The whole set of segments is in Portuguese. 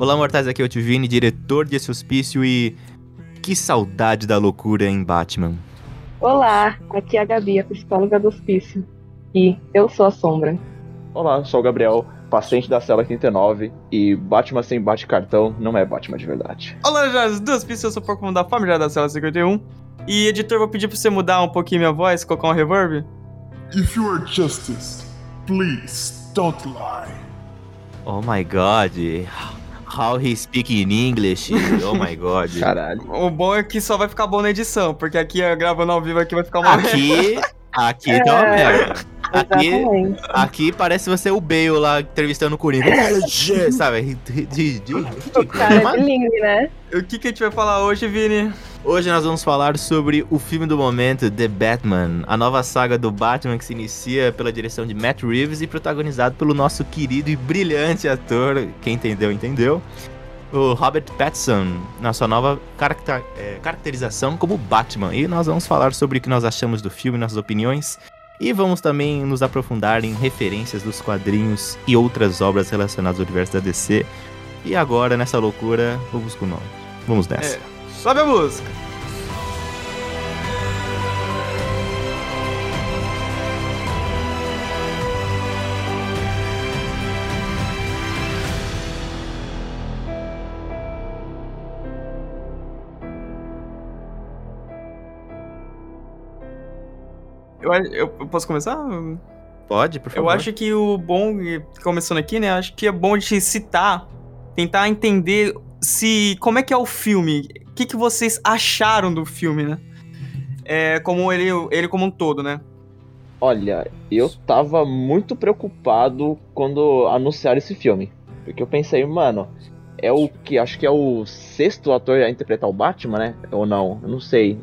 Olá, mortais, aqui é o Tivini, diretor de Esse Hospício e... Que saudade da loucura em Batman. Olá, aqui é a Gabi, a psicóloga do hospício. E eu sou a Sombra. Olá, sou o Gabriel, paciente da cela 39 e Batman sem bate-cartão não é Batman de verdade. Olá, Jorge do hospício, eu sou o Pokémon da família da cela 51. E, editor, vou pedir pra você mudar um pouquinho minha voz, colocar um reverb. If you are justice, please don't lie. Oh my god. How he speak in English. Oh my god. Caralho. O bom é que só vai ficar bom na edição, porque aqui, gravando ao vivo, aqui vai ficar uma Aqui, aqui tá uma É. merda. Aqui, Exatamente. aqui parece você o Bale lá entrevistando o Coringa. Sabe? De, de, de- O cara é bilíngue, né? O que, que a gente vai falar hoje, Vini? Hoje nós vamos falar sobre o filme do momento, The Batman, a nova saga do Batman que se inicia pela direção de Matt Reeves e protagonizado pelo nosso querido e brilhante ator, quem entendeu, entendeu, o Robert Pattinson, na sua nova caracter- é, caracterização como Batman. E nós vamos falar sobre o que nós achamos do filme, nossas opiniões, e vamos também nos aprofundar em referências dos quadrinhos e outras obras relacionadas ao universo da DC. E agora, nessa loucura, vamos com nós. Vamos nessa. É, sobe a música. Eu, eu eu posso começar? Pode, por favor. Eu acho que o bom, começando aqui, né? Acho que é bom de citar, tentar entender se como é que é o filme, que, que vocês acharam do filme, né? É, como ele, ele como um todo, né? Olha, eu tava muito preocupado quando anunciaram esse filme. Porque eu pensei, mano, é o que acho que é o sexto ator a interpretar o Batman, né? Ou não? Eu não sei.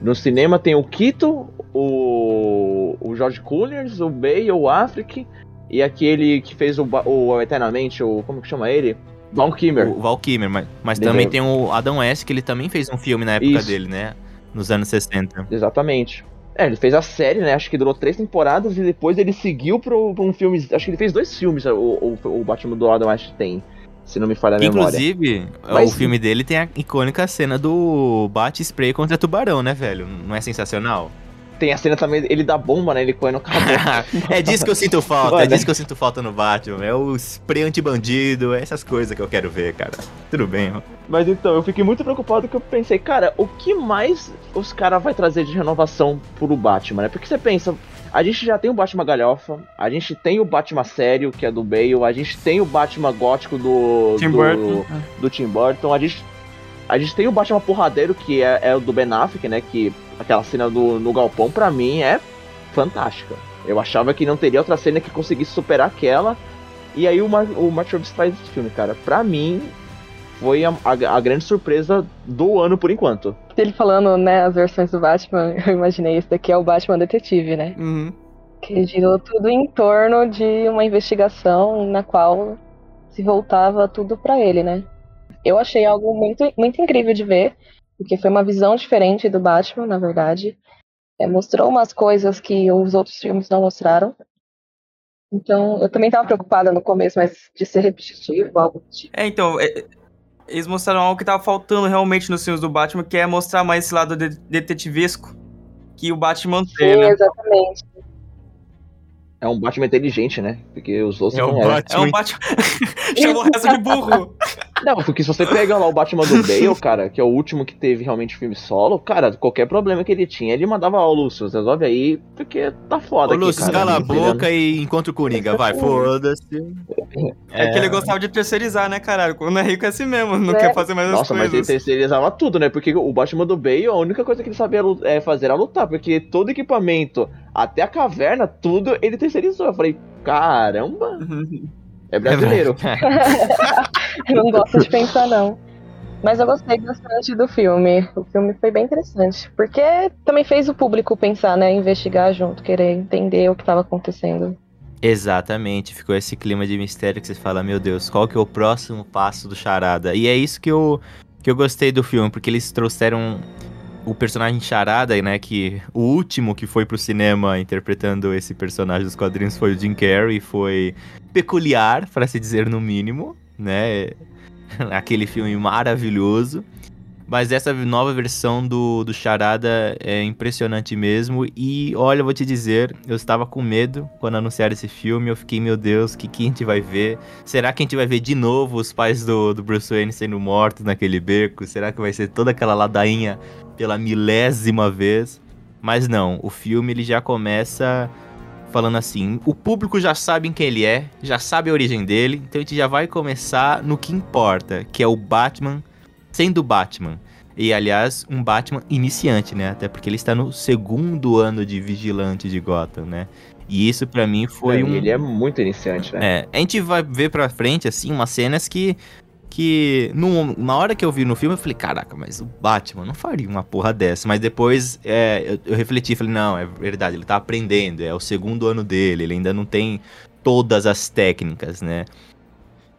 No cinema tem o Quito, o, o George Clooney, o Bale, o Affleck e aquele que fez o, o Eternamente, o como que chama ele? Val Kilmer. O Val Kilmer, mas, mas também tem o Adam West, que ele também fez um filme na época Isso. dele, né? Nos anos 60. Exatamente. É, ele fez a série, né? Acho que durou três temporadas e depois ele seguiu pra um filme. Acho que ele fez dois filmes, o, o, o Batman do Adam West tem. Se não me falha a memória. Inclusive, Mas- o filme dele tem a icônica cena do bate-spray contra tubarão, né, velho? Não é sensacional? Tem a cena também, ele dá bomba, né? Ele corre no carro. é disso que eu sinto falta, é Mano. disso que eu sinto falta no Batman. É o spray anti-bandido, é essas coisas que eu quero ver, cara. Tudo bem, ó. Mas então, eu fiquei muito preocupado que eu pensei, cara, o que mais os caras vai trazer de renovação pro Batman, né? Porque você pensa, a gente já tem o Batman galhofa, a gente tem o Batman sério, que é do Bale, a gente tem o Batman gótico do Tim do, Burton. do Tim Burton, a gente a gente tem o Batman porradeiro, que é, é o do Ben Affleck, né, que aquela cena do no galpão pra mim é fantástica. Eu achava que não teria outra cena que conseguisse superar aquela. E aí o, Mar o Matt Reeves faz esse filme, cara. Pra mim, foi a, a- a grande surpresa do ano por enquanto. Ele falando, né, as versões do Batman, eu imaginei esse daqui é o Batman Detetive, né? Uhum. Que girou tudo em torno de uma investigação na qual se voltava tudo pra ele, né? Eu achei algo muito, muito incrível de ver, porque foi uma visão diferente do Batman, na verdade. É, mostrou umas coisas que os outros filmes não mostraram. Então, eu também tava preocupada no começo, mas de ser repetitivo, algo tipo. É, então, é- eles mostraram algo que tava faltando realmente nos filmes do Batman, que é mostrar mais esse lado de- detetivesco que o Batman tem, Sim, né? exatamente. É um Batman inteligente, né? Porque os outros É não eram. É um Batman. Chamou o resto de burro. Não, porque se você pega lá o Batman do Bale, cara, que é o último que teve realmente filme solo, cara, qualquer problema que ele tinha, ele mandava, ó, Lúcio, resolve aí, porque tá foda Ô, Lúcio, cala a né? boca e encontra o Coringa, vai, foda-se. É, que ele gostava de terceirizar, né, caralho? Quando é rico é assim mesmo, não É. quer fazer mais Nossa, as mas ele coisas. terceirizava tudo, né? Porque o Batman do Bale, a única coisa que ele sabia lu- é, fazer era lutar, porque todo equipamento, até a caverna, tudo ele terceirizou. Eu falei, caramba, Uhum. é brasileiro. Eu não gosto de pensar, não. Mas eu gostei bastante do filme. O filme foi bem interessante. Porque também fez o público pensar, né? Investigar junto, querer entender o que estava acontecendo. Exatamente, ficou esse clima de mistério que você fala, meu Deus, qual que é o próximo passo do Charada? E é isso que eu, que eu gostei do filme, porque eles trouxeram o personagem Charada, né, que o último que foi pro cinema interpretando esse personagem dos quadrinhos foi o Jim Carrey, foi peculiar, para se dizer no mínimo, né? aquele filme maravilhoso. Mas essa nova versão do, do Charada é impressionante mesmo. E olha, eu vou te dizer, eu estava com medo quando anunciaram esse filme. Eu fiquei, meu Deus, o que, que a gente vai ver? Será que a gente vai ver de novo os pais do, do Bruce Wayne sendo mortos naquele beco? Será que vai ser toda aquela ladainha pela milésima vez? Mas não, o filme ele já começa falando assim: o público já sabe quem ele é, já sabe a origem dele, então a gente já vai começar no que importa, que é o Batman sendo Batman. E aliás, um Batman iniciante, né? Até porque ele está no segundo ano de vigilante de Gotham, né? E isso para mim foi É, um. Ele é muito iniciante, né? É, a gente vai ver pra frente, assim, umas cenas que. Que na hora que eu vi no filme, eu falei, caraca, mas o Batman não faria uma porra dessa. Mas depois é, eu, eu refleti, falei, não, é verdade, ele tá aprendendo, é o segundo ano dele, ele ainda não tem todas as técnicas, né?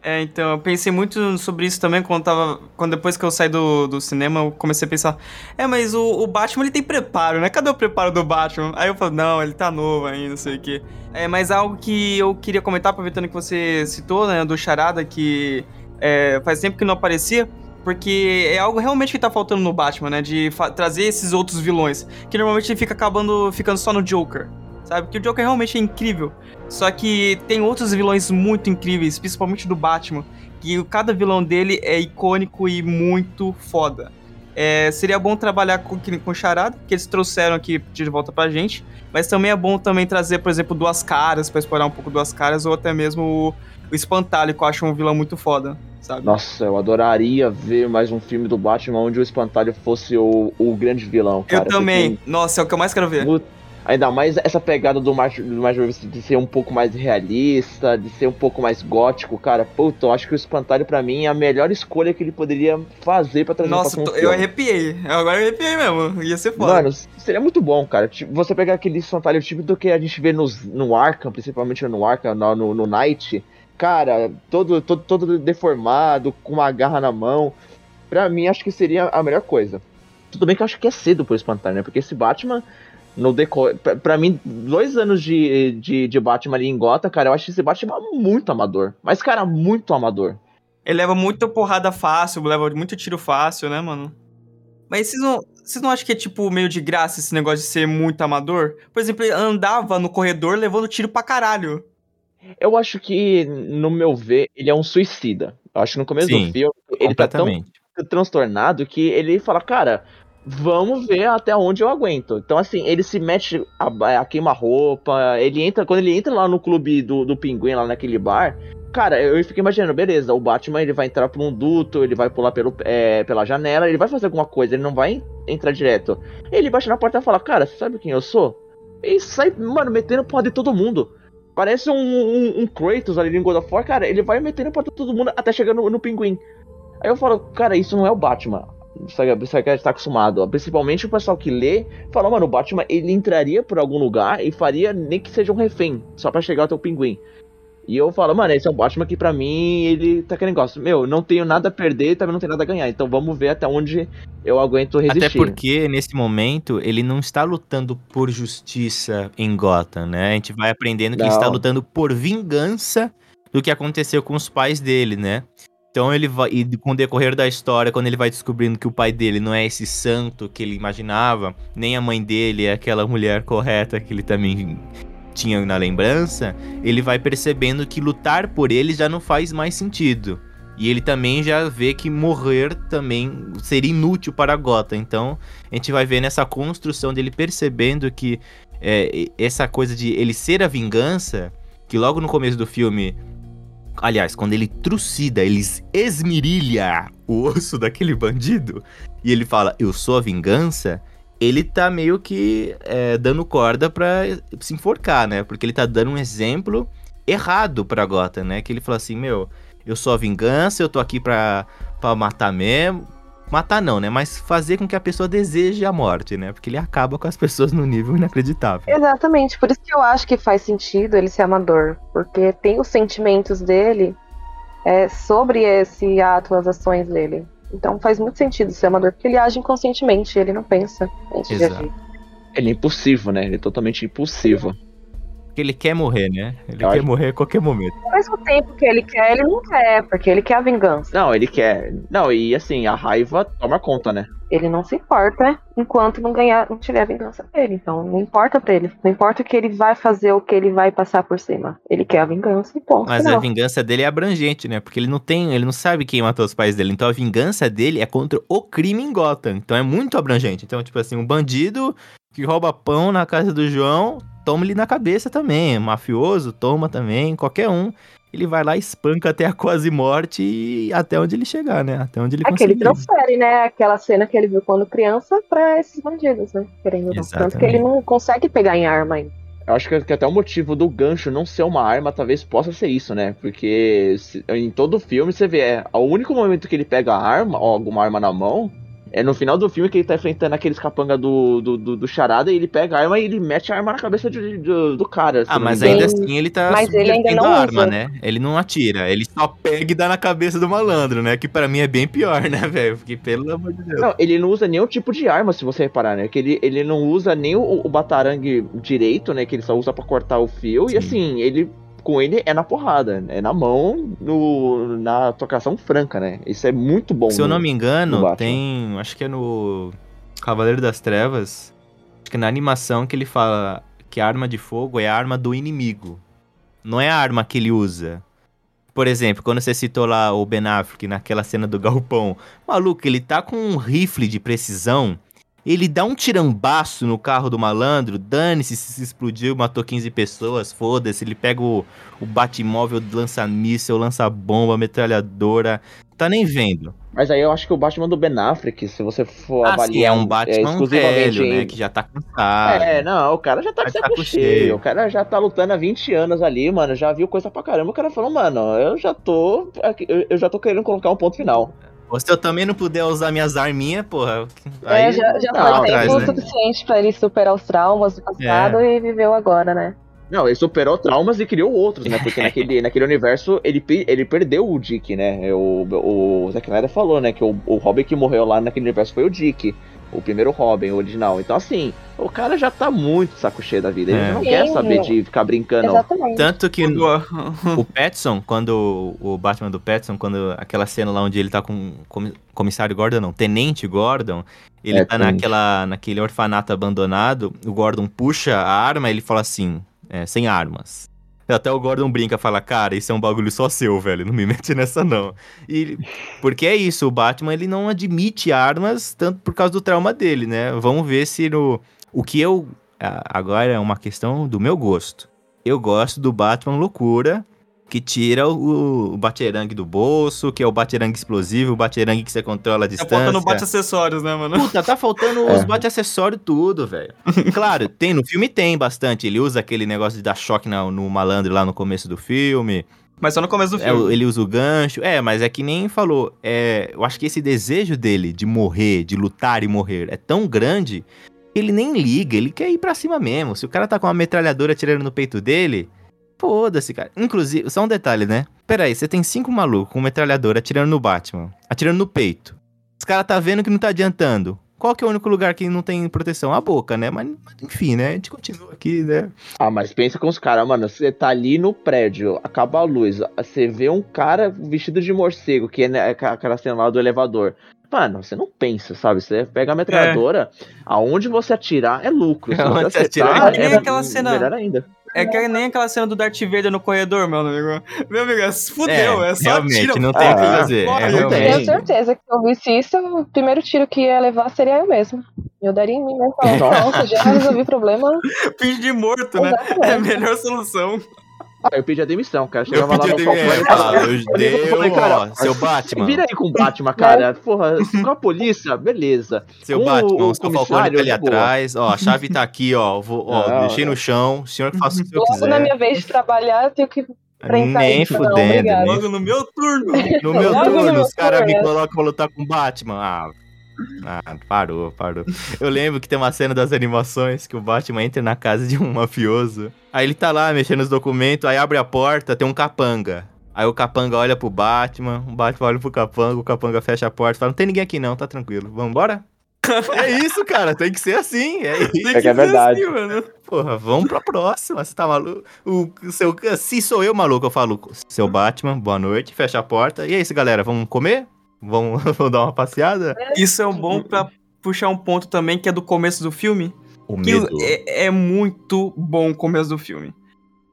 É, então, eu pensei muito sobre isso também quando tava. Quando depois que eu saí do, do cinema, eu comecei a pensar. É, mas o, o Batman ele tem preparo, né? Cadê o preparo do Batman? Aí eu falei, não, ele tá novo ainda, não sei o quê. É, mas algo que eu queria comentar, aproveitando que você citou, né, do Charada, que é, faz tempo que não aparecia. Porque é algo realmente que tá faltando no Batman, né? De trazer esses outros vilões. Que normalmente fica acabando ficando só no Joker. Sabe? Porque o Joker realmente é incrível. Só que tem outros vilões muito incríveis, principalmente do Batman. Que cada vilão dele é icônico e muito foda. É, seria bom trabalhar com, que- com Charada, que eles trouxeram aqui de volta pra gente. Mas também é bom também trazer, por exemplo, Duas Caras, pra explorar um pouco Duas Caras, ou até mesmo o, o Espantalho, que eu acho um vilão muito foda, sabe? Nossa, eu adoraria ver mais um filme do Batman onde o Espantalho fosse o, o grande vilão, cara. eu também. porque- Nossa, é o que eu mais quero ver. Ainda mais essa pegada do Martin, Martin Reeves de ser um pouco mais realista, de ser um pouco mais gótico, cara. Puta, eu acho que o Espantalho pra mim é a melhor escolha que ele poderia fazer pra trazer Nossa, pra tô- eu arrepiei. Agora eu arrepiei mesmo. Ia ser foda. Mano, seria muito bom, cara. Você pegar aquele espantalho tipo do que a gente vê nos, no Arkham, principalmente no Arkham, no, no, no Night. Cara, todo, todo, todo deformado, com uma garra na mão. Pra mim, acho que seria a melhor coisa. Tudo bem que eu acho que é cedo pro espantalho, né? Porque esse Batman, no decorrer. Pra, pra mim, dois anos de, de, de Batman ali em Gotham, cara, eu acho esse Batman muito amador. Mas, cara, muito amador. Ele leva muita porrada fácil, leva muito tiro fácil, né, mano? Mas vocês não, vocês não acham que é, tipo, meio de graça esse negócio de ser muito amador? Por exemplo, ele andava no corredor levando tiro pra caralho. Eu acho que, no meu ver, ele é um suicida. Eu acho que no começo Sim, do filme, ele tá tão transtornado que ele fala, cara, vamos ver até onde eu aguento. Então, assim, ele se mete a, a queima-roupa, ele entra, quando ele entra lá no clube do, do pinguim, lá naquele bar, cara, eu fico imaginando, beleza, o Batman ele vai entrar por um duto, ele vai pular pelo, é, pela janela, ele vai fazer alguma coisa, ele não vai entrar direto. Ele bate na porta e fala, cara, você sabe quem eu sou? E sai, mano, metendo porra de todo mundo. Parece um, um, um Kratos ali em God of War, cara, ele vai metendo de todo mundo até chegar no, no pinguim. Aí eu falo, cara, isso não é o Batman. Você você que está acostumado. Principalmente o pessoal que lê, fala, mano, o Batman ele entraria por algum lugar e faria nem que seja um refém, só pra chegar até o pinguim. E eu falo, mano, esse é um Batman que pra mim, ele tá aquele negócio, meu, não tenho nada a perder, também não tenho nada a ganhar. Então vamos ver até onde eu aguento resistir. Até porque, nesse momento, ele não está lutando por justiça em Gotham, né? A gente vai aprendendo que ele Não. está lutando por vingança do que aconteceu com os pais dele, né? Então ele vai. E com o decorrer da história, quando ele vai descobrindo que o pai dele não é esse santo que ele imaginava, nem a mãe dele é aquela mulher correta que ele também tinha na lembrança, ele vai percebendo que lutar por ele já não faz mais sentido. E ele também já vê que morrer também seria inútil para Gotham. Então, a gente vai ver nessa construção dele percebendo que é, essa coisa de ele ser a vingança, que logo no começo do filme, aliás, quando ele trucida, ele esmirilha o osso daquele bandido, e ele fala, eu sou a vingança, ele tá meio que é, dando corda pra se enforcar, né? Porque ele tá dando um exemplo errado pra Gotham, né? Que ele fala assim, meu, eu sou a vingança, eu tô aqui pra, pra matar mesmo. Matar não, né? Mas fazer com que a pessoa deseje a morte, né? Porque ele acaba com as pessoas no nível inacreditável. Exatamente, por isso que eu acho que faz sentido ele ser amador, porque tem os sentimentos dele é, sobre esse ato, as ações dele. Então faz muito sentido ser amador, porque ele age inconscientemente, ele não pensa antes de Exato. agir. Ele é impulsivo, né? Ele é totalmente impulsivo. Porque ele quer morrer, né? Ele Eu quer acho- morrer a qualquer momento. Ao mesmo tempo que ele quer, ele não quer, porque ele quer a vingança. Não, ele quer. Não, e assim, a raiva toma conta, né? Ele não se importa enquanto não ganhar, não tiver a vingança dele. Então não importa pra ele. Não importa o que ele vai fazer ou o que ele vai passar por cima. Ele quer a vingança e ponto. Mas a vingança dele é abrangente, né? Porque ele não tem, ele não sabe quem matou os pais dele. Então a vingança dele é contra o crime em Gotham. Então é muito abrangente. Então, tipo assim, um bandido que rouba pão na casa do João, toma ele na cabeça também. Mafioso, toma também. Qualquer um. Ele vai lá, espanca até a quase morte e até onde ele chegar, né? Até onde ele É que ele conseguir. transfere, né? Aquela cena que ele viu quando criança pra esses bandidos, né? Querendo. Tanto que ele não consegue pegar em arma ainda. Eu acho que, até o motivo do gancho não ser uma arma talvez possa ser isso, né? Porque em todo filme você vê, é, o único momento que ele pega a arma, ou alguma arma na mão, é no final do filme que ele tá enfrentando aqueles capanga do, do, do, do charada e ele pega a arma e ele mete a arma na cabeça de- do, do cara. Ah, mas ainda Sim. assim ele tá Mas ele ainda não a arma, usa. né? Ele não atira, ele só pega e dá na cabeça do malandro, né? Que pra mim é bem pior, né, velho? Porque pelo amor de Deus. Não, ele não usa nenhum tipo de arma, se você reparar, né? Que ele, ele não usa nem o, o batarangue direito, né? Que ele só usa pra cortar o fio. Sim. E assim, ele. Com ele é na porrada, é na mão, no, na tocação franca, né? Isso é muito bom. Se eu no- não me no engano, tem. Acho que é no Cavaleiro das Trevas. Acho que é na animação que ele fala que a arma de fogo é a arma do inimigo. Não é a arma que ele usa. Por exemplo, quando você citou lá o Ben Affleck naquela cena do galpão. Maluco, ele tá com um rifle de precisão. Ele dá um tirambaço no carro do malandro. Dane-se se explodiu, matou 15 pessoas. Foda-se. Ele pega o, o Batmóvel, lança míssel, lança bomba, metralhadora. Tá nem vendo. Mas aí eu acho que o Batman do Ben Affleck, se você for Ah, avaliar. sim, é um é, Batman exclusivamente velho, né? Que já tá cansado. É, não, o cara já tá Tá saco saco cheio. cheio. O cara já tá lutando há 20 anos ali, mano. Já viu coisa pra caramba. O cara falou, mano, eu já tô. Eu já tô querendo colocar um ponto final. Ou se eu também não puder usar minhas arminhas, porra. É, Aí, já, já não, foi atrás, tempo né? suficiente pra ele superar os traumas do passado e viveu agora, né? Não, ele superou traumas e criou outros, né? Porque naquele, naquele universo ele, ele perdeu o Dick, né? O, o Zack Snyder falou, né? Que o, o Robin que morreu lá naquele universo foi o Dick. O primeiro Robin, o original. Então, assim, o cara já tá muito saco cheio da vida. Ele É. não quer saber de ficar brincando. Exatamente. Tanto que Boa. o Petson, quando o Batman do Petson, quando aquela cena lá onde ele tá com comissário Gordon, não, Tenente Gordon, ele É, tá naquela, naquele orfanato abandonado, o Gordon puxa a arma e ele fala assim, é, sem armas. Até o Gordon brinca, fala, cara, isso é um bagulho só seu, velho, não me mete nessa não. E, porque é isso, o Batman, ele não admite armas, tanto por causa do trauma dele, né? Vamos ver se no... O que eu... Agora é uma questão do meu gosto. Eu gosto do Batman loucura, que tira o, o baterangue do bolso, que é o baterangue explosivo, o baterangue que você controla a Tá distância. faltando bate acessórios, né, mano? Puta, tá faltando É. os bate-acessório tudo, velho. Claro, tem, no filme tem bastante. Ele usa aquele negócio de dar choque na- no malandro lá no começo do filme. Mas só no começo do É, filme. ele usa o gancho. É, mas é que nem falou. É, eu acho que esse desejo dele de morrer, de lutar e morrer, é tão grande que ele nem liga. Ele quer ir pra cima mesmo. Se o cara tá com uma metralhadora atirando no peito dele, foda-se, cara. Inclusive, só um detalhe, né? Pera aí, você tem cinco malucos com metralhadora atirando no Batman, atirando no peito. Os caras tá vendo que não tá adiantando. Qual que é o único lugar que não tem proteção? A boca, né? Mas, mas, enfim, né? A gente continua aqui, né? Ah, mas pensa com os caras, mano. Você tá ali no prédio, acaba a luz, você vê um cara vestido de morcego, que é né, aquela cena lá do elevador. Mano, você não pensa, sabe? Você pega a metralhadora, aonde você atirar é lucro. Se Aonde você acertar, atirar é é aquela cena- melhor ainda. É que nem aquela cena do Darth Vader no corredor, meu amigo. Meu amigo, é, fudeu, é, só realmente, tiro. não tem o que Ah, fazer. morre, É. Eu tenho certeza que se eu visse isso, o primeiro tiro que ia levar seria eu mesmo. Eu daria em mim mesmo. falando, Nossa, já resolvi o problema. Finge de morto, né? É a Exatamente. melhor solução. Ah, eu pedi a demissão, cara. Eu Chegava lá pedi no é, falava, eu dei, falei, ó, cara, seu Batman, Vira aí com o Batman, cara. Porra, com a polícia, beleza. seu com Batman, o o seu Falcone tá ali atrás, ó, a chave tá aqui, ó, vou, ó, Não, deixei não. no chão, o senhor que faça o que eu Logo na quiser. minha vez de trabalhar, eu tenho que Nem fudendo, Logo no meu turno. No meu Logo no turno, meu os caras me turno. colocam pra lutar com o Batman. Ah, ah, parou, parou. Eu lembro que tem uma cena das animações que o Batman entra na casa de um mafioso. Aí ele tá lá mexendo nos documentos, aí abre a porta, tem um capanga. Aí o capanga olha pro Batman, o Batman olha pro capanga, o capanga fecha a porta e fala: Não tem ninguém aqui não, tá tranquilo. Vambora? É isso, cara, tem que ser assim. É isso. Tem É que é ser verdade. assim, mano. Porra, vamos pra próxima. Você tá maluco? O, o seu, se sou eu maluco, eu falo, seu Batman, boa noite, fecha a porta. E é isso, galera, vamos comer? Vamos, vamos dar uma passeada? Isso é um bom pra puxar um ponto também que é do começo do filme. O Que medo. é, é muito bom o começo do filme.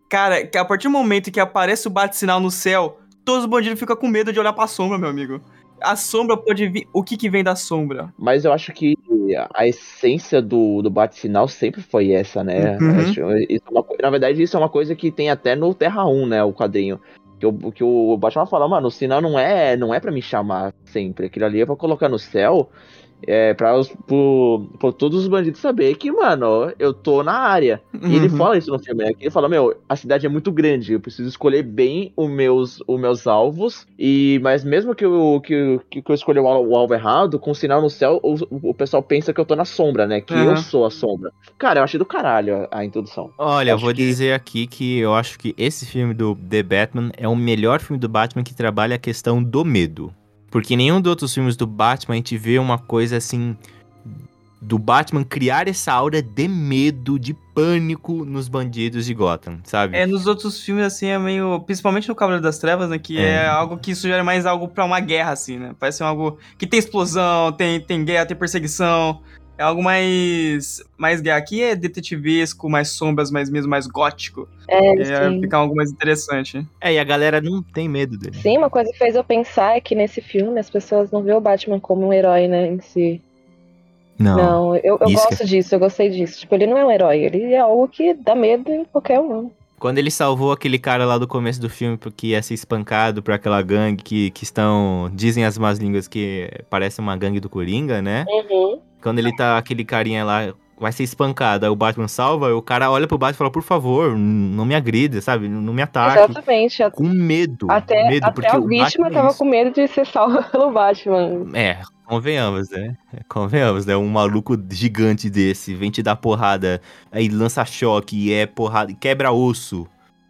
Cara, que a partir do momento que aparece o bate-sinal no céu, todos os bandidos ficam com medo de olhar pra sombra, meu amigo. A sombra pode vir. O que que vem da sombra? Mas eu acho que a essência do, do bate-sinal sempre foi essa, né? Uhum. Acho- isso é na verdade, isso é uma coisa que tem até no Terra 1, né? O quadrinho. Que o, que o Batman fala, mano, o sinal não é, não é pra me chamar sempre. Aquilo ali é pra colocar no céu. É pra os, por, por todos os bandidos saber que, mano, eu tô na área. E ele Uhum. fala isso no filme, né? Ele fala, meu, a cidade é muito grande, eu preciso escolher bem os meus, os meus alvos. E mas mesmo que eu, que, que eu escolher o, o alvo errado, com o sinal no céu, o, o pessoal pensa que eu tô na sombra, né? Que Uhum. eu sou a sombra. Cara, eu achei do caralho a, a introdução. Olha, eu vou que- dizer aqui que eu acho que esse filme do The Batman é o melhor filme do Batman que trabalha a questão do medo. Porque em nenhum dos outros filmes do Batman a gente vê uma coisa assim. Do Batman criar essa aura de medo, de pânico nos bandidos de Gotham, sabe? É, nos outros filmes, assim, é meio. Principalmente no Cavaleiro das Trevas, né? Que é, É. algo que sugere mais algo pra uma guerra, assim, né? Parece algo que tem explosão, tem, tem guerra, tem perseguição. É algo mais. mais. Aqui é detetivesco, mais sombras, mais mesmo, mais gótico. É, É, sim. fica algo mais interessante. É, e a galera não tem medo dele. Sim, uma coisa que fez eu pensar é que nesse filme as pessoas não vê o Batman como um herói, né, em si. Não. Não, eu, eu que gosto disso, eu gostei disso. Tipo, ele não é um herói, ele é algo que dá medo em qualquer um. Quando ele salvou aquele cara lá do começo do filme porque ia ser espancado por aquela gangue que, que estão. Dizem as más línguas que parece uma gangue do Coringa, né? Uhum. Quando ele tá, aquele carinha lá, vai ser espancado, aí o Batman salva, o cara olha pro Batman e fala, por favor, não me agrida, sabe? Não me ataque. Exatamente. Com medo. Até, medo, até a vítima é tava isso. com medo de ser salva pelo Batman. É, convenhamos, né? Convenhamos, né? Um maluco gigante desse vem te dar porrada, aí lança choque e é porrada, quebra osso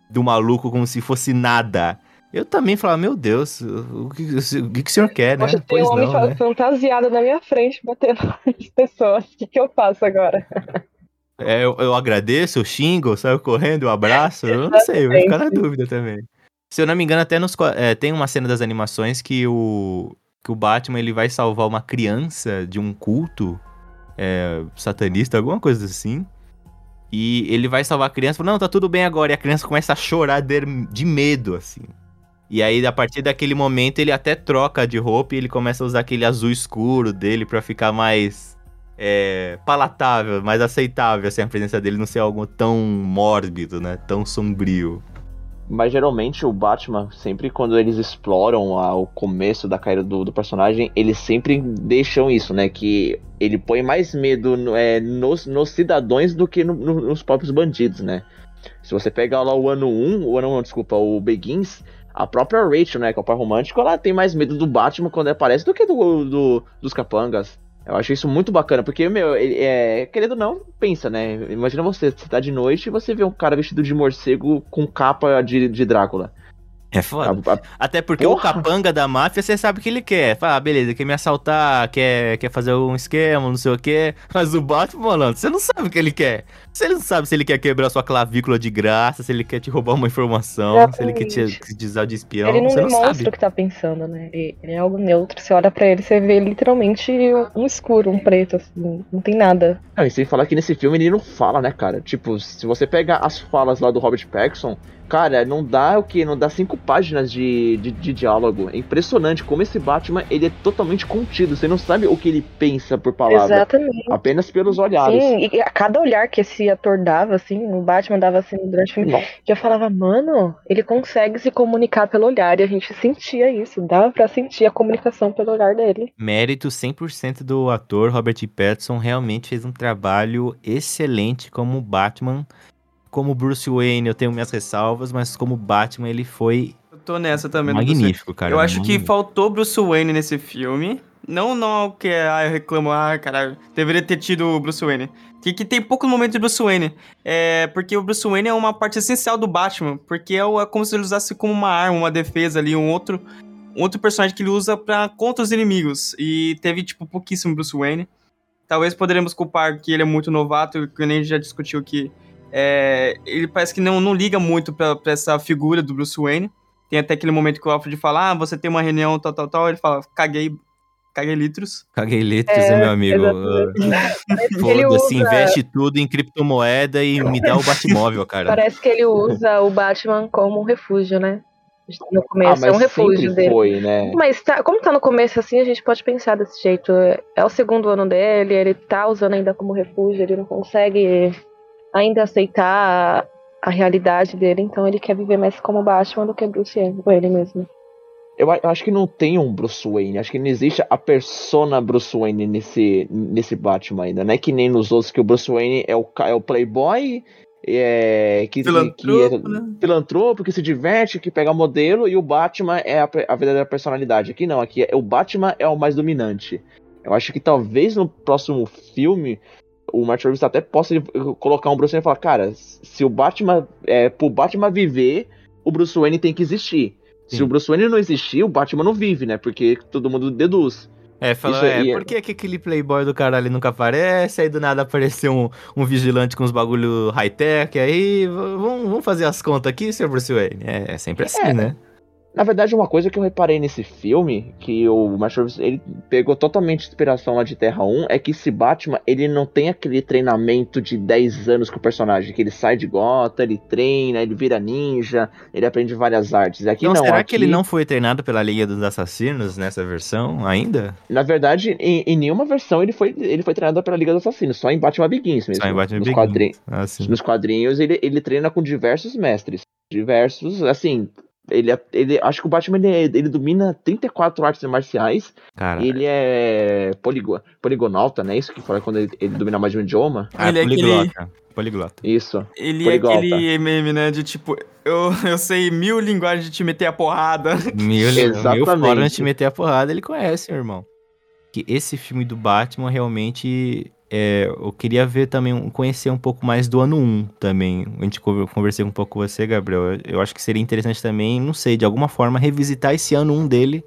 do maluco como se fosse nada. Eu também falava, meu Deus, o que, o que o senhor quer, né? Poxa, tem um homem não, né? fantasiado na minha frente batendo nas pessoas. O que, que eu faço agora? É, eu, eu agradeço, eu xingo, eu saio correndo, eu abraço, eu não sei, eu vou ficar na dúvida também. Se eu não me engano, até nos, é, tem uma cena das animações que o, que o Batman ele vai salvar uma criança de um culto é, satanista, alguma coisa assim. E ele vai salvar a criança e fala, não, tá tudo bem agora. E a criança começa a chorar de, de medo, assim. E aí, a partir daquele momento, ele até troca de roupa e ele começa a usar aquele azul escuro dele pra ficar mais é, palatável, mais aceitável, assim, a presença dele não ser algo tão mórbido, né? Tão sombrio. Mas geralmente o Batman, sempre quando eles exploram a- o começo da carreira do, do personagem, eles sempre deixam isso, né? Que ele põe mais medo é, nos, nos cidadãos do que no- no- nos próprios bandidos, né? Se você pegar lá o ano 1, o ano 1, desculpa, o Begins, a própria Rachel, né, que é o par romântico, ela tem mais medo do Batman quando aparece do que do, do- dos capangas. Eu acho isso muito bacana, porque, meu, é, querendo ou não, pensa, né? Imagina você, você tá de noite e você vê um cara vestido de morcego com capa de, de Drácula. É foda. A- a- Até porque o Porra! capanga da máfia, você sabe o que ele quer. Fala, ah, beleza, quer me assaltar, quer, quer fazer um esquema, não sei o quê. Mas o Batman, malandro, você não sabe o que ele quer. Você não sabe se ele quer quebrar sua clavícula de graça, se ele quer te roubar uma informação, se ele quer te, Exatamente. te usar de espião. ele não você não demonstra sabe. o que tá pensando, né? Ele, ele é algo neutro. Você olha pra ele, você vê literalmente um escuro, um preto, assim. Não tem nada. Não, e sem falar que nesse filme ele não fala, né, cara? Tipo, se você pega as falas lá do Robert Pattinson, cara, não dá o que? Não dá cinco páginas de, de, de diálogo. É impressionante como esse Batman, ele é totalmente contido. Você não sabe o que ele pensa por palavra. Exatamente. Apenas pelos olhares. Sim, e a cada olhar que esse ator dava, assim, o Batman dava assim durante o filme, que eu falava, mano, ele consegue se comunicar pelo olhar, e a gente sentia isso, dava pra sentir a comunicação pelo olhar dele. Mérito 100% do ator Robert Pattinson realmente fez um trabalho excelente como Batman. Como Bruce Wayne, eu tenho minhas ressalvas, mas como Batman, ele foi Eu tô nessa também. magnífico, cara. eu acho que faltou Bruce Wayne nesse filme. Não, não que ah, eu reclamo, ah, cara, deveria ter tido o Bruce Wayne. Que, que tem poucos momentos de Bruce Wayne. É, porque o Bruce Wayne é uma parte essencial do Batman. Porque é, é como se ele usasse como uma arma, uma defesa ali, um outro, um outro personagem que ele usa pra, contra os inimigos. E teve, tipo, pouquíssimo Bruce Wayne. talvez poderemos culpar que ele é muito novato, que nem a gente já discutiu que é, ele parece que não, não liga muito pra, pra essa figura do Bruce Wayne. Tem até aquele momento que o Alfred fala, ah, você tem uma reunião, tal, tal, tal. Ele fala, caguei, caguei litros. Caguei litros, É, né, meu amigo? Ele Foda-se, usa- investe tudo em criptomoeda e me dá o Batmóvel, cara. Parece que ele usa o Batman como um refúgio, né? No Ah, começo, é um refúgio dele. foi, né? Mas tá, como tá no começo assim, a gente pode pensar desse jeito. É é o segundo ano dele, ele tá usando ainda como refúgio, ele não consegue ainda aceitar a, a realidade dele, então ele quer viver mais como Batman do que Bruce Wayne mesmo. Eu, acho que não tem um Bruce Wayne. Acho que não existe a persona Bruce Wayne nesse, nesse Batman ainda. Não é que nem nos outros que o Bruce Wayne é o, é o playboy, é, que, que Filantropo, é né? filantropo, que se diverte, que pega modelo, e o Batman é a, a verdadeira personalidade. Aqui não, aqui é, o Batman é o mais dominante. Eu acho que talvez no próximo filme o Martin Reeves até possa colocar um Bruce Wayne e falar, cara, se o Batman, é, pro Batman viver, o Bruce Wayne tem que existir. Se Sim. o Bruce Wayne não existir, o Batman não vive, né? Porque todo mundo deduz. É, falou, é, é- por que, que aquele playboy do caralho nunca aparece? Aí do nada apareceu um, um vigilante com uns bagulho high-tech, aí vamos, vamos fazer as contas aqui, seu Bruce Wayne. É, é sempre assim, É. né? Na verdade, uma coisa que eu reparei nesse filme, que o Reeves, ele pegou totalmente inspiração lá de Terra 1, é que esse Batman, ele não tem aquele treinamento de 10 anos com o personagem, que ele sai de gota, ele treina, ele vira ninja, ele aprende várias artes. Aqui Então, não, será aqui, que ele não foi treinado pela Liga dos Assassinos nessa versão ainda? Na verdade, em, em nenhuma versão ele foi, ele foi treinado pela Liga dos Assassinos, só em Batman Begins mesmo. Só em Batman nos, Begins. quadrin- Ah, nos quadrinhos ele, ele treina com diversos mestres. Diversos, assim, ele, é- ele acho que o Batman ele, é- ele domina 34 artes marciais Cara, ele é poligo, poligonauta, né? Isso que fala quando ele, ele domina mais de um idioma. ah, ele é aquele- poliglota. Poliglota. Isso. Ele Poliglota. é aquele meme, né? De tipo, eu, eu sei mil linguagens de te meter a porrada. Mil, mil Exatamente. formas de meter a porrada, ele conhece, meu irmão. Que esse filme do Batman realmente. É, eu queria ver também, conhecer um pouco mais do ano 1 também. A gente conver- conversei um pouco com você, Gabriel. Eu, acho que seria interessante também, não sei, de alguma forma, revisitar esse ano 1 dele.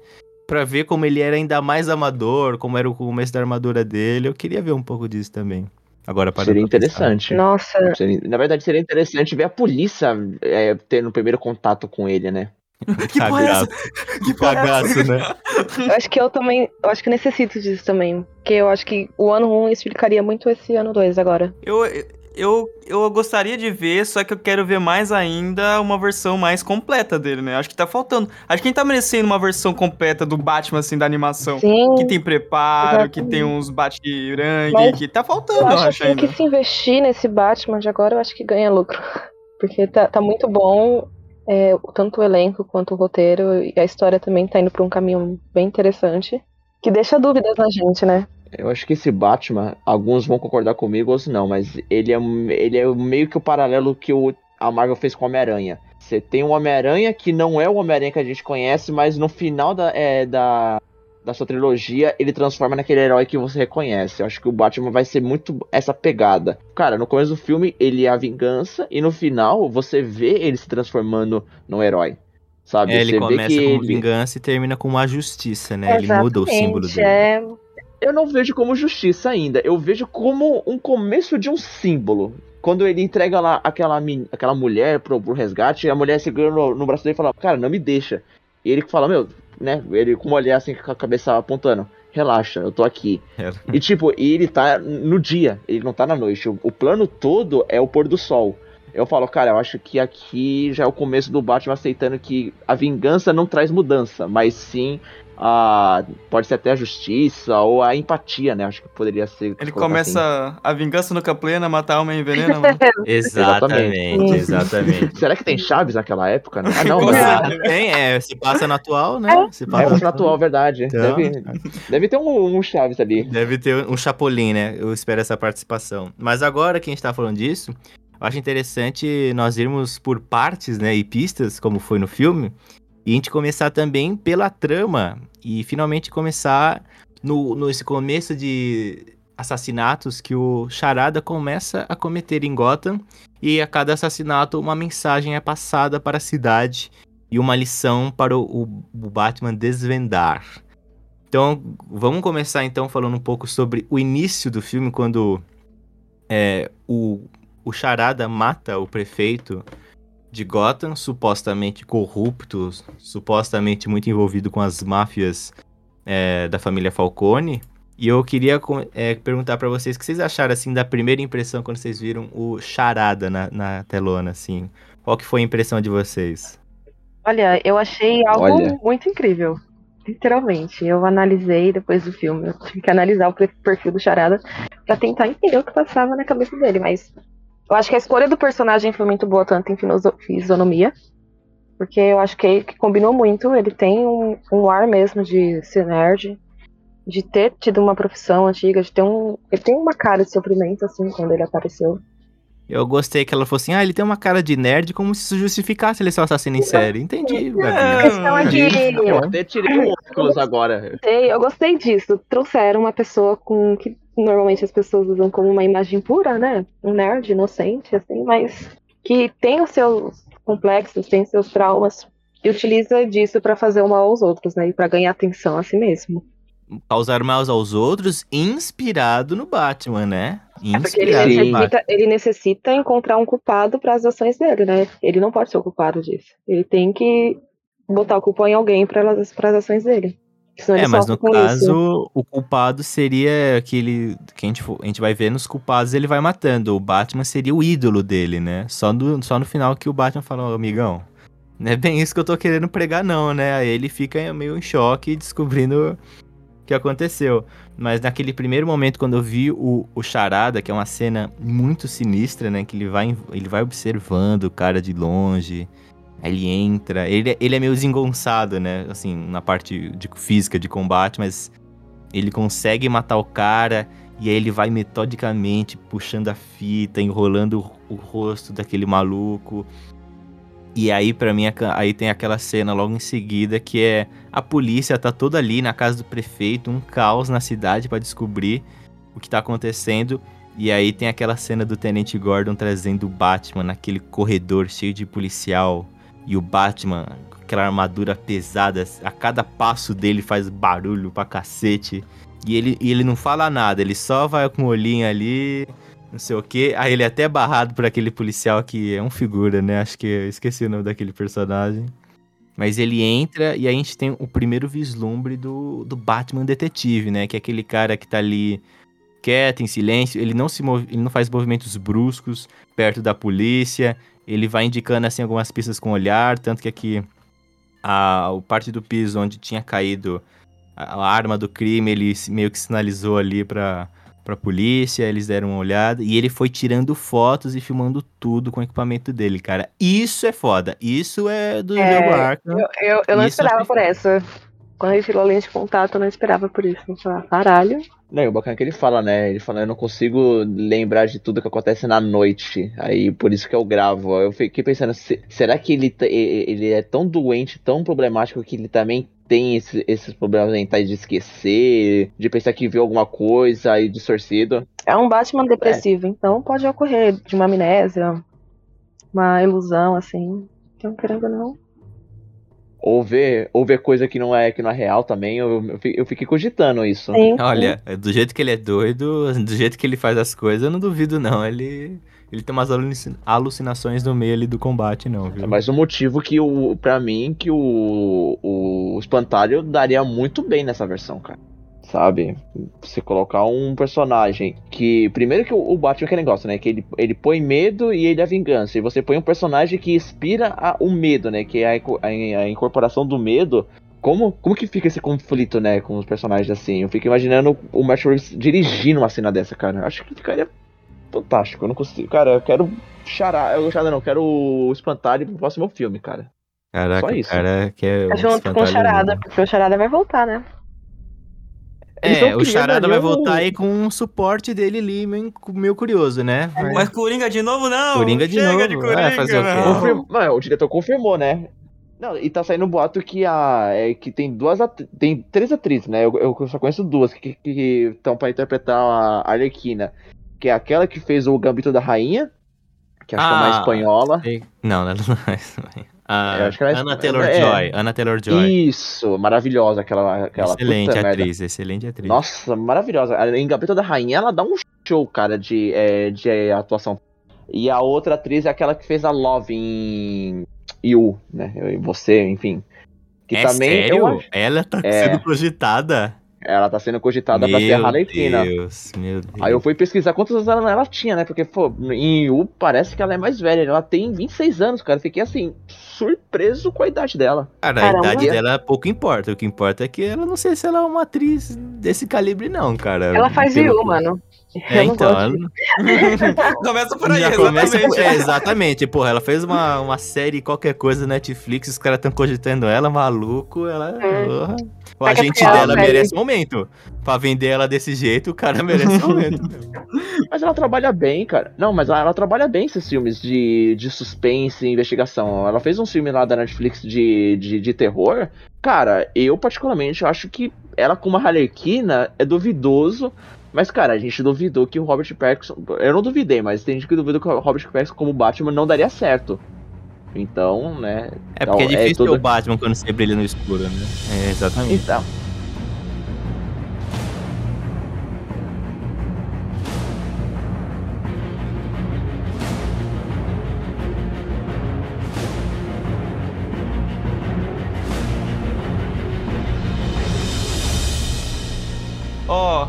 Pra ver como ele era ainda mais amador, como era o começo da armadura dele. Eu queria ver um pouco disso também. Agora para Seria interessante. Nossa, Seria- na verdade, seria interessante ver a polícia é, tendo o primeiro contato com ele, né? Que porra é essa? Que cagaço, né? eu acho que eu também. Eu acho que eu necessito disso também. Porque eu acho que o ano 1 explicaria muito esse ano 2 agora. Eu, eu, eu gostaria de ver, só que eu quero ver mais ainda uma versão mais completa dele, né? Acho que tá faltando. Acho que a gente tá merecendo uma versão completa do Batman, assim, da animação. Sim. Que tem preparo, que Exatamente. tem uns bate-rangue, Mas que tá Eu faltando, eu acho acho assim, ainda. que se investir nesse Batman de agora, eu acho que ganha lucro. Porque tá, tá muito bom, é, tanto o elenco quanto o roteiro, e a história também tá indo pra um caminho bem interessante. Que deixa dúvidas na gente, né? Eu acho que esse Batman, alguns vão concordar comigo, outros não, mas ele é, ele é meio que o paralelo que o, a Marvel fez com o Homem-Aranha. Você tem um Homem-Aranha que não é o Homem-Aranha que a gente conhece, mas no final da, é, da, da sua trilogia, ele transforma naquele herói que você reconhece. Eu acho que o Batman vai ser muito essa pegada. Cara, no começo do filme, ele é a vingança, e no final, você vê ele se transformando num herói. Sabe? É, ele você começa vê que como ele... vingança e termina com uma justiça, né? Ele muda o símbolo Exatamente, dele. É, Eu não vejo como justiça ainda. Eu vejo como um começo de um símbolo. Quando ele entrega lá aquela, aquela mulher pro, pro resgate, a mulher segura no, no braço dele e fala, cara, não me deixa. E ele fala, meu, né? Ele com uma olhar assim com a cabeça apontando. Relaxa, eu tô aqui. É. E tipo, e ele tá no dia, ele não tá na noite. O, o plano todo é o pôr do sol. Eu falo, cara, eu acho que aqui já é o começo do Batman aceitando que a vingança não traz mudança, mas sim a. Pode ser até a justiça ou a empatia, né? Acho que poderia ser. Ele começa a vingança nunca plena, matar alma envenena, mano. Exatamente, exatamente. assim. Será que tem Chaves naquela época? Né? Ah, não, mas. Ah, certeza. tem, é, se passa no atual, né? Se É, passa na atual, verdade. Então, Deve, deve ter um, um Chaves ali. Deve ter um chapolim, né? Eu espero essa participação. Mas agora que a gente tá falando disso, eu acho interessante nós irmos por partes, né? E pistas, como foi no filme. E a gente começar também pela trama. E finalmente começar no, nesse começo de assassinatos que o Charada começa a cometer em Gotham. E a cada assassinato, uma mensagem é passada para a cidade. E uma lição para o, o- o Batman desvendar. Então, vamos começar então falando um pouco sobre o início do filme, quando é, o, o Charada mata o prefeito de Gotham, supostamente corrupto, supostamente muito envolvido com as máfias é, da família Falcone. E eu queria é, perguntar para vocês o que vocês acharam assim da primeira impressão quando vocês viram o Charada na, na telona, assim. Qual que foi a impressão de vocês? Olha, eu achei algo Olha. muito incrível. Literalmente. Eu analisei depois do filme. Eu tive que analisar o perfil do Charada pra tentar entender o que passava na cabeça dele. Mas eu acho que a escolha do personagem foi muito boa, tanto em fisionomia. Porque eu acho que, que combinou muito. Ele tem um, um ar mesmo de ser nerd. De ter tido uma profissão antiga, de ter um. Ele tem uma cara de sofrimento, assim, quando ele apareceu. Eu gostei que ela falou assim: ah, ele tem uma cara de nerd, como se isso justificasse ele ser um assassino em série. Entendi, A Gabi. questão é que. Eu até tirei o óculos agora. gostei, eu gostei disso. Trouxeram uma pessoa com que normalmente as pessoas usam como uma imagem pura, né? Um nerd inocente, assim, mas que tem os seus complexos, tem seus traumas e utiliza disso pra fazer o mal aos outros, né? E pra ganhar atenção a si mesmo. Causar mal aos outros, inspirado no Batman, né? É ele Inspirado Sim. Batman. necessita, ele necessita encontrar um culpado para as ações dele, né? Ele não pode ser o culpado disso. Ele tem que botar a culpa em alguém para as ações dele. É, mas no caso, isso. o culpado seria aquele. Que a gente, a gente vai ver nos culpados, ele vai matando. O Batman seria o ídolo dele, né? Só no, só no final que o Batman fala, "Ô, amigão. Não é bem isso que eu tô querendo pregar, não, né? Aí ele fica meio em choque descobrindo o que aconteceu. Mas naquele primeiro momento, quando eu vi o, o Charada, que é uma cena muito sinistra, né? Que ele vai, ele vai observando o cara de longe. Ele entra. Ele, ele é meio desengonçado, né? Assim, na parte de física de combate, mas ele consegue matar o cara. E aí ele vai metodicamente puxando a fita, enrolando o, o rosto daquele maluco. E aí, pra mim, aí tem aquela cena logo em seguida que é a polícia tá toda ali na casa do prefeito, um caos na cidade pra descobrir o que tá acontecendo. E aí tem aquela cena do Tenente Gordon trazendo o Batman naquele corredor cheio de policial. E o Batman, com aquela armadura pesada, a cada passo dele faz barulho pra cacete. E ele, e ele não fala nada, ele só vai com o olhinho ali, não sei o quê. Aí ele é até barrado por aquele policial que é um figura, né? Acho que eu esqueci o nome daquele personagem. Mas ele entra e a gente tem o primeiro vislumbre do, do Batman detetive, né? Que é aquele cara que tá ali quieto, em silêncio. Ele não, se move, ele não faz movimentos bruscos perto da polícia. Ele vai indicando assim algumas pistas com o olhar, tanto que aqui a, o parte do piso onde tinha caído a, a arma do crime, ele meio que sinalizou ali pra, pra polícia, eles deram uma olhada, e ele foi tirando fotos e filmando tudo com o equipamento dele, cara. Isso é foda, isso é do É, jogo Arkham. Eu, eu, eu não Isso esperava eu por essa. Quando ele tirou a lente de contato, eu não esperava por isso. Falei, caralho. Não, e o bacana é que ele fala, né? Ele fala, eu não consigo lembrar de tudo que acontece na noite. Aí por isso que eu gravo. Eu fiquei pensando, se- será que ele, e- ele é tão doente, tão problemático que ele também tem esse- esses problemas mentais de esquecer, de pensar que viu alguma coisa aí distorcido? É um Batman depressivo, então pode ocorrer de uma amnésia, uma ilusão, assim. Então, querendo ou não. Ou ver, ou ver coisa que não é que não é real também. Eu, eu fi- eu fiquei cogitando isso. Sim, Olha, do jeito que ele é doido, do jeito que ele faz as coisas, eu não duvido não. Ele, ele tem umas alucin- alucinações no meio ali do combate, não, viu? É mais um motivo que o, pra mim, que o, o espantalho daria muito bem nessa versão, cara. Sabe? Você colocar um personagem que. Primeiro que o, Batman que ele gosta, né? Que ele, ele põe medo e ele é vingança. E você põe um personagem que inspira a- o medo, né? Que é a, a, a incorporação do medo. Como, como que fica esse conflito, né? Com os personagens assim? Eu fico imaginando o Matt Reeves dirigindo uma cena dessa, cara. Eu Acho que ficaria fantástico. Eu não consigo. Cara, eu quero chará. Eu charada não, eu quero o espantalho pro próximo filme, cara. Caraca, só isso. cara Tá um junto com o Charada, mesmo. porque o Charada vai voltar, né? É, o Charada vai um- voltar aí com um suporte dele ali, meio, meio curioso, né? Vai- Mas Coringa de novo, não. Coringa de Chega novo. de É, Coringa, fazer o quê? não. Confirma- o diretor confirmou, né? Não, e tá saindo um boato que a. É, que tem duas atri- Tem três atrizes, né? Eu, eu só conheço duas que estão pra interpretar a Arlequina. Que é aquela que fez o Gambito da Rainha, que acho que é uma Ah. espanhola. Ei, Não, não, não é isso. A Eu acho que ela é- Anna é- Taylor-Joy. Anna Taylor-Joy. Isso, maravilhosa aquela. aquela Excelente puta merda. atriz, excelente atriz. Nossa, maravilhosa. Em Gaveta da Rainha, ela dá um show, cara, de, é, de atuação. E a outra atriz é aquela que fez a Love em You, né? Eu e você, enfim. Que é também sério? acho. Ela tá É. sendo cogitada? Ela tá sendo cogitada pra ser a meu Harlequina. Deus, meu Deus. Aí eu fui pesquisar quantos anos ela, ela tinha, né? Porque, pô, em You parece que ela é mais velha. Ela tem 26 anos, cara. Fiquei assim, surpreso com a idade dela. Cara, a Caramba. idade dela pouco importa. O que importa é que ela não sei se ela é uma atriz desse calibre, não, cara. Ela faz Pelo- Yu, mano. É, então. Começa por aí, Já começa exatamente. por- É, exatamente. Porra, ela fez uma, uma série, qualquer coisa, na Netflix, os caras tão cogitando ela, maluco, ela. É. Porra. O agente ela, dela velho. merece um momento. Pra vender ela desse jeito, o cara merece um momento. Mas ela trabalha bem, cara. Não, mas ela, ela trabalha bem esses filmes de, de suspense e investigação. Ela fez um filme lá da Netflix de, de, de terror. Cara, eu particularmente acho que ela com uma Harlequina é duvidoso. Mas, cara, a gente duvidou que o Robert Pattinson... Eu não duvidei, mas tem gente que duvidou que o Robert Pattinson como Batman não daria certo. Então, né... É porque é Então, é difícil ter o Batman quando você brilha no escuro, né? É, exatamente. Então... Ó,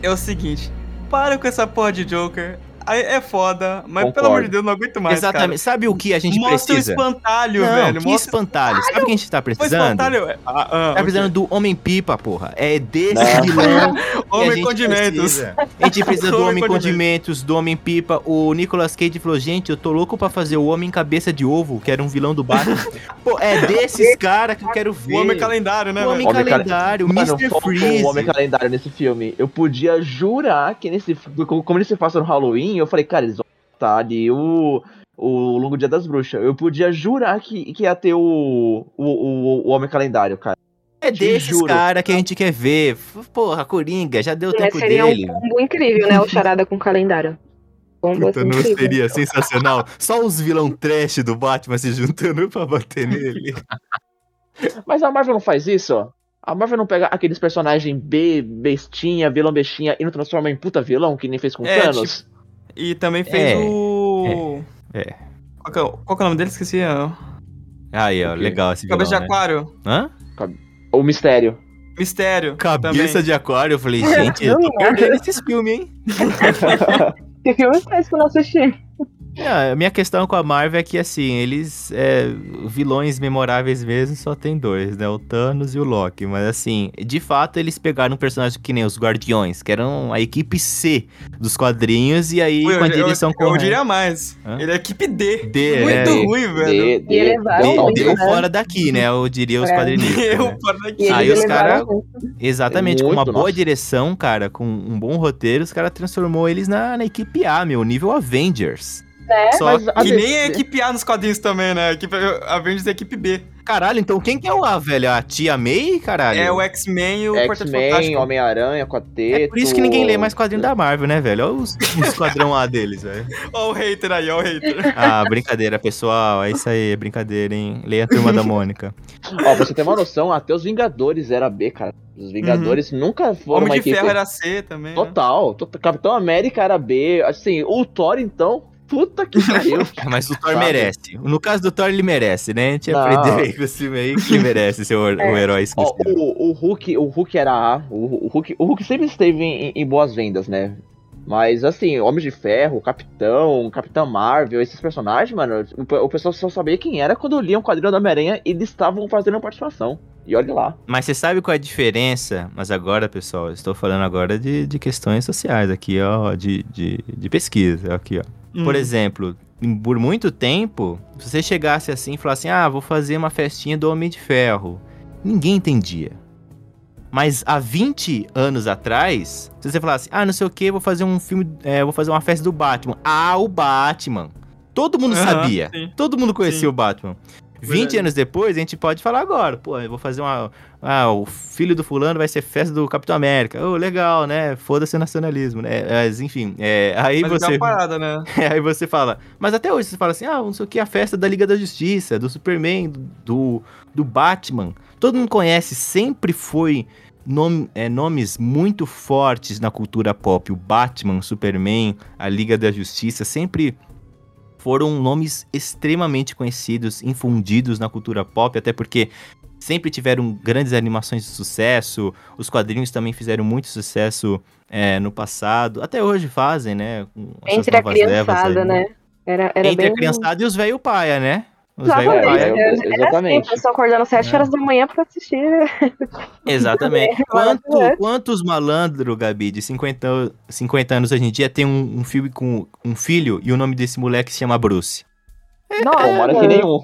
é o seguinte, para com essa porra de Joker. É foda, mas pelo Concordo. amor de Deus, não aguento mais, Exatamente. Sabe o que a cara. gente Mostra precisa? o espantalho, não, velho. que Mostra espantalho. Sabe o que a gente tá o precisando? espantalho. Ah, ah, Tá precisando do Homem-Pipa, porra. É desse Não. vilão que a Homem gente condimentos. precisa. A gente precisa do Homem Homem Condimentos. Condimentos, do Homem-Pipa. O Nicolas Cage falou, gente, eu tô louco pra fazer o Homem Cabeça de Ovo, que era um vilão do Batman. Pô, é desses caras que eu quero ver. O homem calendário, né, O Homem velho? Homem Cal- Calendário, o Mr. Freeze. o Homem Calendário nesse filme. Eu podia jurar que nesse filme, como como ele se passa no Halloween, eu falei, cara, eles vão botar ali o, o Longo Dia das Bruxas. Eu podia jurar que, que ia ter o, o, o, o Homem Calendário, cara. É Te desses juro. caras que a gente quer ver. Porra, Coringa, já deu o Mas tempo seria dele. um combo incrível, né? O charada com calendário. Combo Puta, não seria sensacional? Só os vilão trash do Batman se juntando pra bater nele. Mas a Marvel não faz isso, ó. A Marvel não pega aqueles personagens B, bestinha, vilão bestinha e não transforma em puta vilão, que nem fez com É, Thanos? E também fez É, o. é. Qual que, é, o- qual que é o nome dele? Esqueci. Aí, ó, legal esse vilão, Cabeça de né? aquário. Hã? O Mistério. Mistério. Cabeça também. de aquário. Eu falei, gente, eu tô perdendo esses filmes, hein? Que filme faz que eu não assisti? Ah, a minha questão com a Marvel é que, assim, eles. É, vilões memoráveis mesmo só tem dois, né? O Thanos e o Loki. Mas, assim, de fato, eles pegaram um personagem que nem os Guardiões, que eram a equipe C dos quadrinhos, e aí Ui, com a eu, eu, direção eu correta. diria mais. Hã? Ele é equipe D. D, Muito é, ruim, velho. D, D, elevaram total. muito, Deu né? fora daqui, né? Eu diria os É. quadrinistas. Eu, né? fora daqui. Aí os elevaram cara- muito. Exatamente, com uma boa nossa. direção, cara, com um bom roteiro, os caras transformou eles na, na equipe A, meu, nível Avengers. Né? Só Mas a E DC nem é equipe A nos quadrinhos também, né? A equipe, a Avengers é equipe B. Caralho, então quem que é o A, velho? A tia May, caralho? É o X-Men e o Quarteto X-Men, Fantástico. Homem-Aranha, Quarteto... É por isso que ninguém lê mais quadrinho da Marvel, né, velho? Olha os, o esquadrão A deles, velho. Ó o hater aí, ó o hater. Ah, brincadeira, pessoal. É isso aí, é brincadeira, hein? Leia a turma da Mônica. Ó, pra você ter uma noção, até os Vingadores era B, cara. Os Vingadores nunca foram Homem de. Ferro era C também. né? Total, tot- Capitão América era B, assim, o Thor então, puta que pariu. Mas o Thor Sabe? merece. No caso do Thor, ele merece, né? A gente Não. aprendeu aí com esse filme aí que merece ser o, o herói Ó, esquecido. o, o Hulk, o Hulk era A, o, o Hulk, o Hulk sempre esteve em, em boas vendas, né? Mas assim, Homem de Ferro, Capitão, Capitão Marvel, esses personagens, mano, o, o pessoal só sabia quem era quando lia um quadrinho da Homem-Aranha e eles estavam fazendo uma participação. E olha lá. Mas você sabe qual é a diferença? Mas agora, pessoal, eu estou falando agora de, de questões sociais aqui, ó, de, de, de pesquisa, aqui, ó. Hum. Por exemplo, em- por muito tempo, se você chegasse assim e falasse, ah, vou fazer uma festinha do Homem de Ferro, ninguém entendia. Mas há 20 anos atrás, se você falasse, ah, não sei o que, vou fazer um filme, é, vou fazer uma festa do Batman. Ah, o Batman. Todo mundo Aham, sabia. sim. Todo mundo conhecia Sim. o Batman. 20 Verdade. anos depois, a gente pode falar agora. Pô, eu vou fazer uma. Ah, o filho do fulano vai ser festa do Capitão América. Ô, legal, né? Foda-se o nacionalismo, né? Mas, enfim, é, aí Mas é você. uma parada, né? aí você fala. Mas até hoje você fala assim: ah, não sei o que, a festa da Liga da Justiça, do Superman, do, do Batman. Todo mundo conhece, sempre foi nome- é, nomes muito fortes na cultura pop. O Batman, Superman, a Liga da Justiça, sempre foram nomes extremamente conhecidos, infundidos na cultura pop, até porque sempre tiveram grandes animações de sucesso, os quadrinhos também fizeram muito sucesso é, no passado, até hoje fazem, né? Entre a criançada, aí. né? Era, era Entre bem... a criançada e os velho paia, né? Exatamente. É, Era assim, exatamente. a pessoa acordando às 7 É. horas da manhã pra assistir. Exatamente. É, Quanto, quantos malandros, Gabi, de 50, 50 anos hoje em dia, tem um, um filme com um filho e o nome desse moleque se chama Bruce? Nossa, Tomara que nenhum.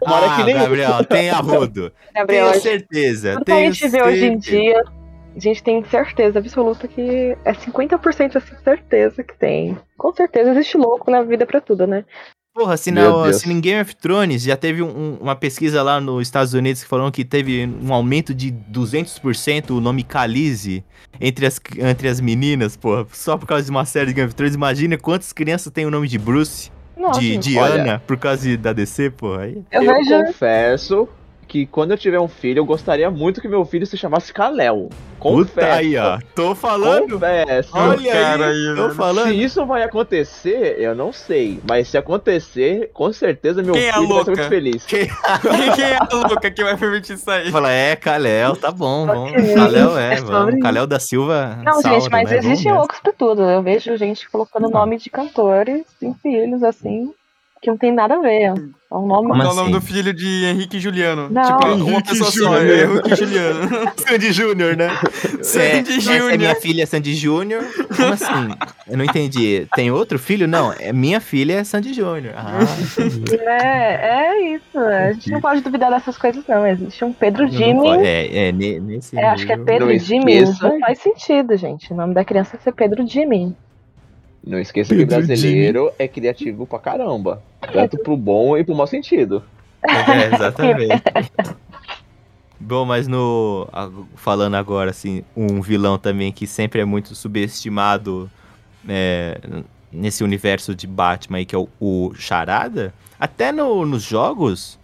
Tomara ah, que nenhum. Gabriel, tem arrodo. Gabriel, tenho certeza. tudo que a tenho gente vê hoje em certeza. dia, a gente tem certeza absoluta que é 50% assim, certeza que tem. Com certeza existe louco na vida pra tudo, né? Porra, se, Deus. se em Game of Thrones já teve um- uma pesquisa lá nos Estados Unidos que falou que teve um aumento de 200% o nome Khaleesi entre as, entre as meninas, porra, só por causa de uma série de Game of Thrones. Imagina quantas crianças tem o nome de Bruce, Nossa, de olha. Diana, por causa de- da DC, porra. Eu, Eu vejo. confesso que quando eu tiver um filho, eu gostaria muito que meu filho se chamasse Kalel. Confesso. Puta aí, ó. Tô falando. Confesso. Olha cara aí, aí, tô falando. Se isso vai acontecer, eu não sei. Mas se acontecer, com certeza meu Quem é filho vai ser muito feliz. Quem- Quem é a louca que vai permitir isso aí? Fala, é, Kalel, tá bom, vamos. Kalel é, é vamos. Kalel da Silva. Não, gente, mas né? Existem loucos pra tudo. Eu vejo gente colocando Não. nome de cantores em filhos, assim, que não tem nada a ver. É um nome. Como é o nome assim? do filho de Henrique e Juliano. Não. Tipo, uma Henrique pessoa só, Juliano. é Henrique e Juliano. Sandy Júnior, né? É, Sandy é Júnior. minha filha é Sandy Júnior, como assim? Eu não entendi. Tem outro filho? Não, é minha filha é Sandy Júnior. Ah. É, é isso. A gente não pode duvidar dessas coisas, não. Existe um Pedro Não Jimmy. pode- É, é, ne- nesse É, acho que é. Pedro Não Jimmy. Não faz sentido, gente. O nome da criança é ser Pedro Jimmy. Não esqueça que brasileiro é criativo pra caramba. Tanto pro bom e pro mau sentido. É, exatamente. Bom, mas no. Falando agora, assim, um vilão também que sempre é muito subestimado é, nesse universo de Batman aí, que é o, o Charada. Até no- nos jogos,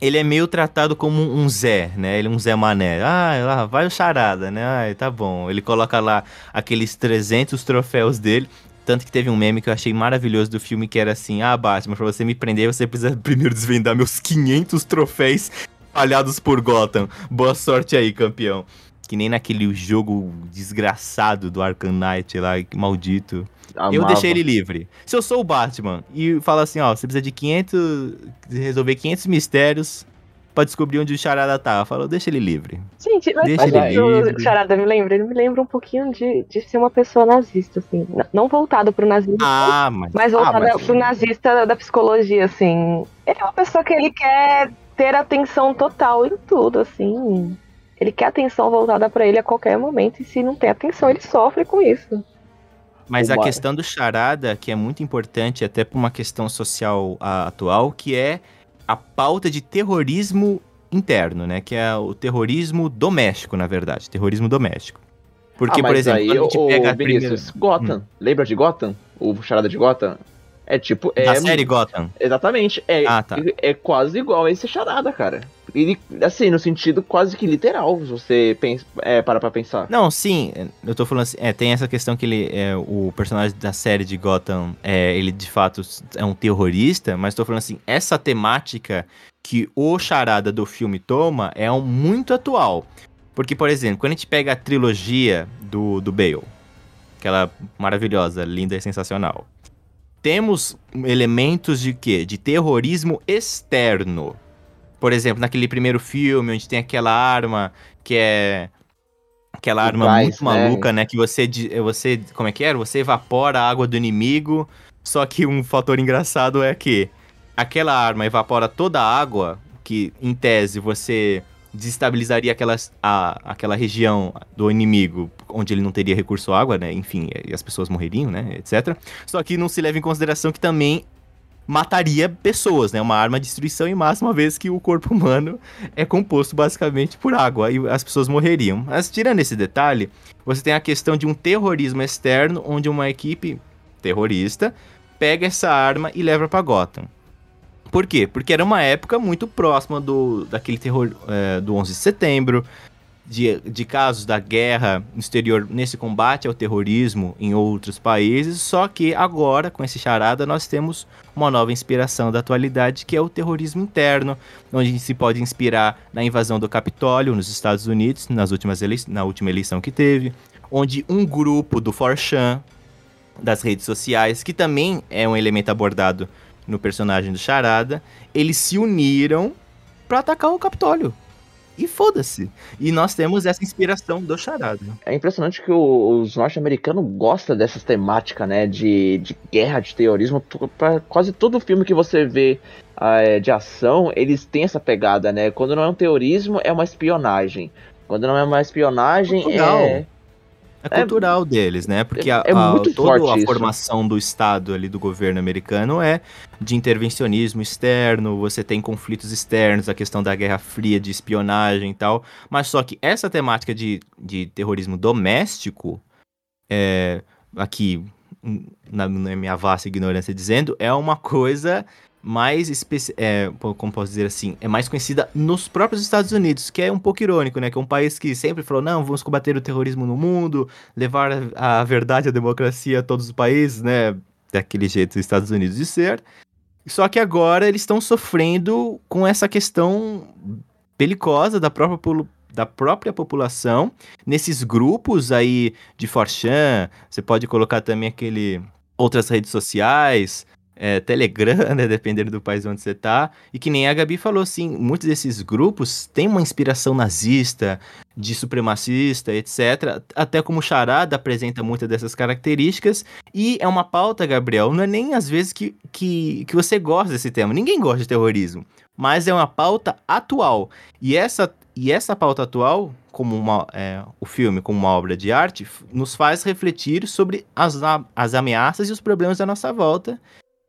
ele é meio tratado como um Zé, né? Ele é um Zé Mané. Ah, lá vai o Charada, né? Ah, tá bom. Ele coloca lá aqueles 300 troféus dele. Tanto que teve um meme que eu achei maravilhoso do filme que era assim: Ah, Batman, pra você me prender, você precisa primeiro desvendar meus 500 troféus espalhados por Gotham. Boa sorte aí, campeão. Que nem naquele jogo desgraçado do Arkham Knight lá, maldito. Eu Amava. deixei ele livre. Se eu sou o Batman e fala assim, ó, você precisa de 500, resolver 500 mistérios pra descobrir onde o Charada tá. Eu falo, deixa ele livre. Gente, mas Deixa ele livre. o Charada me lembra? Ele me lembra um pouquinho de, de ser uma pessoa nazista, assim. Não voltado pro nazismo, Ah, mas... mas voltado mas- pro nazista da, da psicologia, assim. Ele é uma pessoa que ele quer ter atenção total em tudo, assim. Ele quer atenção voltada pra ele a qualquer momento, e se não tem atenção, ele sofre com isso. Mas a Uma- questão do charada, que é muito importante até para uma questão social ah, atual, que é a pauta de terrorismo interno, né? Que é o terrorismo doméstico, na verdade. Terrorismo doméstico. Porque, ah, por exemplo, aí, quando a gente ô, pega a Vinícius, primeira... Gotham. Lembra de Gotham? O charada de Gotham? É tipo. É, Da série Gotham. Exatamente. É, Ah, tá. é quase igual a esse charada, cara. Ele, assim, no sentido quase que literal, se você pensa, é, para pra pensar. Não, sim, eu tô falando assim, é, tem essa questão que ele, é, o personagem da série de Gotham, é, ele de fato é um terrorista, mas tô falando assim, essa temática que o charada do filme toma é um, muito atual. Porque, por exemplo, quando a gente pega a trilogia do, do Bale, aquela maravilhosa, linda e sensacional, temos elementos de quê? De terrorismo externo. Por exemplo, naquele primeiro filme, onde tem aquela arma que é. Aquela O arma gás, muito né? maluca, né? Que você, você. Como é que era? Você evapora a água do inimigo. Só que um fator engraçado é que aquela arma evapora toda a água, que em tese você desestabilizaria aquelas, a, aquela região do inimigo onde ele não teria recurso à água, né? Enfim, e as pessoas morreriam, né? Etc. Só que não se leva em consideração que também mataria pessoas, né? Uma arma de destruição em massa, uma vez que o corpo humano é composto basicamente por água e as pessoas morreriam. Mas tirando esse detalhe, você tem a questão de um terrorismo externo, onde uma equipe terrorista pega essa arma e leva para Gotham. Por quê? Porque era uma época muito próxima do daquele terror é, do 11 de setembro, de, de casos da guerra exterior nesse combate ao terrorismo em outros países, só que agora, com esse charada, nós temos uma nova inspiração da atualidade, que é o terrorismo interno, onde a gente se pode inspirar na invasão do Capitólio nos Estados Unidos, nas últimas na última eleição que teve, onde um grupo do Forchan, das redes sociais, que também é um elemento abordado no personagem do Charada, eles se uniram para atacar o Capitólio. E foda-se. E nós temos essa inspiração do Charada. É impressionante que o, os norte-americanos gostam dessas temáticas, né? De, de guerra, de terrorismo. Pra quase todo filme que você vê uh, de ação, eles têm essa pegada, né? Quando não é um terrorismo, é uma espionagem. Quando não é uma espionagem, é. É cultural é, deles, né? Porque a, é a, toda a isso. formação do Estado ali, do governo americano, é de intervencionismo externo, você tem conflitos externos, a questão da Guerra Fria, de espionagem e tal. Mas só que essa temática de, de terrorismo doméstico, é, aqui, na, na minha vasta ignorância dizendo, é uma coisa mais é, como posso dizer assim, é mais conhecida nos próprios Estados Unidos, que é um pouco irônico, né? Que é um país que sempre falou, não, vamos combater o terrorismo no mundo, levar a, verdade, a democracia a todos os países, né? Daquele jeito dos Estados Unidos de ser. Só que agora eles estão sofrendo com essa questão belicosa da própria da própria população nesses grupos aí de Forchan, você pode colocar também aquele outras redes sociais, é, Telegram, né, dependendo do país onde você está, e que nem a Gabi falou, assim, muitos desses grupos têm uma inspiração nazista, de supremacista, etc. Até como Charada apresenta muitas dessas características, e é uma pauta, Gabriel, não é nem às vezes que, que, que você gosta desse tema, ninguém gosta de terrorismo, mas é uma pauta atual, e essa, e essa pauta atual, como uma, é, o filme, como uma obra de arte, nos faz refletir sobre as, as ameaças e os problemas da nossa volta,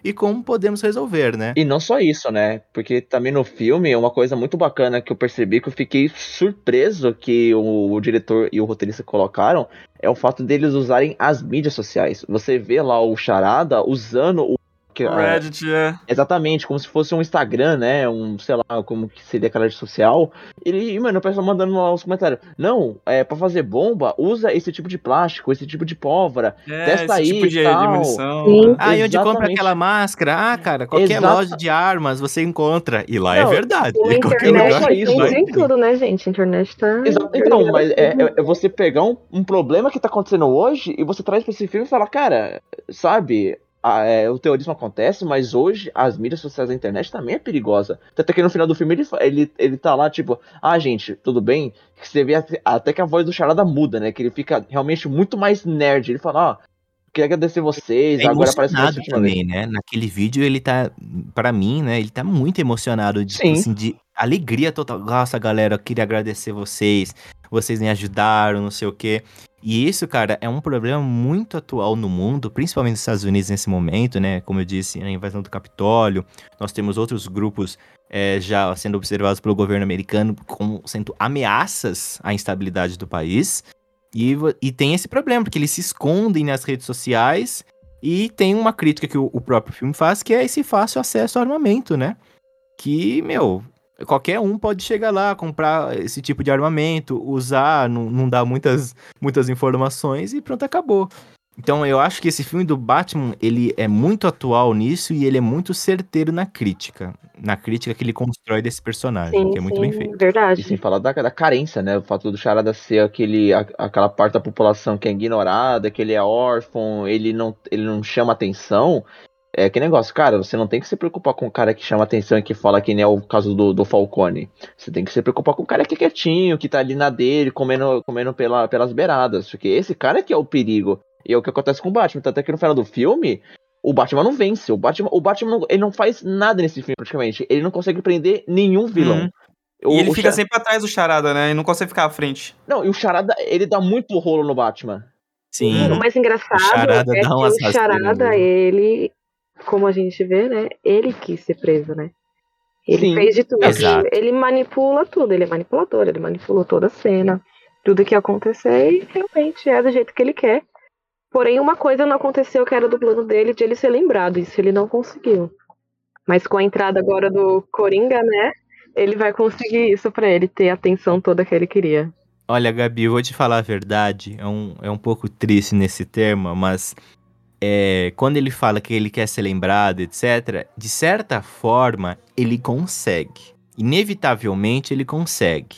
e como podemos resolver, né? E não só isso, né? Porque também no filme, uma coisa muito bacana que eu percebi que eu fiquei surpreso que o, o diretor e o roteirista colocaram é o fato deles usarem as mídias sociais. Você vê lá o Charada usando o que, Reddit, é, é. Exatamente, como se fosse um Instagram, né? Um, sei lá, como que seria aquela rede social. Ele, mano, o pessoal mandando lá os comentários. Não, é pra fazer bomba, usa esse tipo de plástico, esse tipo de pólvora. É, testa aí tipo de, tal. de munição. Sim. Ah, e onde compra aquela máscara? Ah, cara, qualquer Exata... loja de armas você encontra. E lá é Não, é verdade. A internet é isso, tem tudo, né, gente? A internet tá. Exato. Então, mas é, é, é, você pegar um, um problema que tá acontecendo hoje e você traz pra esse filme e falar, cara, sabe, é, o terrorismo acontece, mas hoje as mídias sociais da internet também é perigosa. Até que no final do filme ele, ele, ele tá lá, tipo, ah, gente, tudo bem? Você vê até que a voz do Charada muda, né? Que ele fica realmente muito mais nerd. Ele fala, ó, oh, queria agradecer vocês, é agora parece que também, né? Naquele vídeo ele tá, para mim, né, ele tá muito emocionado, de, tipo assim, de alegria total. Nossa, galera, eu queria agradecer vocês, vocês me ajudaram, não sei o quê. E isso, cara, é um problema muito atual no mundo, principalmente nos Estados Unidos nesse momento, né? Como eu disse, a invasão do Capitólio. Nós temos outros grupos é, já sendo observados pelo governo americano como sendo ameaças à instabilidade do país. E, e tem esse problema, porque eles se escondem nas redes sociais. E tem uma crítica que o, o próprio filme faz, que é esse fácil acesso ao armamento, né? Que, meu, qualquer um pode chegar lá, comprar esse tipo de armamento, usar, não, não dá muitas, muitas informações e pronto, acabou. Então eu acho que esse filme do Batman, ele é muito atual nisso e ele é muito certeiro na crítica. Na crítica que ele constrói desse personagem, sim, que é muito sim, bem feito. Verdade. E sem falar da, da carência, né? O fato do Charada ser aquele, a, aquela parte da população que é ignorada, que ele é órfão, ele não, ele não chama atenção. É que negócio, cara, você não tem que se preocupar com o cara que chama atenção e que fala que nem é o caso do, do Falcone. Você tem que se preocupar com o cara que é quietinho, que tá ali na dele, comendo, comendo pela, pelas beiradas. Porque esse cara que é o perigo. E é o que acontece com o Batman. Tanto é que no final do filme, o Batman não vence. O Batman, o Batman ele não faz nada nesse filme, praticamente. Ele não consegue prender nenhum vilão. Hum. O, e ele fica Char... sempre atrás do Charada, né? Ele não consegue ficar à frente. Não, e o Charada, ele dá muito rolo no Batman. Sim. O mais engraçado o é que o Charada, ele como a gente vê, né? Ele quis ser preso, né? Ele Sim, fez de tudo. exato. Ele manipula tudo, ele é manipulador, ele manipulou toda a cena, tudo que ia acontecer e realmente é do jeito que ele quer. Porém, uma coisa não aconteceu que era do plano dele de ele ser lembrado, isso ele não conseguiu. Mas com a entrada agora do Coringa, né? Ele vai conseguir isso pra ele ter a atenção toda que ele queria. Olha, Gabi, eu vou te falar a verdade. É um, é um pouco triste nesse termo, mas é, quando ele fala que ele quer ser lembrado, etc., de certa forma, ele consegue. Inevitavelmente, ele consegue.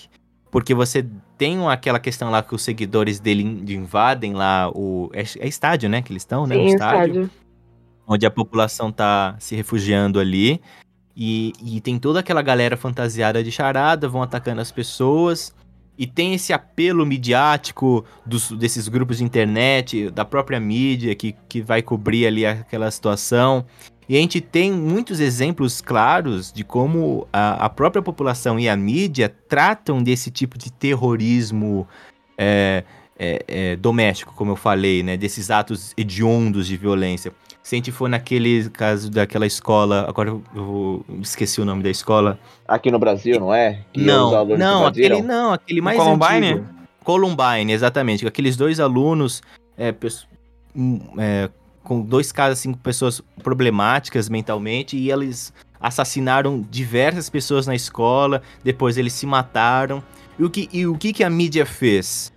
Porque você tem aquela questão lá que os seguidores dele invadem lá o. É, é estádio, né? Que eles estão, né? Sim, o o estádio estádio. onde a população tá se refugiando ali. E, e tem toda aquela galera fantasiada de charada, vão atacando as pessoas. E tem esse apelo midiático dos, desses grupos de internet, da própria mídia, que, que vai cobrir ali aquela situação. E a gente tem muitos exemplos claros de como a, a própria população e a mídia tratam desse tipo de terrorismo é, é, é, doméstico, como eu falei, né? Desses atos hediondos de violência. Se a gente for naquele caso daquela escola, agora eu, eu esqueci o nome da escola. Aqui no Brasil, não é? Que não, não, aquele não, aquele mais Columbine? antigo. Columbine, exatamente. Aqueles dois alunos é, é, com dois casos assim, com pessoas problemáticas mentalmente e eles assassinaram diversas pessoas na escola. Depois eles se mataram. E o que, e o que, que a mídia fez?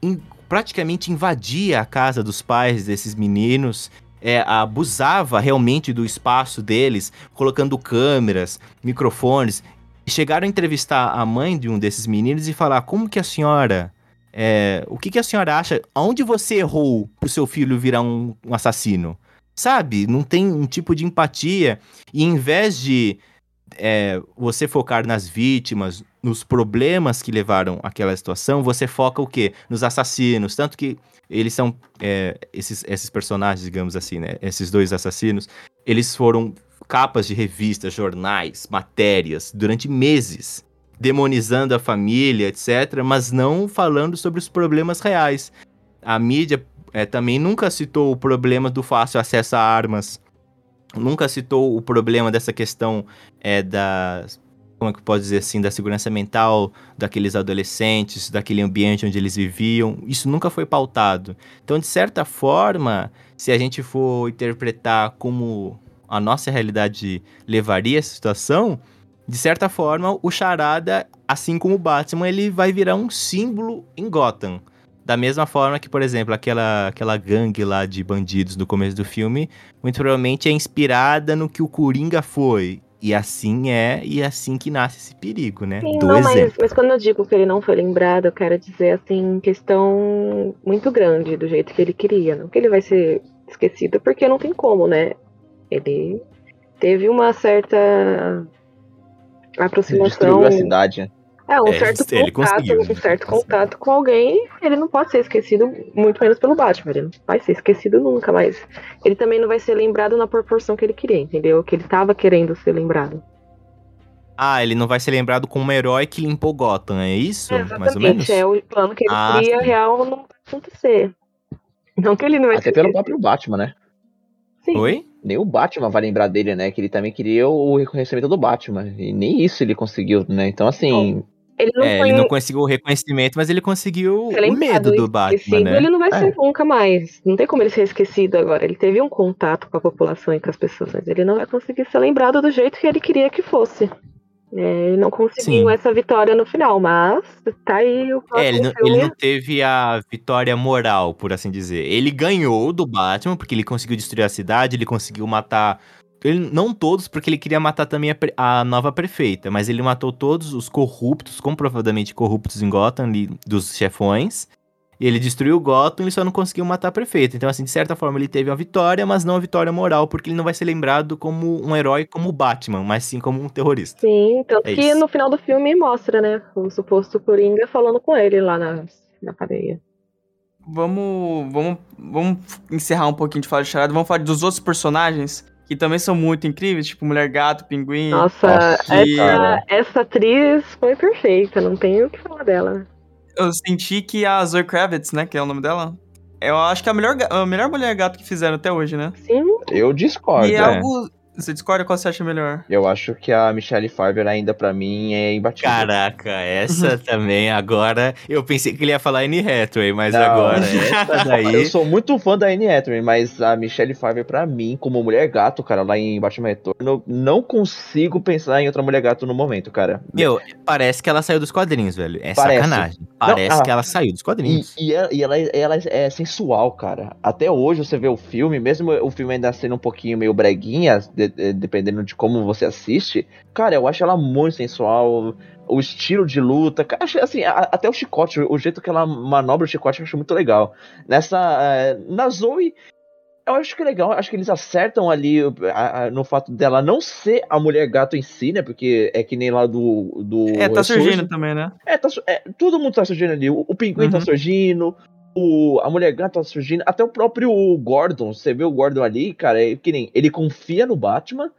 In- praticamente invadia a casa dos pais desses meninos. É, abusava realmente do espaço deles, colocando câmeras, microfones. Chegaram a entrevistar a mãe de um desses meninos e falar: como que a senhora. é, o que, que a senhora acha? Aonde você errou pro seu filho virar um, um assassino? Sabe? Não tem um tipo de empatia. E em vez de é, você focar nas vítimas, nos problemas que levaram àquela situação, você foca o quê? Nos assassinos. Tanto que eles são. é, esses, esses personagens, digamos assim, né? Esses dois assassinos, eles foram capas de revistas, jornais, matérias, durante meses, demonizando a família, etc., mas não falando sobre os problemas reais. A mídia é, também nunca citou o problema do fácil acesso a armas, nunca citou o problema dessa questão é, da. Como é que eu posso dizer assim? Da segurança mental daqueles adolescentes, daquele ambiente onde eles viviam. Isso nunca foi pautado. Então, de certa forma, se a gente for interpretar como a nossa realidade levaria essa situação, de certa forma, o Charada, assim como o Batman, ele vai virar um símbolo em Gotham. Da mesma forma que, por exemplo, aquela, aquela gangue lá de bandidos no começo do filme, muito provavelmente é inspirada no que o Coringa foi. E assim é, e é assim que nasce esse perigo, né? Sim, Do não, mas, exemplo. mas quando eu digo que ele não foi lembrado, eu quero dizer assim, questão muito grande do jeito que ele queria. Não que ele vai ser esquecido, porque não tem como, né? Ele teve uma certa aproximação. Destruiu a cidade. né? É, um É, certo ele contato, conseguiu, um né? certo Conseguiu. contato com alguém, ele não pode ser esquecido, muito menos pelo Batman, ele não vai ser esquecido nunca, mas ele também não vai ser lembrado na proporção que ele queria, entendeu? Que ele tava querendo ser lembrado. Ah, ele não vai ser lembrado como um herói que limpou Gotham, é isso? É, Mais ou menos? exatamente, é o plano que ele Ah, queria, sim. real, não vai acontecer. Não que ele não vai Até ser pelo próprio Batman, né? sim. Oi? Nem o Batman vai lembrar dele, né? Que ele também queria o reconhecimento do Batman. E nem isso ele conseguiu, né? Então, assim. Ele não É, foi ele não conseguiu o reconhecimento, mas ele conseguiu ser o medo do Batman, né? ele não vai É. ser nunca mais. Não tem como ele ser esquecido agora. Ele teve um contato com a população e com as pessoas, mas ele não vai conseguir ser lembrado do jeito que ele queria que fosse. É, ele não conseguiu Sim. essa vitória no final, mas tá aí o É, ele não, ele não teve a vitória moral, por assim dizer. Ele ganhou do Batman, porque ele conseguiu destruir a cidade, ele conseguiu matar. Ele, não todos, porque ele queria matar também a, a nova prefeita, mas ele matou todos os corruptos, comprovadamente corruptos em Gotham, ali, dos chefões. E ele destruiu Gotham, ele só não conseguiu matar a prefeita. Então, assim, de certa forma, ele teve uma vitória, mas não a vitória moral, porque ele não vai ser lembrado como um herói como o Batman, mas sim como um terrorista. Sim, tanto É que isso. no final do filme mostra, né? O suposto Coringa falando com ele lá na, na cadeia. Vamos, vamos, vamos encerrar um pouquinho de falar de charada. Vamos falar dos outros personagens que também são muito incríveis, tipo Mulher Gato, Pinguim. Nossa, essa, essa atriz foi perfeita, não tenho o que falar dela. Eu senti que a Zoe Kravitz, né, que é o nome dela, Eu acho que é a melhor, a melhor mulher gato que fizeram até hoje, né? Sim, Eu discordo. e é é. algo. Você discorda qual você acha melhor? Eu acho que a Michelle Pfeiffer ainda pra mim é imbatível. Caraca, essa também agora. Eu pensei que ele ia falar Anne Hathaway, mas Não. agora essa daí. Eu sou muito fã da Anne Hathaway, mas a Michelle Pfeiffer, pra mim, como mulher gato, cara, lá em Batman Retorno, não consigo pensar em outra mulher gato no momento, cara. Meu, parece que ela saiu dos quadrinhos, velho. É Parece. sacanagem. Parece ah. que ela saiu dos E, quadrinhos. e ela, e ela- ela é sensual, cara. Até hoje você vê o filme, mesmo o filme ainda sendo um pouquinho meio breguinha, de- de- dependendo de como você assiste, cara, eu acho ela muito sensual. O estilo de luta, cara, assim, a- até o chicote, o jeito que ela manobra o chicote, eu acho muito legal. Nessa. eh, na Zoe, eu acho que é legal, acho que eles acertam ali a- a- no fato dela não ser a mulher gato em si, né? Porque é que nem lá do. do É, tá surgindo também, né? É, tá, é, todo mundo tá surgindo ali. O, o pinguim tá Uhum. surgindo, o, a mulher gata surgindo, até o próprio Gordon. Você vê o Gordon ali, cara, é que nem ele confia no Batman,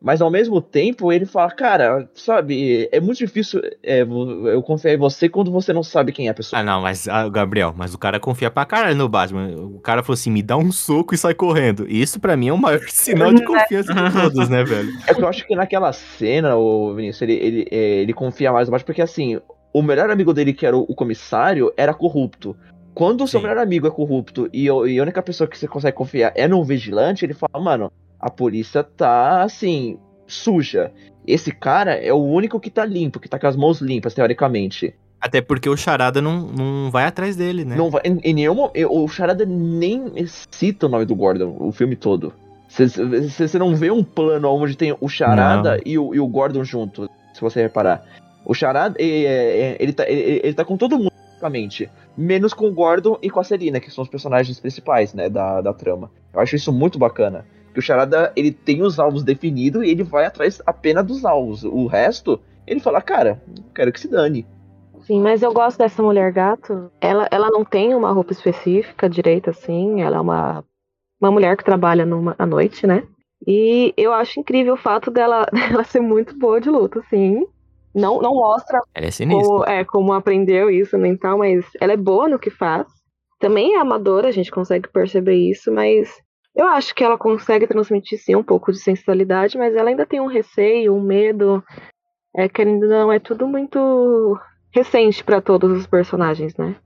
mas ao mesmo tempo ele fala, cara, sabe, é muito difícil é, eu confiar em você quando você não sabe quem é a pessoa. Ah, não, mas, ah, Gabriel, mas o cara confia pra caralho no Batman. O cara falou assim: me dá um soco e sai correndo. Isso pra mim é o maior sinal de confiança de todos, né, velho? É que eu acho que naquela cena, o Vinícius, ele, ele, é, ele confia mais no Batman, porque assim, o melhor amigo dele, que era o, o comissário, era corrupto. Quando o seu melhor amigo é corrupto e, e a única pessoa que você consegue confiar é no vigilante, ele fala, mano, a polícia tá, assim, suja. Esse cara é o único que tá limpo, que tá com as mãos limpas, teoricamente. Até porque o Charada não, não vai atrás dele, né? Não vai, em, em nenhum o Charada nem cita o nome do Gordon o filme todo. Você não vê um plano onde tem o Charada e o, e o Gordon junto, se você reparar. O Charada, é, ele, tá, ele, ele tá com todo mundo, praticamente. Menos com o Gordon e com a Selina, que são os personagens principais, né, da, da trama. Eu acho isso muito bacana. Que o Charada, ele tem os alvos definidos e ele vai atrás apenas dos alvos. O resto, ele fala, cara, quero que se dane. sim, mas eu gosto dessa mulher gato. Ela, ela não tem uma roupa específica direita, assim. Ela é uma, uma mulher que trabalha numa, à noite, né? E eu acho incrível o fato dela, dela ser muito boa de luta, assim. Não, não mostra Ela é sinistra. como, é, como aprendeu isso nem tal, mas ela é boa no que faz. Também é amadora, a gente consegue perceber isso, mas eu acho que ela consegue transmitir sim um pouco de sensualidade, mas ela ainda tem um receio, um medo. É, querendo ou não, é tudo muito recente pra todos os personagens, né?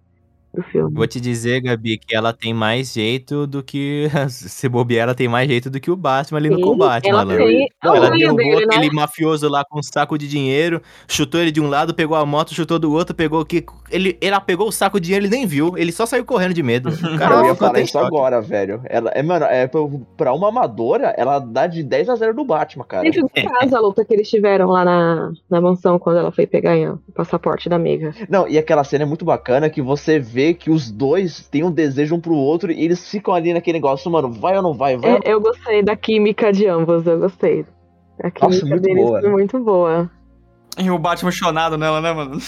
Do filme. Vou te dizer, Gabi, que ela tem mais jeito do que. Se bobear, ela tem mais jeito do que o Batman ali no Sim, combate, ela malandro. tem a Ela derrubou dele, né? aquele mafioso lá com um saco de dinheiro, chutou ele de um lado, pegou a moto, chutou do outro, pegou o que. Ele, ela pegou o saco de dinheiro, ele nem viu, ele só saiu correndo de medo. Cara eu ia falar isso choque. agora, velho. Ela, é, mano, é, pra- pra uma amadora, ela dá de 10 a 0 do Batman, cara. Dentro de casa a luta que eles tiveram lá na, na mansão quando ela foi pegar o passaporte da amiga. Não, e aquela cena é muito bacana que você vê que os dois têm um desejo um pro outro e eles ficam ali naquele negócio, mano, vai ou não vai, vai. É, eu gostei da química de ambos, eu gostei. A química muito deles boa. foi muito boa. E o Batman chonado nela, né, mano?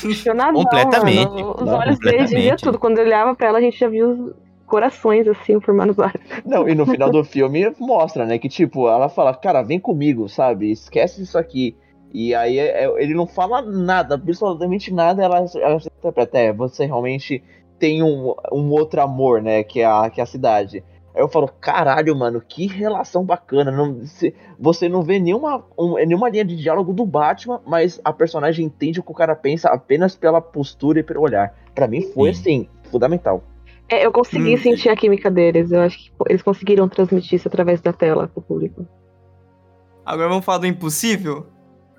Completamente. mano. Os Não, olhos dele dizia completamente. tudo. Quando ele olhava pra ela, a gente já viu os corações assim formando os olhos. Não, e no final do filme mostra, né, que tipo, ela fala, cara, vem comigo, sabe? Esquece isso aqui. E aí é- é- ele não fala nada, absolutamente nada, ela, ela interpreta, é, você realmente tem um, um outro amor, né, que é, a, que é a cidade. Aí eu falo, caralho, mano, que relação bacana. Não, se- você não vê nenhuma, um- nenhuma linha de diálogo do Batman, mas a personagem entende o que o cara pensa apenas pela postura e pelo olhar. Pra mim foi, Sim. assim, fundamental. É, eu consegui Hum. sentir a química deles. Eu acho que eles conseguiram transmitir isso através da tela pro público. Agora vamos falar do impossível?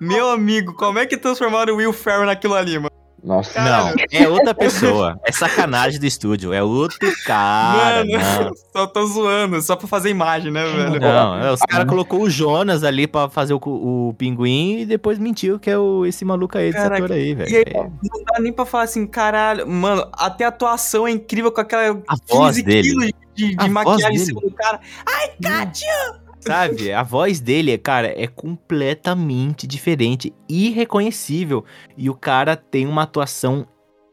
Meu amigo, como é que transformaram o Will Ferrell naquilo ali, mano? Nossa. Não, é outra pessoa. É sacanagem do estúdio. É outro cara. mano, Não. só tô zoando, só pra fazer imagem, né, velho? Não, é, os caras colocou o Jonas ali pra fazer o, o pinguim e depois mentiu que é o, esse maluco aí, esse Caraca, ator aí, velho. e aí, É. Não dá nem pra falar assim, caralho, mano, até a atuação é incrível com aquela A voz 15 dele. quilos de, de A voz maquiagem em cima do cara. Ai, Kátia! Sabe? A voz dele, cara, é completamente diferente, irreconhecível. E o cara tem uma atuação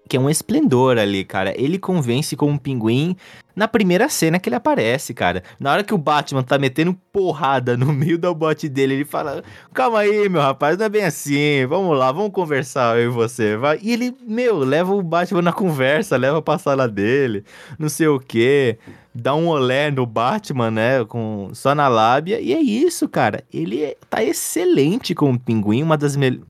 que é um esplendor ali, cara. Ele convence como um pinguim na primeira cena que ele aparece, cara. Na hora que o Batman tá metendo porrada no meio do bote dele, ele fala: Calma aí, meu rapaz, não é bem assim. Vamos lá, vamos conversar eu e você. Vai. E ele, meu, leva o Batman na conversa, leva pra sala dele, não sei o quê. Dá um olé no Batman, né? Com, só na lábia. E é isso, cara. Ele tá excelente com o pinguim, uma das melhores.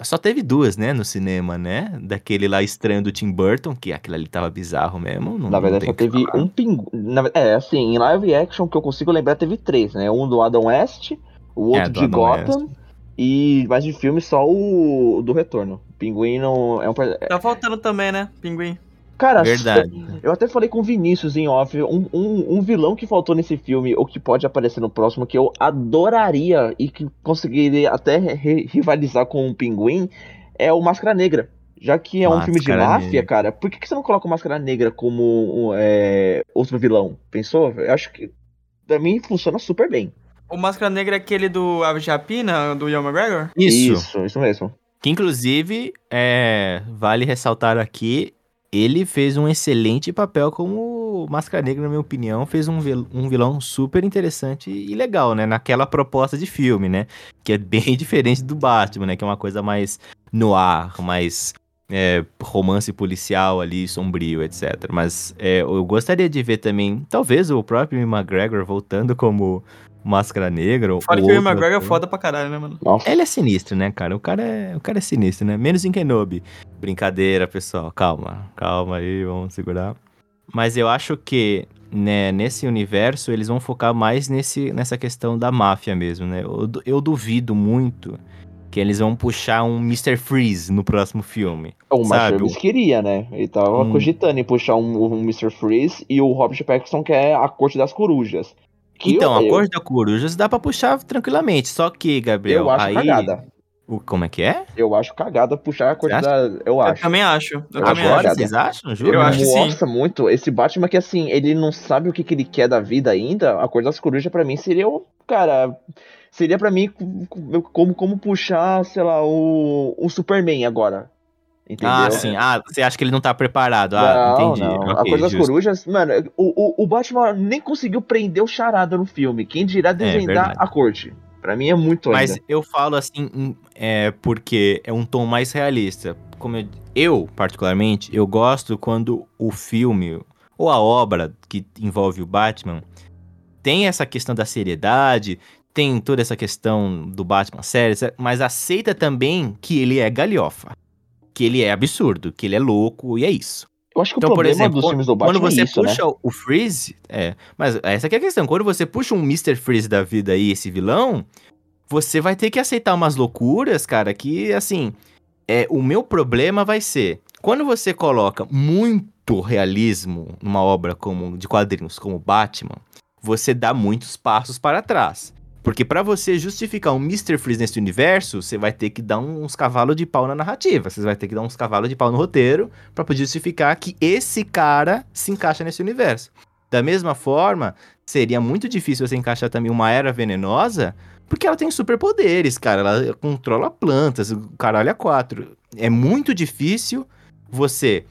Só teve duas, né, no cinema, né? Daquele lá estranho do Tim Burton, que aquele ali tava bizarro mesmo. Não, Na verdade, só teve falar. um pinguim. É, assim, em live action que eu consigo lembrar, teve três, né? Um do Adam West, o é, outro é, de Gotham, West. e mais de filme só o do Retorno. Pinguim não. É um... Tá faltando também, né? Pinguim. Cara, Verdade. eu até falei com o Vinícius em off, um, um, um, vilão que faltou nesse filme, ou que pode aparecer no próximo, que eu adoraria e que conseguiria até rivalizar com o Pinguim, é o Máscara Negra. Já que é Máscara um filme de máfia, negra. cara, por que, que você não coloca o Máscara Negra como é, outro vilão? Pensou? Eu acho que pra mim funciona super bem. O Máscara Negra é aquele do Ave Japina, do Ian McGregor? Isso. Isso, isso mesmo. Que inclusive, é, vale ressaltar aqui, ele fez um excelente papel como Máscara Negra, na minha opinião. Fez um, um vilão super interessante e legal, né? Naquela proposta de filme, né? Que é bem diferente do Batman, né? Que é uma coisa mais no ar, mais é, romance policial ali, sombrio, etc. Mas é, eu gostaria de ver também, talvez, o próprio McGregor voltando como Máscara Negra. Fora que o McGregor é foda pra caralho, né, mano? Nossa. Ele é sinistro, né, cara? O cara é, o cara é sinistro, né? Menos em Kenobi. Brincadeira, pessoal. Calma. Calma aí, vamos segurar. Mas eu acho que né, nesse universo eles vão focar mais nesse, nessa questão da máfia mesmo, né? Eu, eu duvido muito que eles vão puxar um Mr. Freeze no próximo filme. O Matt queria, né? Ele tava hum. cogitando em puxar um, um Mr. Freeze e o Robert Pattinson quer a Corte das Corujas. Que então, eu, a Corte das Corujas dá pra puxar tranquilamente, só que, Gabriel, eu acho aí... cagada. O, como é que é? Eu acho cagada puxar a Corte da... Eu acho. Eu também acho. Eu, eu também acho. Vocês acham? Juro? Eu acho que sim. Nossa, muito. Esse Batman que, assim, ele não sabe o que, que ele quer da vida ainda, a Corte das Corujas pra mim seria o... Cara seria para mim como, como puxar, sei lá, o, o Superman agora. Entendeu? Ah, sim. Ah, você acha que ele não tá preparado? Ah, não, entendi. Não. Okay, a coisa das corujas, mano, o, o, o Batman nem conseguiu prender o charada no filme. Quem dirá é desvendar é, a corte? Pra mim é muito Mas ainda. eu falo assim, é porque é um tom mais realista. Como eu, eu, particularmente, eu gosto quando o filme ou a obra que envolve o Batman tem essa questão da seriedade, tem toda essa questão do Batman série, mas aceita também que ele é galhofa. Que ele é absurdo, que ele é louco, e é isso. Eu acho que então, o problema por exemplo, dos filmes do Batman quando você é isso, puxa né? o Freeze, é, mas essa é a questão, quando você puxa um Mr. Freeze da vida aí, esse vilão, você vai ter que aceitar umas loucuras, cara, que assim, é, o meu problema vai ser, quando você coloca muito realismo numa obra como de quadrinhos como Batman, você dá muitos passos para trás. Porque para você justificar um Mr. Freeze nesse universo, você vai ter que dar uns cavalos de pau na narrativa. Você vai ter que dar uns cavalos de pau no roteiro para poder justificar que esse cara se encaixa nesse universo. Da mesma forma, seria muito difícil você encaixar também uma era venenosa, porque ela tem superpoderes, cara. Ela controla plantas, o caralho é quatro. É muito difícil você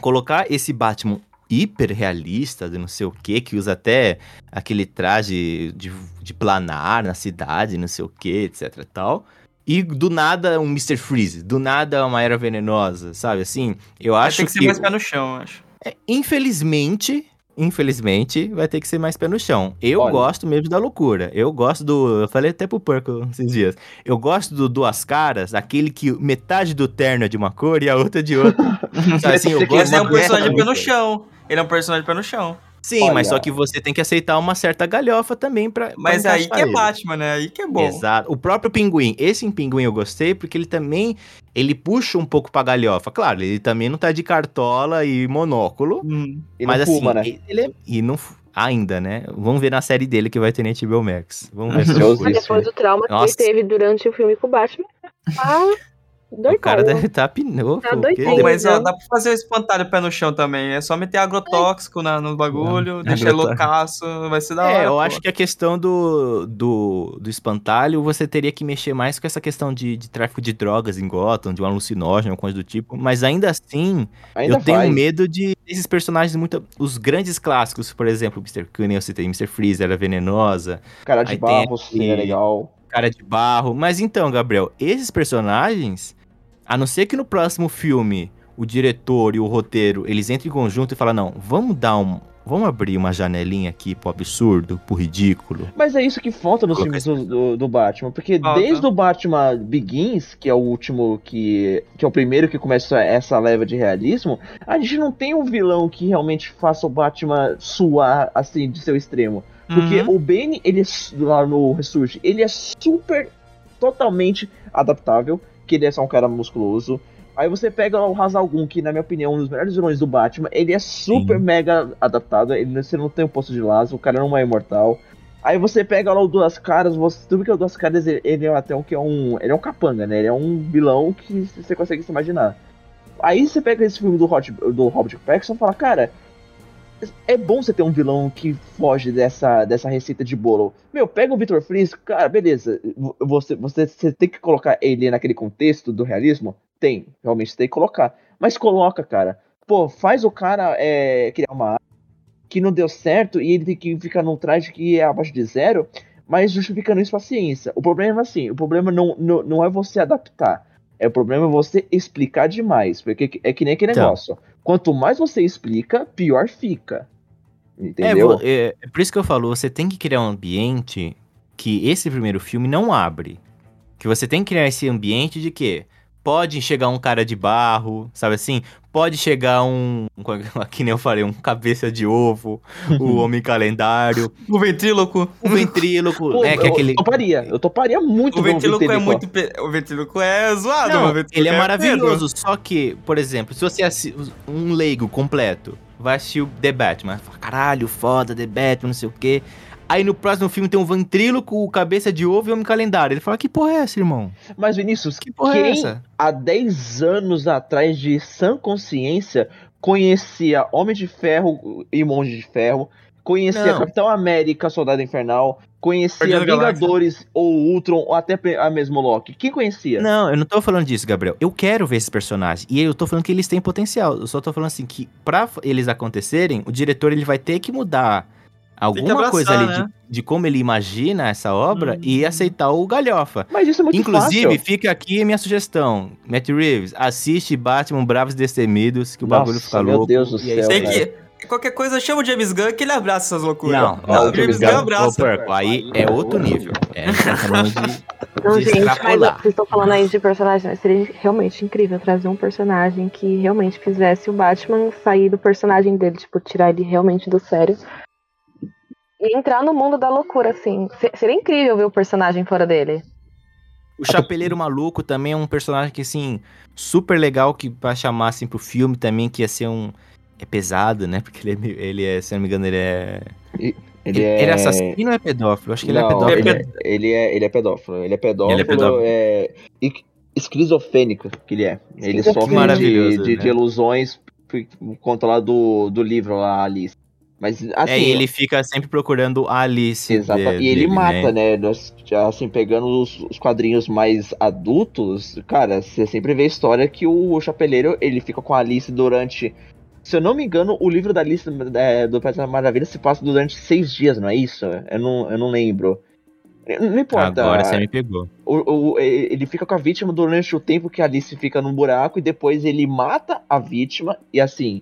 colocar esse Batman hiper realista, de não sei o que, que usa até aquele traje de, de planar na cidade, não sei o que, etc e tal. E do nada um Mr. Freeze, do nada uma era venenosa, sabe? Assim, eu acho Tem que, que ser mais pé no chão, eu acho. É, infelizmente, infelizmente, vai ter que ser mais pé no chão. Eu Olha. gosto mesmo da loucura. Eu gosto do. Eu falei até pro Porco esses dias. Eu gosto do Duas Caras, aquele que metade do terno é de uma cor e a outra de outra. Sabe, assim, eu gosto é um personagem pé no chão. Ele é um personagem pé no chão. Sim, Olha. mas só que você tem que aceitar uma certa galhofa também pra. Mas pra aí que é Batman, né? Aí que é bom. Exato. O próprio pinguim. Esse em pinguim eu gostei porque ele também. Ele puxa um pouco pra galhofa. Claro, ele também não tá de cartola e monóculo. Hum. Mas assim. Fuma, né? Ele é. E não. Ainda, né? Vamos ver na série dele que vai ter na HBO Max. Vamos ver se Mas depois do trauma Nossa. que ele teve durante o filme com o Batman. Ah. Doidão. O cara deve estar pneu. Tá Pô, mas ó, dá pra fazer o espantalho pé no chão também. É só meter agrotóxico na, no bagulho, Não, deixar ele loucaço, vai ser da hora. É, eu pô. acho que a questão do, do, do espantalho, você teria que mexer mais com essa questão de, de tráfico de drogas em Gotham, de um alucinógeno, coisa do tipo. Mas ainda assim, Ainda eu tenho faz. medo de esses personagens muito. Os grandes clássicos, por exemplo, Mr. Cunning, eu citei Mr. Freeze, era venenosa, Cara de barro, sim, é legal. Cara de barro. Mas então, Gabriel, esses personagens, a não ser que no próximo filme o diretor e o roteiro eles entrem em conjunto e falam: não, vamos dar um. Vamos abrir uma janelinha aqui pro absurdo, pro ridículo. Mas é isso que falta nos filmes do, do, do Batman, porque Falta. desde o Batman Begins, que é o último que. que é o primeiro que começa essa leva de realismo, a gente não tem um vilão que realmente faça o Batman suar assim de seu extremo. Porque Uhum. o Bane, ele é lá no Ressurge, ele é super totalmente adaptável, que ele é só um cara musculoso. Aí você pega o Hazalgun, que na minha opinião é um dos melhores vilões do Batman, ele é super Sim. mega adaptado, ele, você não tem um posto de laço, o cara não é imortal. Aí você pega lá o Duas Caras, você, tudo que é o Duas Caras, ele, ele é até um que é um. Ele é um capanga, né? Ele é um vilão que você consegue se imaginar. Aí você pega esse filme do, Hot, do Robert Pattinson e fala, cara, é bom você ter um vilão que foge dessa, dessa receita de bolo. Meu, pega o Victor Freeze, cara, beleza. Você, você, você tem que colocar ele naquele contexto do realismo? Tem, realmente você tem que colocar. Mas coloca, cara. Pô, faz o cara é, criar uma que não deu certo e ele tem que ficar num traje que é abaixo de zero, mas justificando isso com a ciência. O problema é assim, o problema não, não, não é você adaptar. É o problema é você explicar demais. Porque é que nem aquele Então. negócio. Quanto mais você explica, pior fica. É, Entendeu? é, é por isso que eu falo, você tem que criar um ambiente que esse primeiro filme não abre. Que você tem que criar esse ambiente de que pode chegar um cara de barro, sabe assim? Pode chegar um, que nem eu falei, um cabeça de ovo, o homem calendário, O ventríloco. o ventríloco, Pô, é que é eu, aquele eu toparia, eu toparia muito O um ventríloco é muito. pe- O ventríloco é zoado, Não, ventríloco ele é pedo. maravilhoso, só que, por exemplo, se você assiste um leigo completo, vai assistir o The Batman, fala, caralho, foda, The Batman, não sei o quê. Aí no próximo filme tem um ventríloco, o cabeça de ovo e o homem calendário. Ele fala, que porra é essa, irmão? Mas, Vinícius, Que porra é quem essa? há 10 anos atrás de sã consciência conhecia Homem de Ferro e Monge de Ferro, conhecia Não. Capitão América, Soldado Infernal, conhecia. Vingadores ou Ultron, ou até a mesmo Loki. Quem conhecia? Não, eu não tô falando disso, Gabriel. Eu quero ver esses personagens. E eu tô falando que eles têm potencial. Eu só tô falando assim que pra eles acontecerem, o diretor ele vai ter que mudar alguma abraçar, coisa ali né? de, de como ele imagina essa obra Hum. e aceitar o galhofa. Mas isso é muito Inclusive, fácil. fica aqui a minha sugestão. Matt Reeves, assiste Batman Bravos Destemidos, que o bagulho Nossa, fica meu louco. Deus do céu, Tem que. Qualquer coisa, chama o James Gunn que ele abraça essas loucuras. Não, Não, não, o James James Gunn Gunn- abraça. Perco, aí é outro nível. É, tá Não, gente, mas vocês estão falando aí de personagem, mas seria realmente incrível trazer um personagem que realmente fizesse o Batman sair do personagem dele, tipo, tirar ele realmente do sério. E entrar no mundo da loucura, assim. Se- Seria incrível ver o personagem fora dele. O Chapeleiro Maluco também é um personagem que, assim, super legal que pra chamar, assim, pro filme também, que ia ser um... É pesado, né? Porque ele é, ele é se não me engano, ele é... Ele é... Ele é assassino ou é pedófilo? Acho que ele é pedófilo. Ele é, ele, é, ele é pedófilo. Ele é pedófilo. Ele é pedófilo. é, e- esquizofrênico que ele é. Ele sofre de, Maravilhoso, de, né? de ilusões por conta lá do, do livro lá, Alice. Mas assim, é, e ele fica sempre procurando a Alice. Exato. de- e ele dele, mata, né? Já, Assim, pegando os, os quadrinhos mais adultos, cara, você sempre vê a história que o Chapeleiro, ele fica com a Alice durante... Se eu não me engano, o livro da Alice é, do da Maravilha se passa durante seis dias, não é isso? Eu não, eu não lembro. Não importa. Agora você me pegou. O- o- ele fica com a vítima durante o tempo que a Alice fica num buraco e depois ele mata a vítima e assim,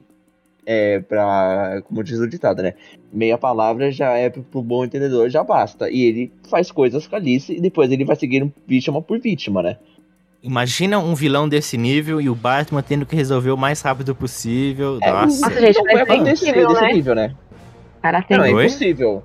é pra, como diz o ditado, né? Meia palavra já é pro, bom entendedor, já basta. E ele faz coisas com a Alice e depois ele vai seguindo vítima por vítima, né? Imagina um vilão desse nível e o Batman tendo que resolver o mais rápido possível. É, Nossa. Nossa, gente, não vai mas é desse né? nível, né? Cara, tem. Não, é Oi? impossível.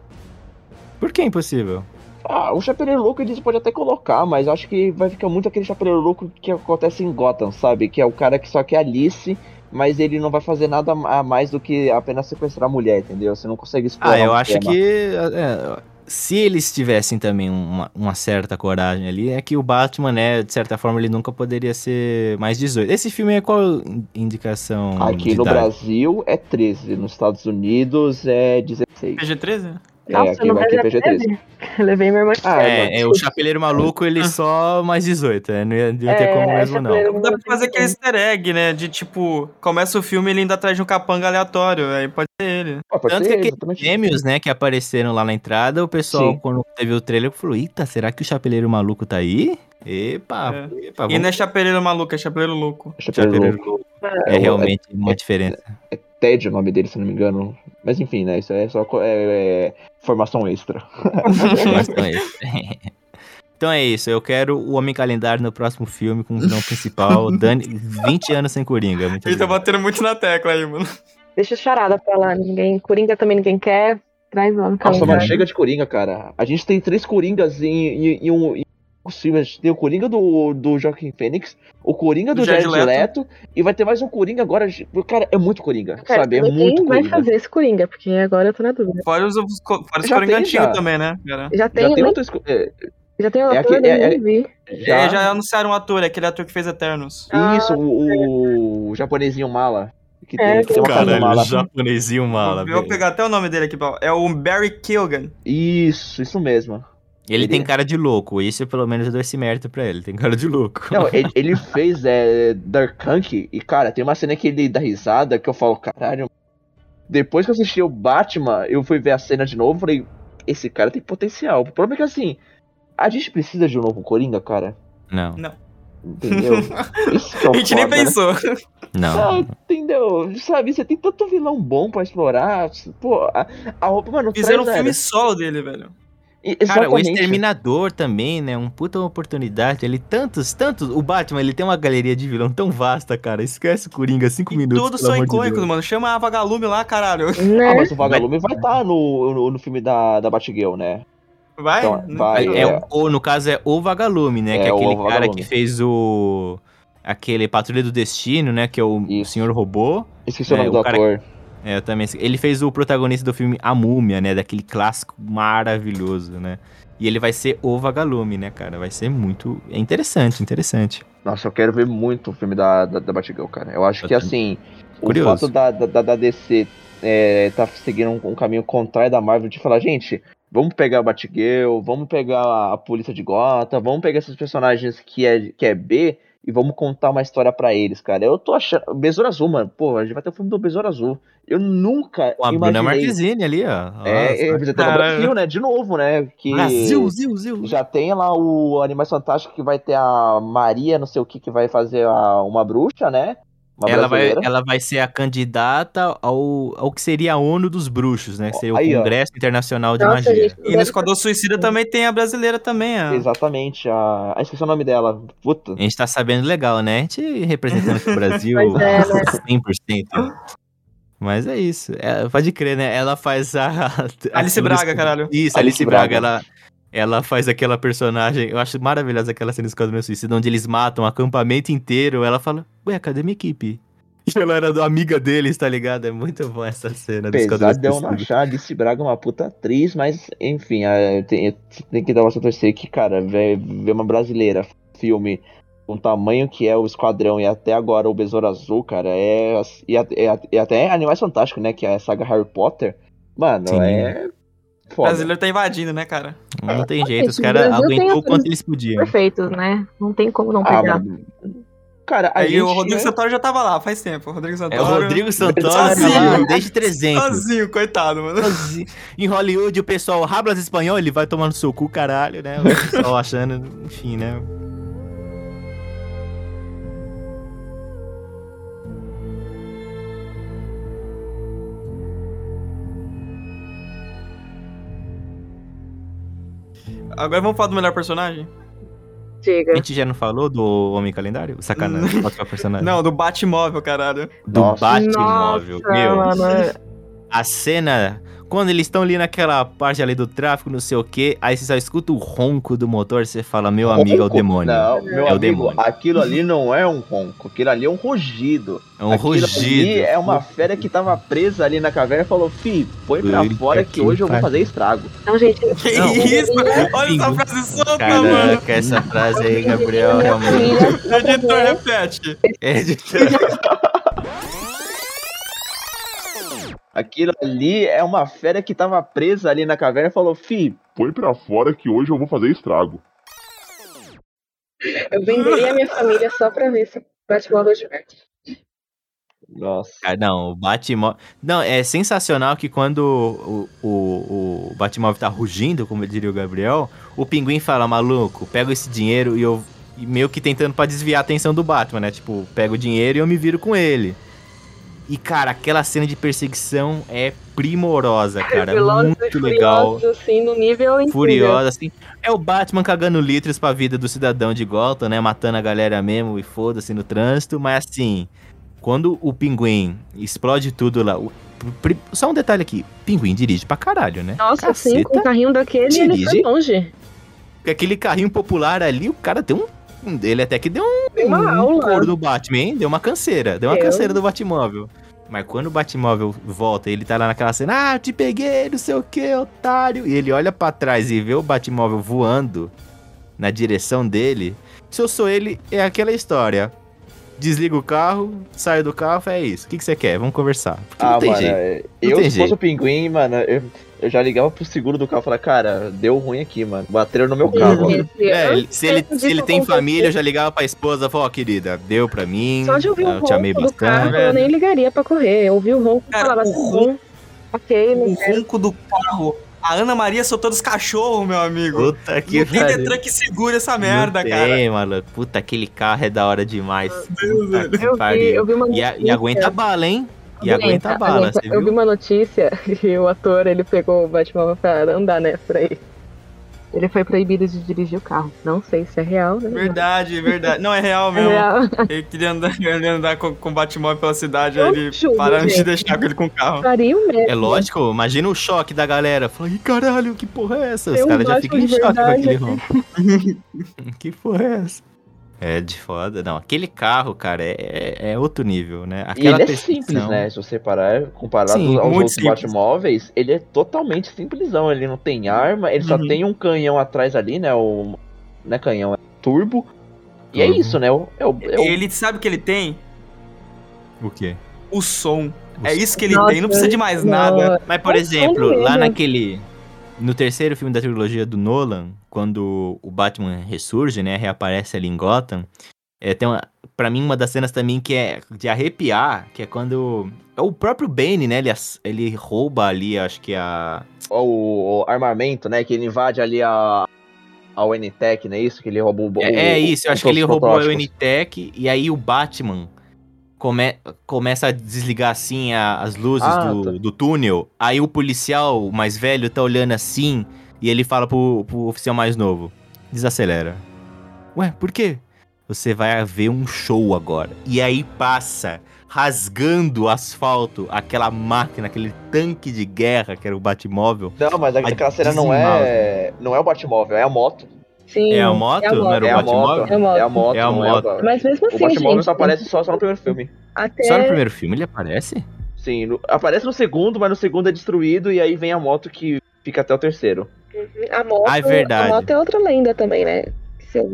Por que é impossível? Ah, o Chapeleiro Louco eles podem até colocar, mas eu acho que vai ficar muito aquele Chapeleiro Louco que acontece em Gotham, sabe? Que é o cara que só quer Alice, mas ele não vai fazer nada a mais do que apenas sequestrar a mulher, entendeu? Você não consegue explorar Ah, eu acho tema. que. é, se eles tivessem também uma, uma certa coragem ali, é que o Batman, né, de certa forma, ele nunca poderia ser mais 18. Esse filme é qual indicação? Aqui de no idade? Brasil é 13, nos Estados Unidos é 16. PG-13? É, Nossa, aqui, não aqui é vai PG-13. Eu levei minha irmã. Ah, É, é, o Chapeleiro Maluco, ele só mais 18, né? Não ia, não ia ter como mesmo, não. Dá pra fazer aquele easter egg, né? De tipo, começa o filme e ele ainda atrás de um capanga aleatório. Aí pode ser ele. Ah, pode Tanto ser, que aqueles gêmeos, né, que apareceram lá na entrada, o pessoal, Sim. quando teve o trailer, falou: Eita, será que o Chapeleiro Maluco tá aí? Epa, É. epa, E vamos não é chapeleiro maluco, é chapeleiro louco. Chapeleiro Chapeleiro Louco. É, É realmente uma diferença. É Ted o nome dele, se não me engano. Mas enfim, né? Isso é só é, é formação extra. Mas então é isso. Então é isso, eu quero o Homem Calendário no próximo filme com o vilão principal, Dani, 20 anos sem Coringa. Muito Ele tá batendo muito na tecla aí, mano. Deixa o charada pra lá. Ninguém... Coringa também ninguém quer. Traz lá no Nossa, mano, calendário. chega de Coringa, cara. A gente tem três Coringas em, em, em um. Em um. A gente tem o Coringa do, do Joaquim Fênix, o Coringa do, Do Jared Jared Leto. e vai ter mais um Coringa agora. Cara, é muito Coringa, Cara, sabe? É quem muito vai Coringa. fazer esse Coringa? Porque agora eu tô na dúvida. Fora os, os, fora os Já Coringa tem, antigos também, né, cara? Já Já tem, tem né? outros. é, já tem o é ator, aqui- é- é- vi. já, É, já anunciaram um ator, aquele ator que fez Eternos. Isso, o, o japonesinho mala. Que tem, É, que tem uma Caralho, mala. japonesinho mala, Eu vou pegar até o nome dele aqui. É o Barry Kilgan. Isso, isso mesmo. Ele Ele- tem cara de louco, isso pelo menos eu dou esse mérito pra ele, tem cara de louco. Não, ele, ele fez é, Dark Kunk e, cara, tem uma cena que ele dá risada que eu falo, caralho. Depois que eu assisti o Batman, eu fui ver a cena de novo e falei, esse cara tem potencial. O problema é que assim, a gente precisa de um novo Coringa, cara. Não, Entendeu? Isso que é o A gente nem foda, né? pensou. não. Ah, entendeu? Sabe, você tem tanto vilão bom pra explorar. Pô, a, a roupa, mano, Fizeram um filme velho. solo dele, velho. E- Cara, o exatamente. Exterminador também, né? Um puta oportunidade. Ele tantos, tantos. O Batman, ele tem uma galeria de vilão tão vasta, cara. Esquece o Coringa, cinco E minutos. todos são de icônicos, Deus. mano. Chama a Vagalume lá, caralho. Ah, Né? mas o Vagalume vai estar no, no, no filme da, da Batgirl, né? Vai? Então, Não vai. É, é. o- ou no caso é o Vagalume, né? É, que é o aquele cara Vagalume. que fez o. Aquele Patrulha do Destino, né? Que é o Isso. Senhor Robô. Esqueci o É, nome o do cara- ator. É, eu também. Ele fez o protagonista do filme A Múmia, né? Daquele clássico maravilhoso, né? E ele vai ser o Vagalume, né, cara? Vai ser muito. É interessante, interessante. Nossa, eu quero ver muito o filme da, da, da Batgirl, cara. Eu acho Eu que assim, Curioso. o fato da, da, da DC é, tá seguindo um, um caminho contrário da Marvel de falar, gente, vamos pegar a Batgirl, vamos pegar a, a polícia de Gotham, vamos pegar esses personagens que é, que é B e vamos contar uma história pra eles, cara. Eu tô achando. Besouro Azul, mano. Pô, a gente vai ter o filme do Besouro Azul. Eu nunca. Com a Bruna imaginei... Marquezine ali, ó. É, Nossa. é representando o Caralho. Brasil, né? De novo, né? Que Brasil, Zil, Zil. já tem lá o Animais Fantásticos que vai ter a Maria, não sei o que, que vai fazer a- uma bruxa, né? Uma Ela vai, ela vai ser a candidata ao, ao que seria a ONU dos Bruxos, né? Que seria Aí, o ó. Congresso Internacional de Nossa, Magia. gente, E no Esquadrão Suicida também tem a brasileira também, ó. Exatamente, a. Ah, esqueci o nome dela. Puta. A gente tá sabendo legal, né? A gente representando aqui o Brasil Pois é, né? 100%. Mas é isso. É, pode crer, né? Ela faz a. Alice aquilo Braga, caralho. Isso, Alice Alice Braga. Braga. Ela, ela faz aquela personagem. Eu acho maravilhosa aquela cena do Esquadrão Suicida, onde eles matam o acampamento inteiro. Ela fala: Ué, cadê minha equipe? E ela era do- amiga deles, tá ligado? É muito bom essa cena do Esquadrão Suicida. achar a Alice Braga uma puta atriz, mas enfim, tem, tem que dar uma torcer que, cara, ver, uma brasileira filme com o tamanho que é o Esquadrão e até agora o Besouro Azul, cara, é. E até Animais Fantásticos, né? Que é a saga Harry Potter. Mano, Sim. é. O brasileiro tá invadindo, né, cara? Não tem jeito, os caras aguentou o quanto eles podiam. Perfeitos, né? Não tem como não Ah, pegar. mano. Cara, Aí gente. o Rodrigo Santoro já tava lá faz tempo. O Rodrigo É Santoro. o Rodrigo Santoro Sozinho. tá lá desde 300. Sozinho, coitado, mano. Sozinho. Em Hollywood, o pessoal rablas espanhol, ele vai tomar no seu cu, caralho, né? O pessoal achando, enfim, né? Agora vamos falar do melhor personagem? A Diga. gente já não falou do Homem Calendário? Sacanagem, qual que é o personagem? Não, do Batmóvel, caralho. do Nossa. Batmóvel. Nossa, Meu, mano. a cena. Quando eles estão ali naquela parte ali do tráfico, não sei o que, aí você só escuta o ronco do motor, você fala, meu amigo, é o Ronco? demônio. Não, meu É o amigo, demônio. aquilo ali não é um ronco, aquilo ali é um rugido. É um aquilo rugido. ali é uma fera que tava presa ali na caverna e falou, fi, põe pra fora que que hoje eu vou fazer estrago. Então, gente, Que Não, isso? Olha essa frase solta, mano. Caraca, essa frase aí, Gabriel, minha realmente. família Editor, repete. É Aquilo ali é uma fera que tava presa ali na caverna e falou, fi, Põe pra fora que hoje eu vou fazer estrago. Eu venderia minha família só pra ver esse Batmóvel de perto. nossa. Ah, não, o Batmóvel. Não, é sensacional que quando o, o, o Batmóvel tá rugindo, como diria o Gabriel, o pinguim fala, maluco, pega esse dinheiro e eu. e meio que tentando pra desviar a atenção do Batman, né? Tipo, pega o dinheiro e eu me viro com ele. E, cara, aquela cena de perseguição é primorosa, cara. Velozes Muito legal. Furiosos, assim, no nível incrível. Furiosa, assim. É o Batman cagando litros pra vida do cidadão de Gotham, né? Matando a galera mesmo e foda-se no trânsito. Mas assim, quando o pinguim explode tudo lá. o- só um detalhe aqui: pinguim dirige pra caralho, né? Nossa, assim, Caceta. com um carrinho daquele, ele Dirige. foi longe. Aquele carrinho popular ali, o cara deu um. Ele até que deu um, Deu um couro do Batman, hein? Deu uma canseira. Deu uma Deu. canseira do Batmóvel. Mas quando o Batmóvel volta, ele tá lá naquela cena, ah, te peguei, não sei o que, otário. E ele olha pra trás e vê o Batmóvel voando na direção dele. Se eu sou ele, é aquela história. Desliga o carro, sai do carro, é isso. O que, que você quer? Vamos conversar. Porque Ah, não tem mano, jeito. é- Não eu tem se fosse jeito. o pinguim, mano, eu, eu já ligava pro seguro do carro e falava, cara, deu ruim aqui, mano. Bateram no meu carro. É, se ele, se ele tem família, eu já ligava pra esposa e falava, ó, querida, deu pra mim. Só de ouvir o eu te amei ronco do carro, bastante. eu nem ligaria pra correr. Eu ouvi o ronco e Cara, falava o assim, ronco- ok, O ronco do carro. A Ana Maria soltou dos cachorros, meu amigo. Puta que tem pariu. Detran que segura essa merda, Não cara. Tem, maluco. Puta, aquele carro é da hora demais. Puta que Eu vi, eu vi uma E, a- e aguenta bala, hein? E aguenta, a bala, aguenta. você Eu vi uma notícia e o ator, ele pegou o Batmóvel pra andar, né, por aí. Ele foi proibido de dirigir o carro. Não sei se é real, né? Verdade, verdade. Não, é real É mesmo. real. Ele queria andar, ele queria andar com, com o Batmóvel pela cidade, Eu aí ele juro, pararam de deixar com ele com o carro. Faria o mesmo. É lógico, imagina o choque da galera. Fala, ih, caralho, que porra é essa? Os caras já Batman ficam em choque com aquele ronco. que porra é essa? É de foda. Não, aquele carro, cara, é, é- é outro nível, né? E Aquela ele é perseguição- simples, né? Se você parar, comparado Sim, aos outros simples. Batmóveis, ele é totalmente simplesão. Ele não tem arma, ele só Uhum. tem um canhão atrás ali, né? O. Não é canhão, é turbo. E é Turbo. isso, né? O, é o, é o- Ele sabe o que ele tem? O quê? O som. O É som. isso que ele Nossa, tem, não precisa de mais não. nada. Mas, por É exemplo, som lá mesmo. naquele. No terceiro filme da trilogia do Nolan, quando o Batman ressurge, né? Reaparece ali em Gotham. É, tem uma, pra mim, uma das cenas também que é de arrepiar, que é quando. É o próprio Bane, né? Ele, ele rouba ali, acho que a. o, o armamento, né? Que ele invade ali a. A UNTech, não é isso? Que ele roubou o. É, é isso, eu acho que ele roubou a. Unitech e aí o Batman come- começa a desligar assim a- as luzes Ah, do, tá. do túnel. Aí o policial mais velho tá olhando assim e ele fala pro, pro oficial mais novo: desacelera. Ué, por quê? Você vai ver um show agora. E aí passa rasgando o asfalto aquela máquina, aquele tanque de guerra que era o Batmóvel. Não, mas aquela cena não é. Não é o Batmóvel, é a moto. Sim, É a moto? É a Não era É o a moto. Batmóvel? É a moto. É a moto. É moto. o- Mas mesmo O assim, Batmóvel gente, só aparece só, só no primeiro filme. até... Só no primeiro filme ele aparece? Sim, no- aparece no segundo, mas no segundo é destruído e aí vem a moto que fica até o terceiro. A moto, Ah, é verdade. A moto é outra lenda também, né?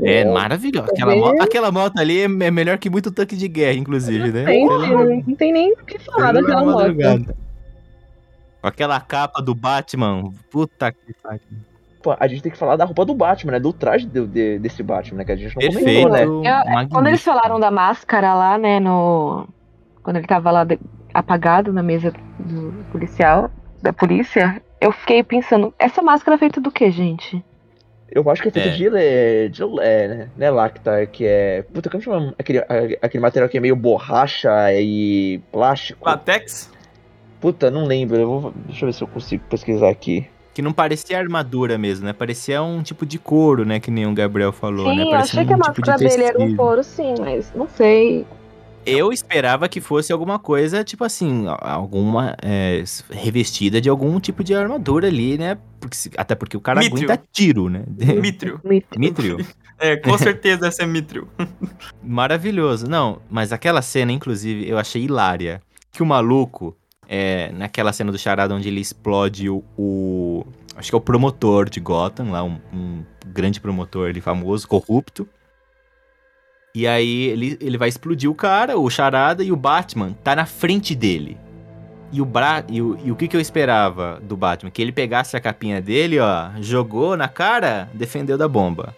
É maravilhoso. Aquela, moto, aquela moto ali é é melhor que muito tanque de guerra, inclusive, né? Tem, não tem nem o que falar daquela moto. madrugada. Aquela capa do Batman, puta que pariu. Pô, a gente tem que falar da roupa do Batman, né? Do traje de- de- desse Batman, né? Que a gente não Perfeito, comentou, né? Eu- quando eles falaram da máscara lá, né, no. Quando ele tava lá de- apagado na mesa do policial, da polícia, eu fiquei pensando, essa máscara é feita do que, gente? Eu acho que é feito É. de, le- de é, né? Não é lacta, que é. Puta, como chama aquele, aquele material que é meio borracha e plástico? Latex? Puta, não lembro. Eu vou, deixa eu ver se eu consigo pesquisar aqui. Que não parecia armadura mesmo, né? Parecia um tipo de couro, né? Que nem o Gabriel falou, sim, né? eu Parecia achei que a um tipo de máscara dele era um couro, sim, mas não sei. Eu esperava que fosse alguma coisa, tipo assim, alguma é, revestida de algum tipo de armadura ali, né? Porque, até porque o cara Mithril. aguenta tiro, né? Mithril. Mithril. É, com certeza deve ser Mithril. Maravilhoso. Não, mas aquela cena, inclusive, eu achei hilária. Que o maluco, é, naquela cena do charada onde ele explode o, o- Acho que é o promotor de Gotham, lá, um, um grande promotor ali, famoso, corrupto. E aí ele, ele vai explodir o cara, o charada, e o Batman tá na frente dele. E o, Bra e, o, e o que, que eu esperava do Batman? Que ele pegasse a capinha dele, ó, jogou na cara, defendeu da bomba.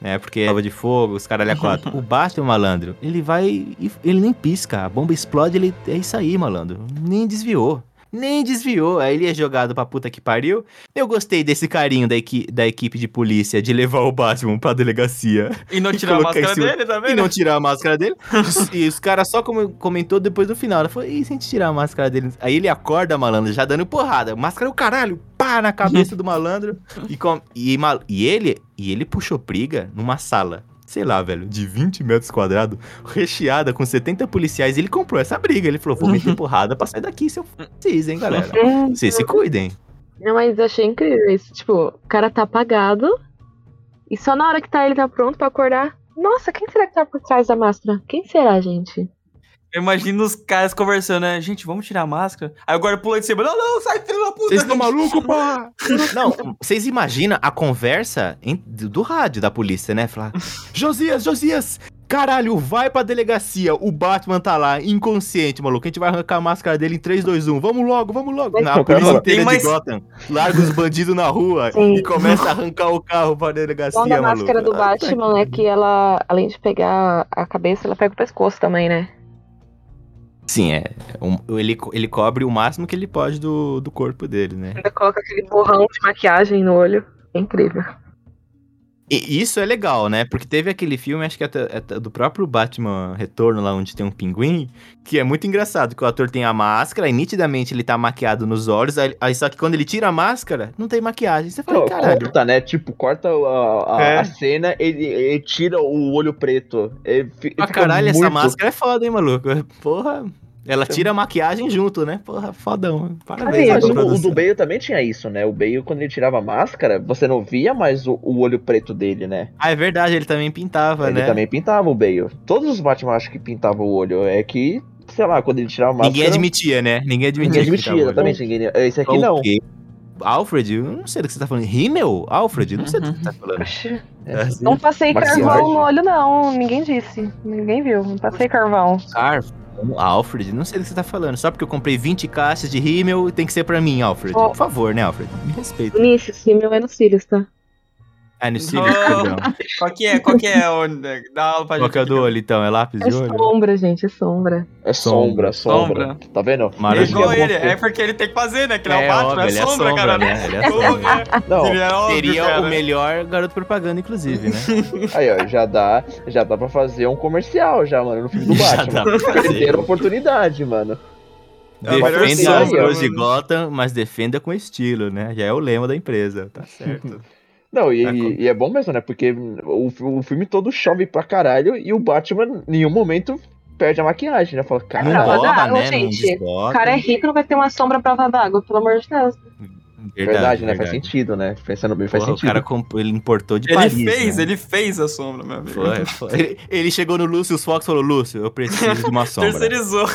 Né? Porque prova de fogo, os caras ali a quatro. O Batman, malandro, ele vai. Ele nem pisca. A bomba explode, ele. É isso aí, malandro. Nem desviou. Nem desviou. Aí ele é jogado pra puta que pariu. Eu gostei desse carinho da, equi da equipe de polícia de levar o Batman pra delegacia E não tirar a máscara cima- dele, tá e não tirar a máscara dele. e os caras só come- comentou depois do final. Ela falou, e se a gente tirar a máscara dele? Aí ele acorda, malandro, já dando porrada. Máscara é o caralho, pá, na cabeça do malandro. E, com- e, mal- e ele, e ele puxou briga numa sala, sei lá, velho, de 20 metros quadrados, recheada com 70 policiais. Ele comprou essa briga. Ele falou, vou meter porrada pra sair daqui se eu preciso, hein, galera. Vocês se cuidem. Não, mas eu achei incrível isso. Tipo, o cara tá apagado. E só na hora que tá ele tá pronto pra acordar. Nossa, quem será que tá por trás da máscara? Quem será, gente? Eu imagino os caras conversando, né? Gente, vamos tirar a máscara. Aí agora pula de cima. Não, não, sai, filho da puta. Vocês estão malucos, pá? Não, vocês imaginam a conversa em- do, do rádio da polícia, né? Falar, Josias, Josias, caralho, vai pra delegacia. O Batman tá lá, inconsciente, maluco. A gente vai arrancar a máscara dele em 3, 2, 1. Vamos logo, vamos logo. Na Não, polícia inteira Tem mais- de Gotham. Larga os bandidos na rua Sim. e começa a arrancar o carro pra delegacia, O maluco. máscara do Ah, Batman é que ela, além de pegar a cabeça, ela pega o pescoço também, né? Sim, é. Um- ele, ele cobre o máximo que ele pode do, do corpo dele, né? Ainda coloca aquele borrão de maquiagem no olho. É incrível. E isso é legal, né? Porque teve aquele filme, acho que até, até do próprio Batman Retorno, lá onde tem um pinguim, que é muito engraçado, que o ator tem a máscara e nitidamente ele tá maquiado nos olhos, aí, aí só que quando ele tira a máscara, não tem maquiagem. Você fala, caralho. corta, né? Tipo, corta a, a- É. a cena, ele, ele tira o olho preto. Ele Ah, caralho, essa muito- máscara é foda, hein, maluco? Porra. Ela tira a maquiagem junto, né? Porra, fodão. Parabéns. Aí, o, o do. Bale também tinha isso, né? O Bale, quando ele tirava a máscara, você não via mais o, o olho preto dele, né? Ah, é verdade, ele também pintava, ele né? também pintava o Bale. Todos os Batman acho que pintavam o olho. É que, sei lá, quando ele tirava a máscara. Ninguém admitia, né? Ninguém admitia. Ninguém admitia, exatamente. Ninguém, esse aqui não. Alfred, eu não sei do que você tá falando. Rimmel? Alfred? Não sei do que você tá falando. É, assim. Não passei carvão no olho, não. Ninguém disse. Ninguém viu. Não passei carvão. Carvão? Alfred? Não sei do que você tá falando. Só porque eu comprei 20 caixas de Rimmel, tem que ser pra mim, Alfred. Oh. Por favor, né, Alfred? Me respeita. Vinícius, sim, meu é no cílios, tá? Ah, no cílio, Oh. perdão. Qual que é? Qual que é? o- Dá aula pra Qual gente. que é o do olho, então? É lápis É de olho? sombra, gente, é sombra. É sombra, sombra. Sombra. Tá vendo? É Maravilhoso. igual ele, é é porque ele tem que fazer, né? Que ele é, É, o Batman, óbvio, é ele é sombra, sombra, cara. né? Ele é sombra. Não, Ele é óbvio, Seria cara. o melhor garoto propaganda, inclusive, né? aí ó, já dá, já dá pra fazer um comercial já, mano, no filme do Já Batman. dá pra fazer. Perderam a oportunidade, mano. É Defenda as pessoas de. Gotham, mas defenda com estilo, né? Já é o lema da empresa, tá certo. Não, e É, e- e é bom mesmo, né? Porque o, o filme todo chove pra caralho e o Batman em nenhum momento perde a maquiagem, né? Fala, Não caralho. Prova borra, d'água, né? Não gente. O cara é rico, não vai ter uma sombra prova d'água, pelo amor de Deus. Verdade, né? Faz sentido, né? Pensando bem, faz Porra, sentido. O cara comp- ele importou de Ele Paris, fez, né? ele fez a sombra, meu amigo. Foi, foi. Ele, ele chegou no Lúcio Fox e falou, Lúcio, eu preciso de uma sombra. Terceirizou.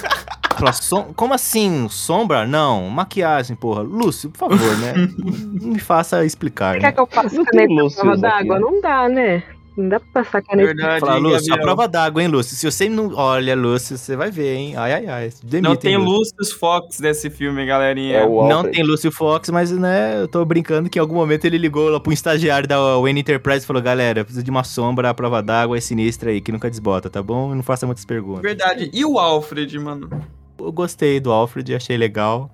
Falou, "Som- Como assim? Sombra? Não, maquiagem, porra. Lúcio, por favor, né? Me faça explicar, Você né? quer que eu tem caneta aqui, d'água? né? Não dá, né? Não dá pra passar caneta. Verdade, Falar, hein, Lúcio, a prova d'água, hein, Lúcio? Se você não. Olha, Lúcio, você vai ver, hein? Ai, ai, ai. Demite, Não tem Lúcio? Lucius Fox desse filme, galerinha. É Não tem Lúcio Fox, mas, né, eu tô brincando que em algum momento ele ligou lá pro estagiário da Wayne Enterprise e falou: galera, eu preciso de uma sombra, a prova d'água é sinistra aí, que nunca desbota, tá bom? Não faça muitas perguntas. Verdade. E o Alfred, mano? Eu gostei do Alfred, achei legal.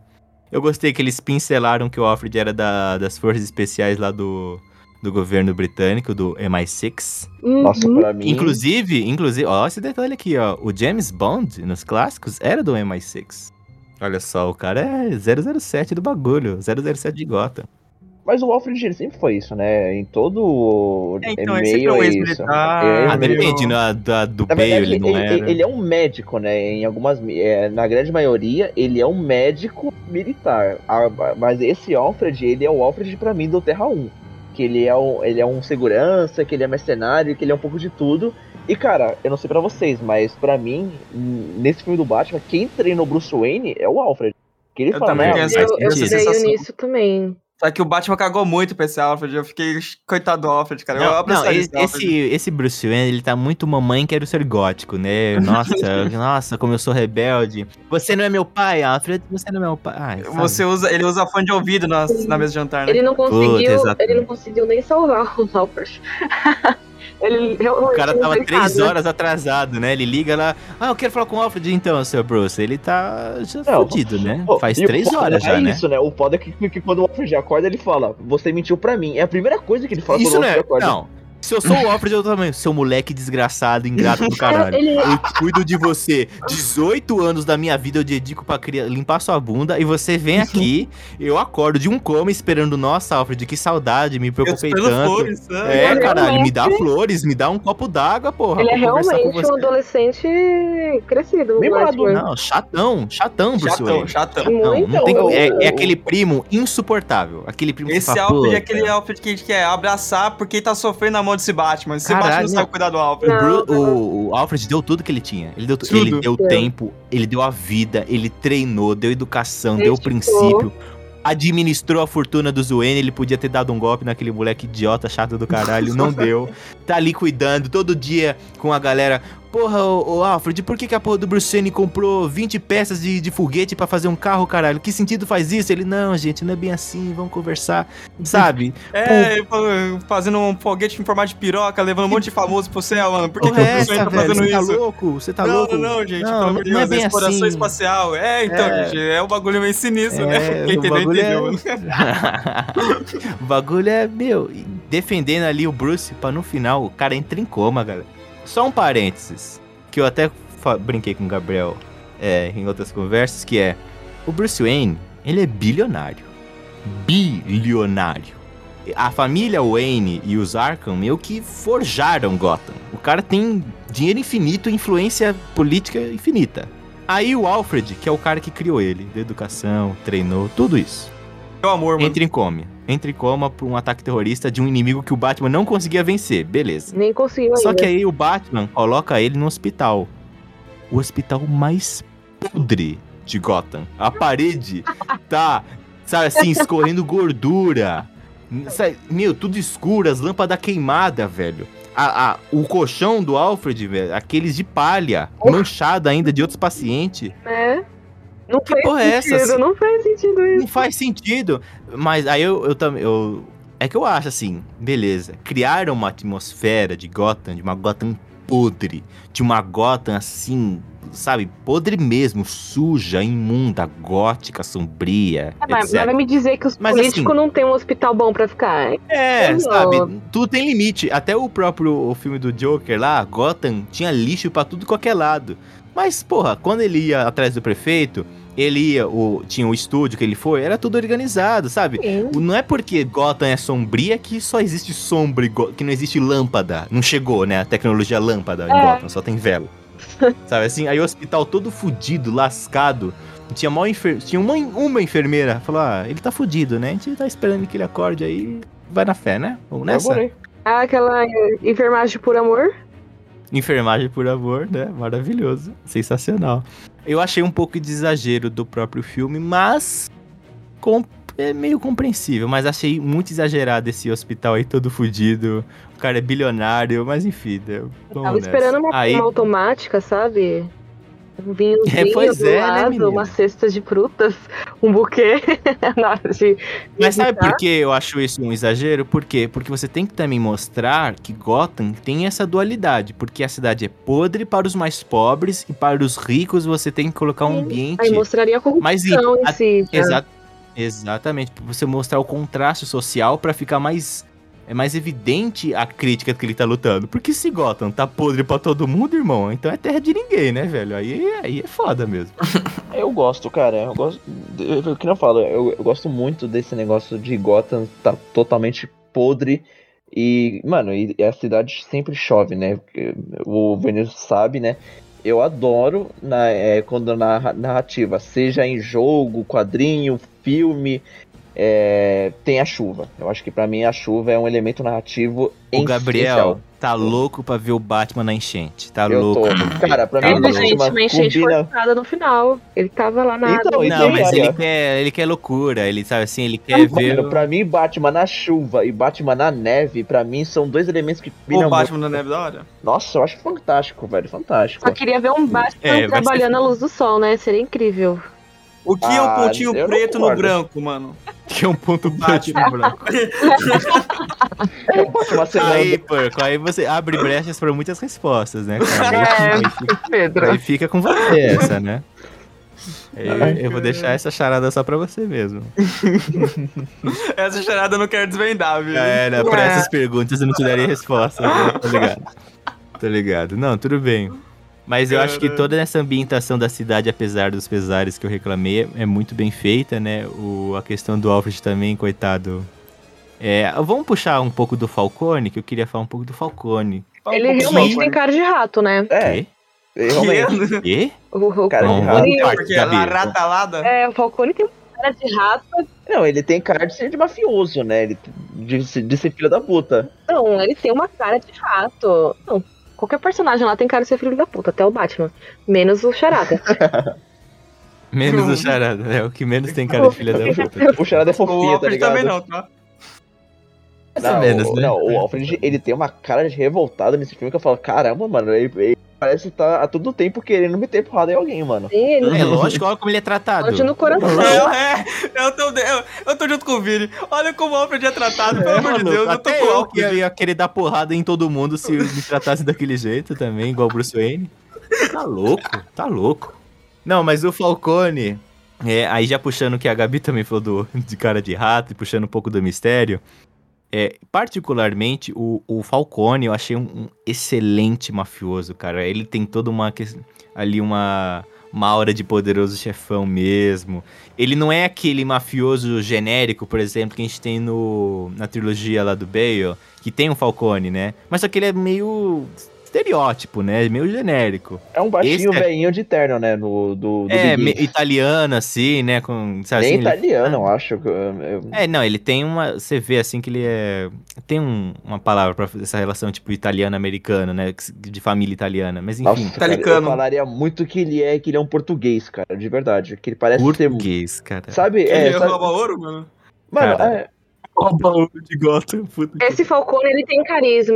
Eu gostei que eles pincelaram que o Alfred era da- das forças especiais lá do, do governo britânico, do MI6. Nossa, Uhum. pra mim. Inclusive, inclusive, ó, esse detalhe aqui, ó. O James Bond, nos clássicos, era do MI6. Olha só, o cara é 007 do bagulho, 007 de Gotham. Mas o Alfred ele sempre foi isso, né? Em todo É, então, ele sempre meio é um é isso. ex-militar, É, Ah, meio- depende, né? Da, do Na Bale verdade, ele não ele, era. ele- ele é um médico, né? Em algumas. é, na grande maioria, ele é um médico militar. Ah, Mas esse Alfred, ele é o Alfred pra mim do Terra 1. Que ele é, um, ele é um segurança, que ele é mercenário, que ele é um pouco de tudo. E cara, eu não sei pra vocês, mas pra mim, nesse filme do Batman, quem treinou Bruce Wayne é o Alfred. Que ele Eu fala, também né? Eu, eu sentido. creio nisso também. Só que o Batman cagou muito pra esse Alfred. Eu fiquei, coitado do Alfred, cara. eu Não, não, esse, Alfred. esse, esse Bruce Wayne, ele tá muito mamãe quero ser gótico, né? Nossa, nossa, como eu sou rebelde. Você não é meu pai, Alfred, você não é meu pai. Ai? Você usa, ele usa fone de ouvido na, na mesa de jantar, né? Ele não conseguiu, exatamente. ele não conseguiu nem salvar o Alfred. ele O cara tava três coitado. horas atrasado, né? Ele liga lá, ah, eu quero falar com o Alfred então, seu Bruce. Ele tá já Não, fudido, né? Faz três horas é já, né? isso, né? O foda é que, que quando o Alfred acorda, ele fala: Você mentiu pra mim. É a primeira coisa que ele fala Isso quando o é. Alfred acorda. Não. Se eu sou o Alfred, eu também. Seu moleque desgraçado, ingrato do caralho. Ele- Eu cuido de você. 18 anos da minha vida eu dedico pra criar, limpar sua bunda. E você vem aqui, eu acordo de um coma esperando, nossa, Alfred, que saudade, me Eu preocupei pelo tanto. flores, né? É, Ele caralho, me dá flores, me dá um copo d'água, porra. Ele é realmente um adolescente crescido. Mimado. Não, chatão, chatão, Bruce Chatão, Wayne. chatão. Não, não tem, eu- é, é eu- aquele primo insuportável. Aquele primo que Esse Alfred "Pô, é aquele Alfred que a gente quer abraçar porque tá sofrendo mão desse Batman. Esse Caralho, Batman não sabe cuidar do Alfred. O, Não, o- o Alfred deu tudo que ele tinha. Ele deu, tu- Tudo. ele deu Deu. tempo, ele deu a vida, ele treinou, deu educação, Ele deu esticou. princípio. Administrou a fortuna do Wayne, ele podia ter dado um golpe naquele moleque idiota, chato do caralho, não deu. Tá ali cuidando, todo dia com a galera. Porra, ô, ô, Alfred, por que, que a porra do Bruce Wayne comprou 20 peças de, de foguete pra fazer um carro, caralho? Que sentido faz isso? Ele, não, gente, não é bem assim, vamos conversar. Sabe? É, fazendo um foguete em formato de piroca, levando um monte de famoso pro céu, mano. Por que, que o é Bruce Wayne tá velho? fazendo Você tá isso? louco? Você tá não, louco? não, não, gente, Não, pelo amor de é Deus, bem exploração assim. espacial. É, então, É. gente, é um bagulho meio sinistro, É, né? Quem entendeu, bagulho é- entendeu. o bagulho é, meu, defendendo ali o Bruce pra no final o cara entra em coma, galera. Só um parênteses, que eu até brinquei com o Gabriel é, em outras conversas, que é o Bruce Wayne, ele é bilionário. Bilionário. A família Wayne e os Arkham meio que forjaram Gotham. O cara tem dinheiro infinito e influência política infinita. Aí o Alfred, que é o cara que criou ele, de educação, treinou, tudo isso. Meu amor, mano. Entra em coma. Entra em coma por um ataque terrorista de um inimigo que o Batman não conseguia vencer. Beleza. Nem conseguiu Só ainda. que aí o Batman coloca ele no hospital. O hospital mais podre de Gotham. A parede tá, sabe assim, escorrendo gordura. Meu, tudo escuro, as lâmpadas queimadas, velho. A, a- o colchão do Alfred, velho, aqueles de palha, manchado ainda de outros pacientes. É. Não Que faz porra é essa? sentido, não faz sentido isso. Não faz sentido. Mas aí eu, eu também. Eu, é que eu acho assim, beleza. Criaram uma atmosfera de Gotham, de uma Gotham podre. De uma Gotham assim, sabe, podre mesmo, suja, imunda, gótica, sombria. Ah, mas, mas vai me dizer que os Mas políticos assim- não têm um hospital bom pra ficar. É, sabe? Tudo tem limite. Até o próprio o filme do Joker lá, Gotham, tinha lixo pra tudo qualquer lado. Mas, porra, quando ele ia atrás do prefeito, ele ia, o, tinha o estúdio que ele foi, era tudo organizado, sabe? Sim. Não é porque Gotham é sombria que só existe sombra, que não existe lâmpada. Não chegou, né? A tecnologia lâmpada em É. Gotham, só tem vela. Sabe assim? Aí o hospital todo fudido, lascado. Tinha, mó enfer... tinha uma, uma enfermeira. Falou: Ah, ele tá fudido, né? A gente tá esperando que ele acorde aí. Vai na fé, né? Vamos nessa? Ah, aquela enfermagem por amor. Enfermagem por amor, né? Maravilhoso. Sensacional. Eu achei um pouco de exagero do próprio filme, mas. com- É meio compreensível, mas achei muito exagerado esse hospital aí todo fudido. O cara é bilionário, mas enfim. Vamos Tava nessa. esperando uma, Aí, uma automática, sabe? Um vinhozinho É, pois do é, né, lado, menina? uma cesta de frutas, um buquê na hora de. Mas sabe por que eu acho isso um exagero? Por quê? Porque você tem que também mostrar que Gotham tem essa dualidade. Porque a cidade é podre para os mais pobres e para os ricos você tem que colocar um Sim. ambiente Aí mostraria a corrupção limpo. em si. Exa exatamente, pra você mostrar o contraste social pra ficar mais é mais evidente a crítica que ele tá lutando. Porque se Gotham tá podre pra todo mundo, irmão, então é terra de ninguém, né, velho? Aí, aí é foda mesmo. Eu gosto, cara. Eu gosto. Eu, que não falo, eu, eu gosto muito desse negócio de Gotham tá totalmente podre. E, mano, e a cidade sempre chove, né? O Vinícius sabe, né? Eu adoro na, é, quando na narrativa, seja em jogo, quadrinho, filme, é, tem a chuva. Eu acho que pra mim a chuva é um elemento narrativo O Gabriel essencial. tá louco pra ver o Batman na enchente. Tá Eu louco. tô. Cara, pra Tá mim louco. gente, Batman uma enchente combina. forçada no final. Ele tava lá na Então, água. Não, mas ele quer, ele quer loucura. Ele sabe assim, ele quer ver. Mano, pra mim, Batman na chuva e Batman na neve, pra mim, são dois elementos que combinam O muito. Batman da Neve da hora. Nossa, eu acho fantástico, velho. Fantástico. Só queria ver um Batman É, trabalhando à luz do sol, né? Seria incrível. O que é um Ah, pontinho preto no branco, mano? Que é um ponto Batman. Batman branco. Semana Aí, porco, aí você abre brechas pra muitas respostas, né, cara? É. Aí fica, Pedro. aí fica com você essa, né? Eu, eu vou deixar essa charada só pra você mesmo. Essa charada eu não quero desvendar, viu? É, né, pra É. essas perguntas eu não te daria resposta. Né? Tô ligado. Tô ligado. Não, tudo bem. Mas eu acho que toda essa ambientação da cidade, apesar dos pesares que eu reclamei, é muito bem feita, né? O, a questão do Alfred também, coitado. É, vamos puxar um pouco do Falcone, que eu queria falar um pouco do Falcone. Fala um Ele pouco realmente tem cara de rato, né? É, Quê? realmente. Quê? O, o Cara de Não, rato. parte, Porque a ratalada. É, o Falcone tem cara de rato. Não, ele tem cara de ser de mafioso, né? Ele, de, ser- de ser filho da puta. Não, ele tem uma cara de rato. Não, qualquer personagem lá tem cara de ser filho da puta, até o Batman. Menos o Charada. Menos o Charada, é o que menos tem cara de filha da puta. O Charada é O fofinho, tá Alfred ligado? também não, tá? Não, menos, o, né? não, o Alfred, ele tem uma cara de revoltado nesse filme que eu falo, caramba, mano, ele, ele parece estar a todo tempo querendo meter porrada em alguém, mano. Sim, ele É lógico, olha como ele é tratado. ódio no coração. É, é, eu tô, eu, eu tô junto com o Vini. Olha como o Alfred é tratado, pelo amor de Deus, eu tô até com o eu que ia querer dar porrada em todo mundo se me tratasse daquele jeito também, igual o Bruce Wayne. Tá louco, tá louco. Não, mas o Falcone, é, aí já puxando o que a Gabi também falou do, de cara de rato e puxando um pouco do mistério, é, particularmente o, o Falcone eu achei um, um excelente mafioso, cara. Ele tem toda uma ali uma uma aura de poderoso chefão mesmo. Ele não é aquele mafioso genérico, por exemplo, que a gente tem no, na trilogia lá do Bale, que tem um Falcone, né? Mas só que ele é meio estereótipo, né? Meio genérico. É um baixinho Esse é- velhinho de terno, né? No, do, do é, me- italiano, assim, né? Com, sabe, Nem assim, ele- italiano, eu acho. que, eu- É, não, ele tem uma. Você vê assim que ele é. Tem um- uma palavra pra fazer essa relação, tipo, italiano-americano, né? De família italiana. Mas enfim, Nossa, cara, eu Italicano. falaria muito que ele é que ele é um português, cara, de verdade. Que ele parece português, cara. Sabe? Ele É, sabe rouba ouro, mano? mano, Cara. é, Rouba de Gotham, Esse Falcone, ele tem carisma.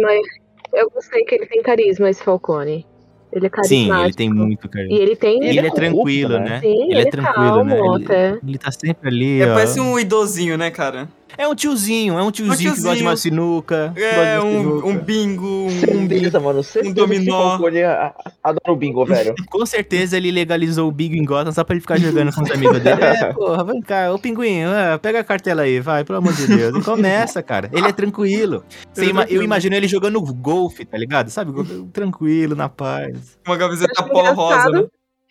Eu gostei que ele tem carisma, esse Falcone. Ele é Sim, carismático. ele tem muito, cara. E ele tem... E Ele ele é é tranquilo, né? né? Sim, ele é tranquilo, né? calmo Ele, até. ele tá sempre ali, É, ó. parece um idosinho, né, cara? É um tiozinho, é um tiozinho, que gosta de uma tiozinho. sinuca. É, um, sinuca. um bingo, um... certeza, mano. Certeza esse dominó. Falcone a- a- adora o bingo, velho. Com certeza ele legalizou o Big em Gotham só pra ele ficar jogando com os amigos dele. É, porra, vem cá, ô pinguinho, é, pega a cartela aí, vai, pelo amor de Deus. E começa, cara. Ele é tranquilo. Você é ima- eu imagino ele jogando golfe, tá ligado? Sabe? Tranquilo, na paz. uma camiseta polo rosa, né?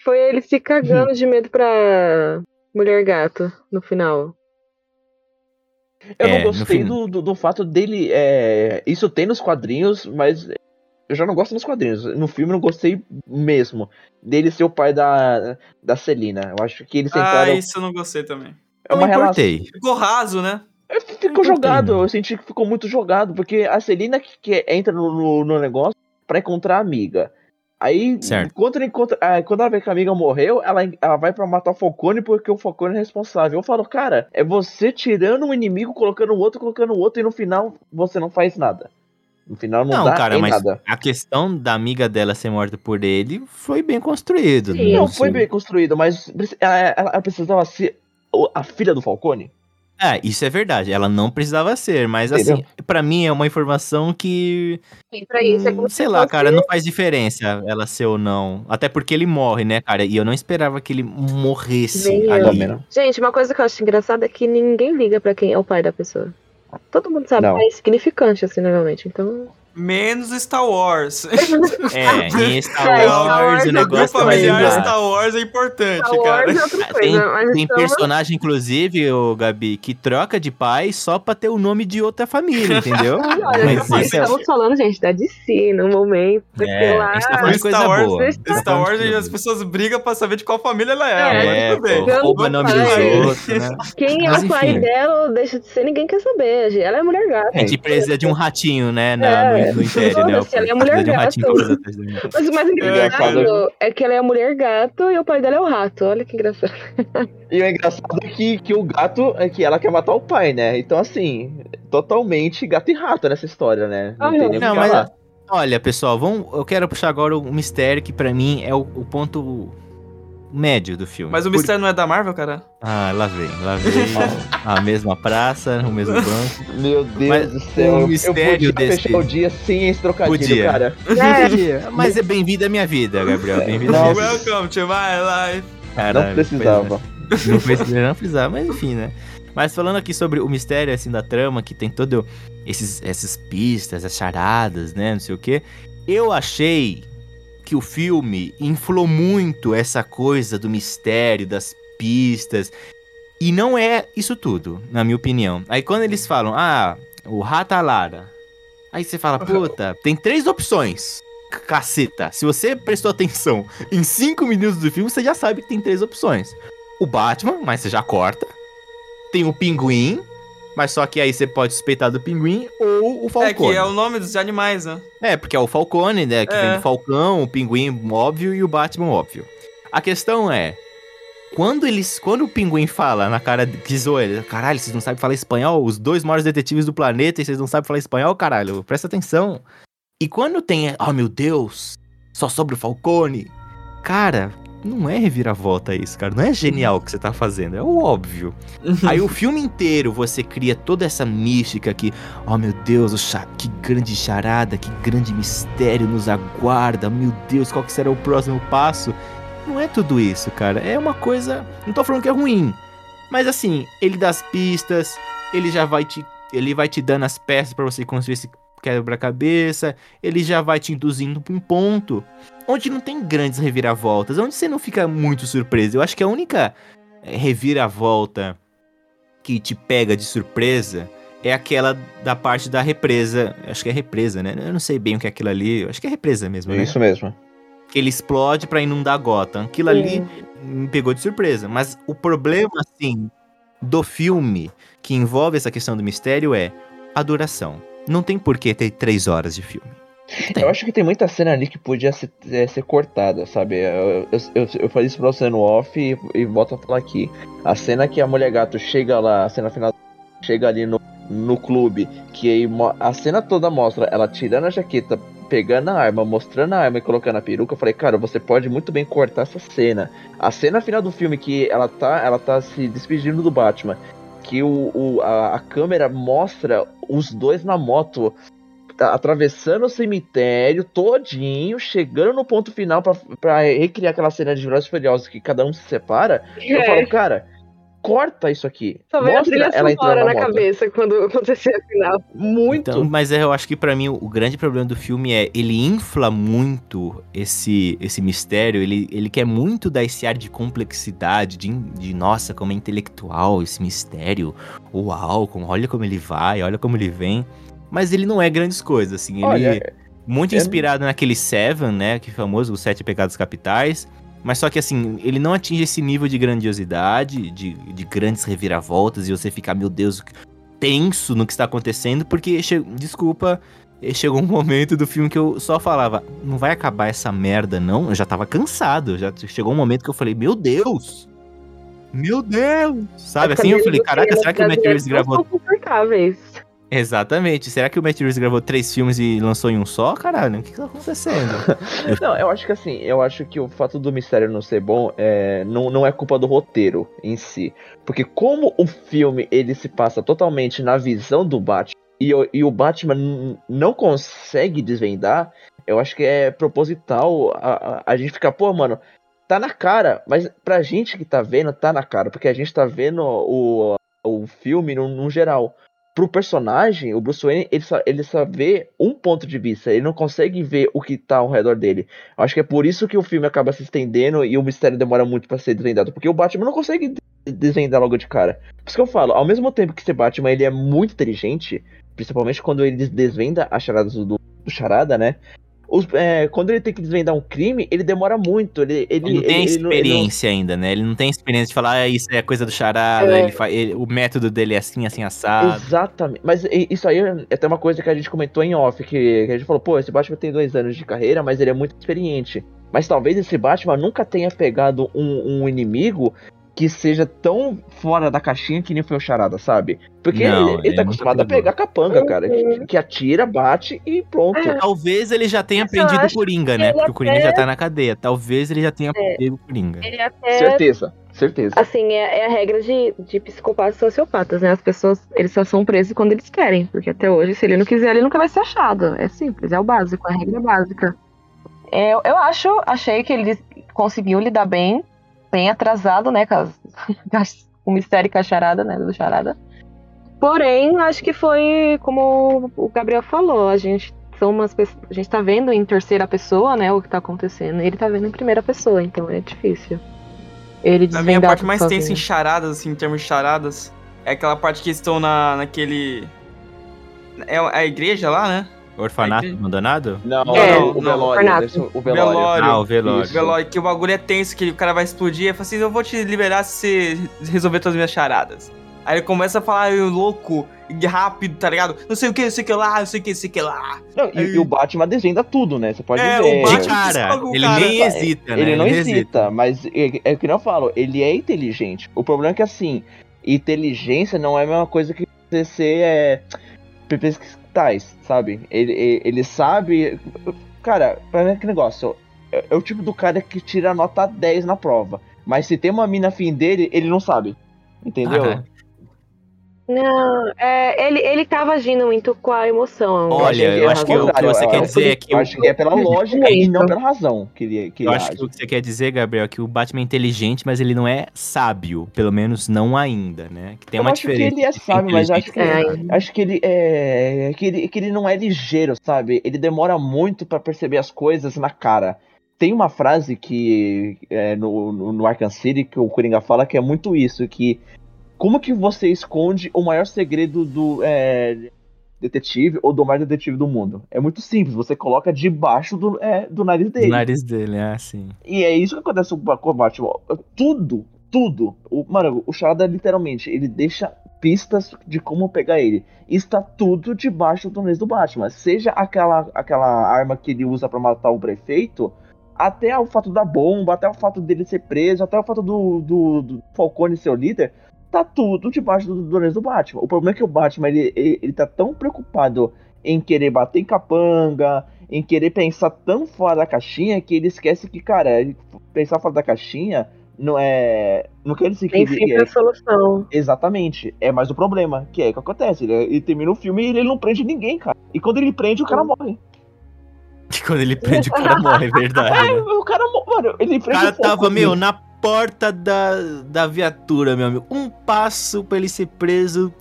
Foi ele se cagando de medo pra Mulher Gato no final. Eu É, não gostei do, do, do fato dele. É, isso tem nos quadrinhos, mas eu já não gosto nos quadrinhos. No filme eu não gostei mesmo. Dele ser o pai da, da Celina. Eu acho que eles Ah, tentaram. isso eu não gostei também. é Eu uma me relação. importei. Ficou raso, né? É, Ficou jogado, não. eu senti que ficou muito jogado, porque a Celina que, que entra no, no, no negócio pra encontrar a amiga. Aí, Certo. quando, ela encontra, ah, quando ela vê que a amiga morreu, ela, ela vai pra matar o Falcone porque o Falcone é responsável. Eu falo, cara, é você tirando um inimigo, colocando o outro, colocando o outro, e no final você não faz nada. No final não, Não, dá cara, mas nada. a questão da amiga dela ser morta por ele foi bem construído. Sim. né? Não foi Assim. bem construído, mas ela, ela- precisava ser a filha do Falcone. É, isso é verdade. Ela não precisava ser, mas assim, Entendeu? pra mim é uma informação que E pra isso é Hum, como sei se lá, fosse- cara, não faz diferença ela ser ou não. Até porque ele morre, né, cara? E eu não esperava que ele morresse Nem ali. Gente, uma coisa que eu acho engraçada é que ninguém liga pra quem é o pai da pessoa. Todo mundo sabe Não. que é insignificante, assim, normalmente. Então. Menos Star Wars. É, em Star É, Wars, Star Wars o é Grupo negócio vai familiar mudar. Star Wars é importante, Star cara. Wars é outra coisa, Tem, mas tem então- personagem, inclusive, o Gabi, que troca de pai só pra ter o nome de outra família, entendeu? Olha, Mas nós isso é- estamos falando, gente, da DC, no momento. Porque É, lá. tá Star Wars, boa. Star Star Wars as pessoas brigam pra saber de qual família ela é. É, mas tudo bem. pô, rouba nome dos outros, né? Quem é Mas o pai enfim. dela deixa de ser, ninguém quer saber. Ela é mulher gata. A gente precisa de um ratinho, né, na- É, no, no Império, né? ela é Precisa mulher um gato. Mas o mais engraçado engraçado. é que ela é a mulher gato e o pai dela é o rato. Olha que engraçado. E o engraçado é que, que o gato é que ela quer matar o pai, né? Então, assim, totalmente gato e rato nessa história, né? Não Ah, tem não. nem o que Não, mas olha, pessoal, vamos, eu quero puxar agora um mistério que pra mim é o, o ponto médio do filme. Mas o Por- mistério não é da Marvel, cara? Ah, lá vem, lá vem. a mesma praça, o mesmo banco. Meu Deus Mas do céu. o eu mistério podia desse- fechar o dia sem esse trocadilho, Podia. cara. É, Mas é bem-vindo à minha vida, Gabriel. Bem-vindo à minha vida. Welcome to my life. Caralho, não precisava. pois é. Não precisava, não precisava, mas enfim, né? Mas falando aqui sobre o mistério, assim, da trama, que tem todo esses, essas pistas, as charadas, né, não sei o quê. Eu achei que o filme inflou muito essa coisa do mistério, das pistas. E não é isso tudo, na minha opinião. Aí quando eles falam, ah, o Ratalara. Aí você fala, puta, tem três opções. Caceta. Se você prestou atenção em cinco minutos do filme, você já sabe que tem três opções. O Batman, mas você já corta. Tem o Pinguim, mas só que aí você pode suspeitar do Pinguim ou o Falcone. É que é o nome dos animais, né? É, porque é o Falcone, né? Que É. vem do Falcão, o Pinguim óbvio e o Batman óbvio. A questão é. Quando eles. Quando o pinguim fala na cara que zoa ele, caralho, vocês não sabem falar espanhol? Os dois maiores detetives do planeta e vocês não sabem falar espanhol, caralho? Presta atenção. E quando tem. Oh meu Deus! Só sobre o Falcone. Cara, não é reviravolta isso, cara. Não é genial o que você tá fazendo, é o óbvio. Aí o filme inteiro você cria toda essa mística que, oh meu Deus, o cha- que grande charada, que grande mistério nos aguarda. Meu Deus, qual que será o próximo passo? Não é tudo isso, cara. É uma coisa, não tô falando que é ruim, mas assim, ele dá as pistas, ele já vai te, ele vai te dando as peças pra você construir esse quebra-cabeça, ele já vai te induzindo pra um ponto onde não tem grandes reviravoltas, onde você não fica muito surpreso. Eu acho que a única eh, reviravolta que te pega de surpresa é aquela da parte da represa. Acho que é represa, né? Eu não sei bem o que é aquilo ali. Eu acho que é represa mesmo, né? Isso mesmo. Que ele explode pra inundar Gotham. Aquilo ali me pegou de surpresa. Mas o problema, assim, do filme que envolve essa questão do mistério é a duração. Não tem por que ter três horas de filme. Tem. Eu acho que tem muita cena ali que podia ser, é, ser cortada, sabe? Eu, eu, eu, eu falei isso pra você no off e, e volto a falar aqui. A cena que a mulher gato chega lá, a cena final chega ali no, no clube, que aí a cena toda mostra ela tirando a jaqueta, pegando a arma, mostrando a arma e colocando a peruca. Eu falei, cara, você pode muito bem cortar essa cena. A cena final do filme que ela tá, ela tá se despedindo do Batman, que o, o- a, a câmera mostra os dois na moto tá atravessando o cemitério todinho, chegando no ponto final pra, pra recriar aquela cena de Velozes e Furiosos que cada um se separa. Eu É. falo, cara, corta isso aqui. Só veio a Mostra trilha ela entrando na na moto. cabeça quando acontecer a final. Muito. Então, mas é, eu acho que pra mim o grande problema do filme é ele infla muito esse, esse mistério, ele, ele quer muito dar esse ar de complexidade, de, de nossa, como é intelectual esse mistério. Uau, como, olha como ele vai, olha como ele vem. Mas ele não é grandes coisas, assim, ele Olha, muito eu- inspirado naquele Seven, né, que é famoso, os Sete Pecados Capitais. Mas só que assim, ele não atinge esse nível de grandiosidade, de, de grandes reviravoltas, e você ficar, meu Deus, tenso no que está acontecendo, porque, che- desculpa, eh, chegou um momento do filme que eu só falava, não vai acabar essa merda, não? Eu já tava cansado, já chegou um momento que eu falei, meu Deus! Meu Deus! Sabe assim? Eu falei, caraca, será que o Matt Reeves gravou confortáveis. Exatamente. Será que o Matt Reeves gravou três filmes e lançou em um só? Caralho, o que, que tá acontecendo? Não, eu acho que assim, eu acho que o fato do mistério não ser bom é, não, não é culpa do roteiro em si. Porque como o filme ele se passa totalmente na visão do Batman e, o- e o Batman não consegue desvendar, eu acho que é proposital a, a, a gente ficar, pô, mano, tá na cara, mas pra gente que tá vendo, tá na cara, porque a gente tá vendo o, o filme no, no geral. Pro personagem, o Bruce Wayne, ele só, ele só vê um ponto de vista, ele não consegue ver o que tá ao redor dele. Acho que é por isso que o filme acaba se estendendo e o mistério demora muito pra ser desvendado, porque o Batman não consegue de- desvendar logo de cara. Por isso que eu falo, ao mesmo tempo que esse Batman ele é muito inteligente, principalmente quando ele des- desvenda as charadas do, do Charada, né? Os- é, quando ele tem que desvendar um crime, ele demora muito. Ele, ele, Ele não tem ele- ele não- experiência ainda, né? Ele não tem experiência de falar, ah, isso é coisa do charada, É. ele fa- o método dele é assim, assim, assado. Exatamente. Mas isso aí é até uma coisa que a gente comentou em off, que, que a gente falou, pô, esse Batman tem dois anos de carreira, mas ele é muito experiente. Mas talvez esse Batman nunca tenha pegado um, um inimigo que seja tão fora da caixinha que nem foi o Charada, sabe? Porque Não, ele, ele ele tá é muito acostumado a pegar capanga, cara. Que, Uhum. que atira, bate e pronto. É. Talvez ele já tenha aprendido o Coringa, né? ele Porque o Coringa até- já tá na cadeia. Talvez ele já tenha aprendido o Coringa. Ele até Certeza, certeza. Assim, é, é a regra de, de psicopatas e sociopatas, né? As pessoas, eles só são presos quando eles querem. Porque até hoje, se ele não quiser, ele nunca vai ser achado. É simples, é o básico, é a regra básica. Eu, eu acho, achei que ele conseguiu lidar bem, bem atrasado, né? O mistério com a charada, né? Do charada. Porém, acho que foi como o Gabriel falou, a gente são umas pessoas, a gente tá vendo em terceira pessoa, né, o que tá acontecendo. Ele tá vendo em primeira pessoa, então é difícil. Ele A minha parte mais tensa em charadas, assim, em termos de charadas, é aquela parte que estão na, naquele. É a igreja lá, né? Orfanato tem- abandonado? Não, É, não, o não, velório. Ser o velório. Velório. Ah, o velório. Isso. Velório, que o bagulho é tenso, que o cara vai explodir. Aí fala assim: Eu vou te liberar se você resolver todas as minhas charadas. Aí ele começa a falar eu, louco, e rápido, tá ligado? Não sei o que, não sei o que lá, não sei o que, não sei o que lá. Não, e, e o Batman desvenda tudo, né? Você pode É, ver. o De Batman- cara, o ele cara- nem hesita, né? Ele não nem hesita, mas é, é o que eu falo, ele é inteligente. O problema é que assim, inteligência não é a mesma coisa que você ser é, sabe? Ele, ele, ele sabe. Cara, pra mim é que negócio. É, é o tipo do cara que tira nota 10 na prova. Mas se tem uma mina afim dele, ele não sabe. Entendeu? Não, é, ele, ele tava agindo muito com a emoção. Olha, eu acho que o que você quer dizer é que Eu acho que é pela lógica e não pela razão que ele, que Eu ele acho age. que o que você quer dizer, Gabriel, é que o Batman é inteligente, mas ele não é sábio. Pelo menos não ainda, né? Que tem eu uma acho diferença. que ele é sábio, mas acho que, É, acho que ele é que ele, que ele não é ligeiro, sabe? Ele demora muito pra perceber as coisas na cara. Tem uma frase que é, no, no, no Arkham City que o Coringa fala que é muito isso, que como que você esconde o maior segredo do é, detetive ou do maior detetive do mundo? É muito simples, você coloca debaixo do, é, do nariz do dele. nariz dele, é assim. E é isso que acontece com o Batman. Tudo, tudo. O, mano, o Charada literalmente, ele deixa pistas de como pegar ele. Está tudo debaixo do nariz do Batman. Seja aquela, aquela arma que ele usa pra matar o prefeito, até o fato da bomba, até o fato dele ser preso, até o fato do, do, do Falcone ser o líder. Tá tudo debaixo do, do nariz do Batman. O problema é que o Batman, ele, ele, ele tá tão preocupado em querer bater em capanga, em querer pensar tão fora da caixinha que ele esquece que, cara, pensar fora da caixinha não é. Não quer dizer que Nem sempre é- a solução. Exatamente. É mais o problema, que é o que acontece. Ele, ele termina o filme e ele não prende ninguém, cara. E quando ele prende, o cara morre. Que quando ele prende, o cara morre, é verdade. né? O cara morre, mano. Ele O prende cara o foco tava, meu, na porta da, da viatura, meu amigo. Um passo pra ele ser preso.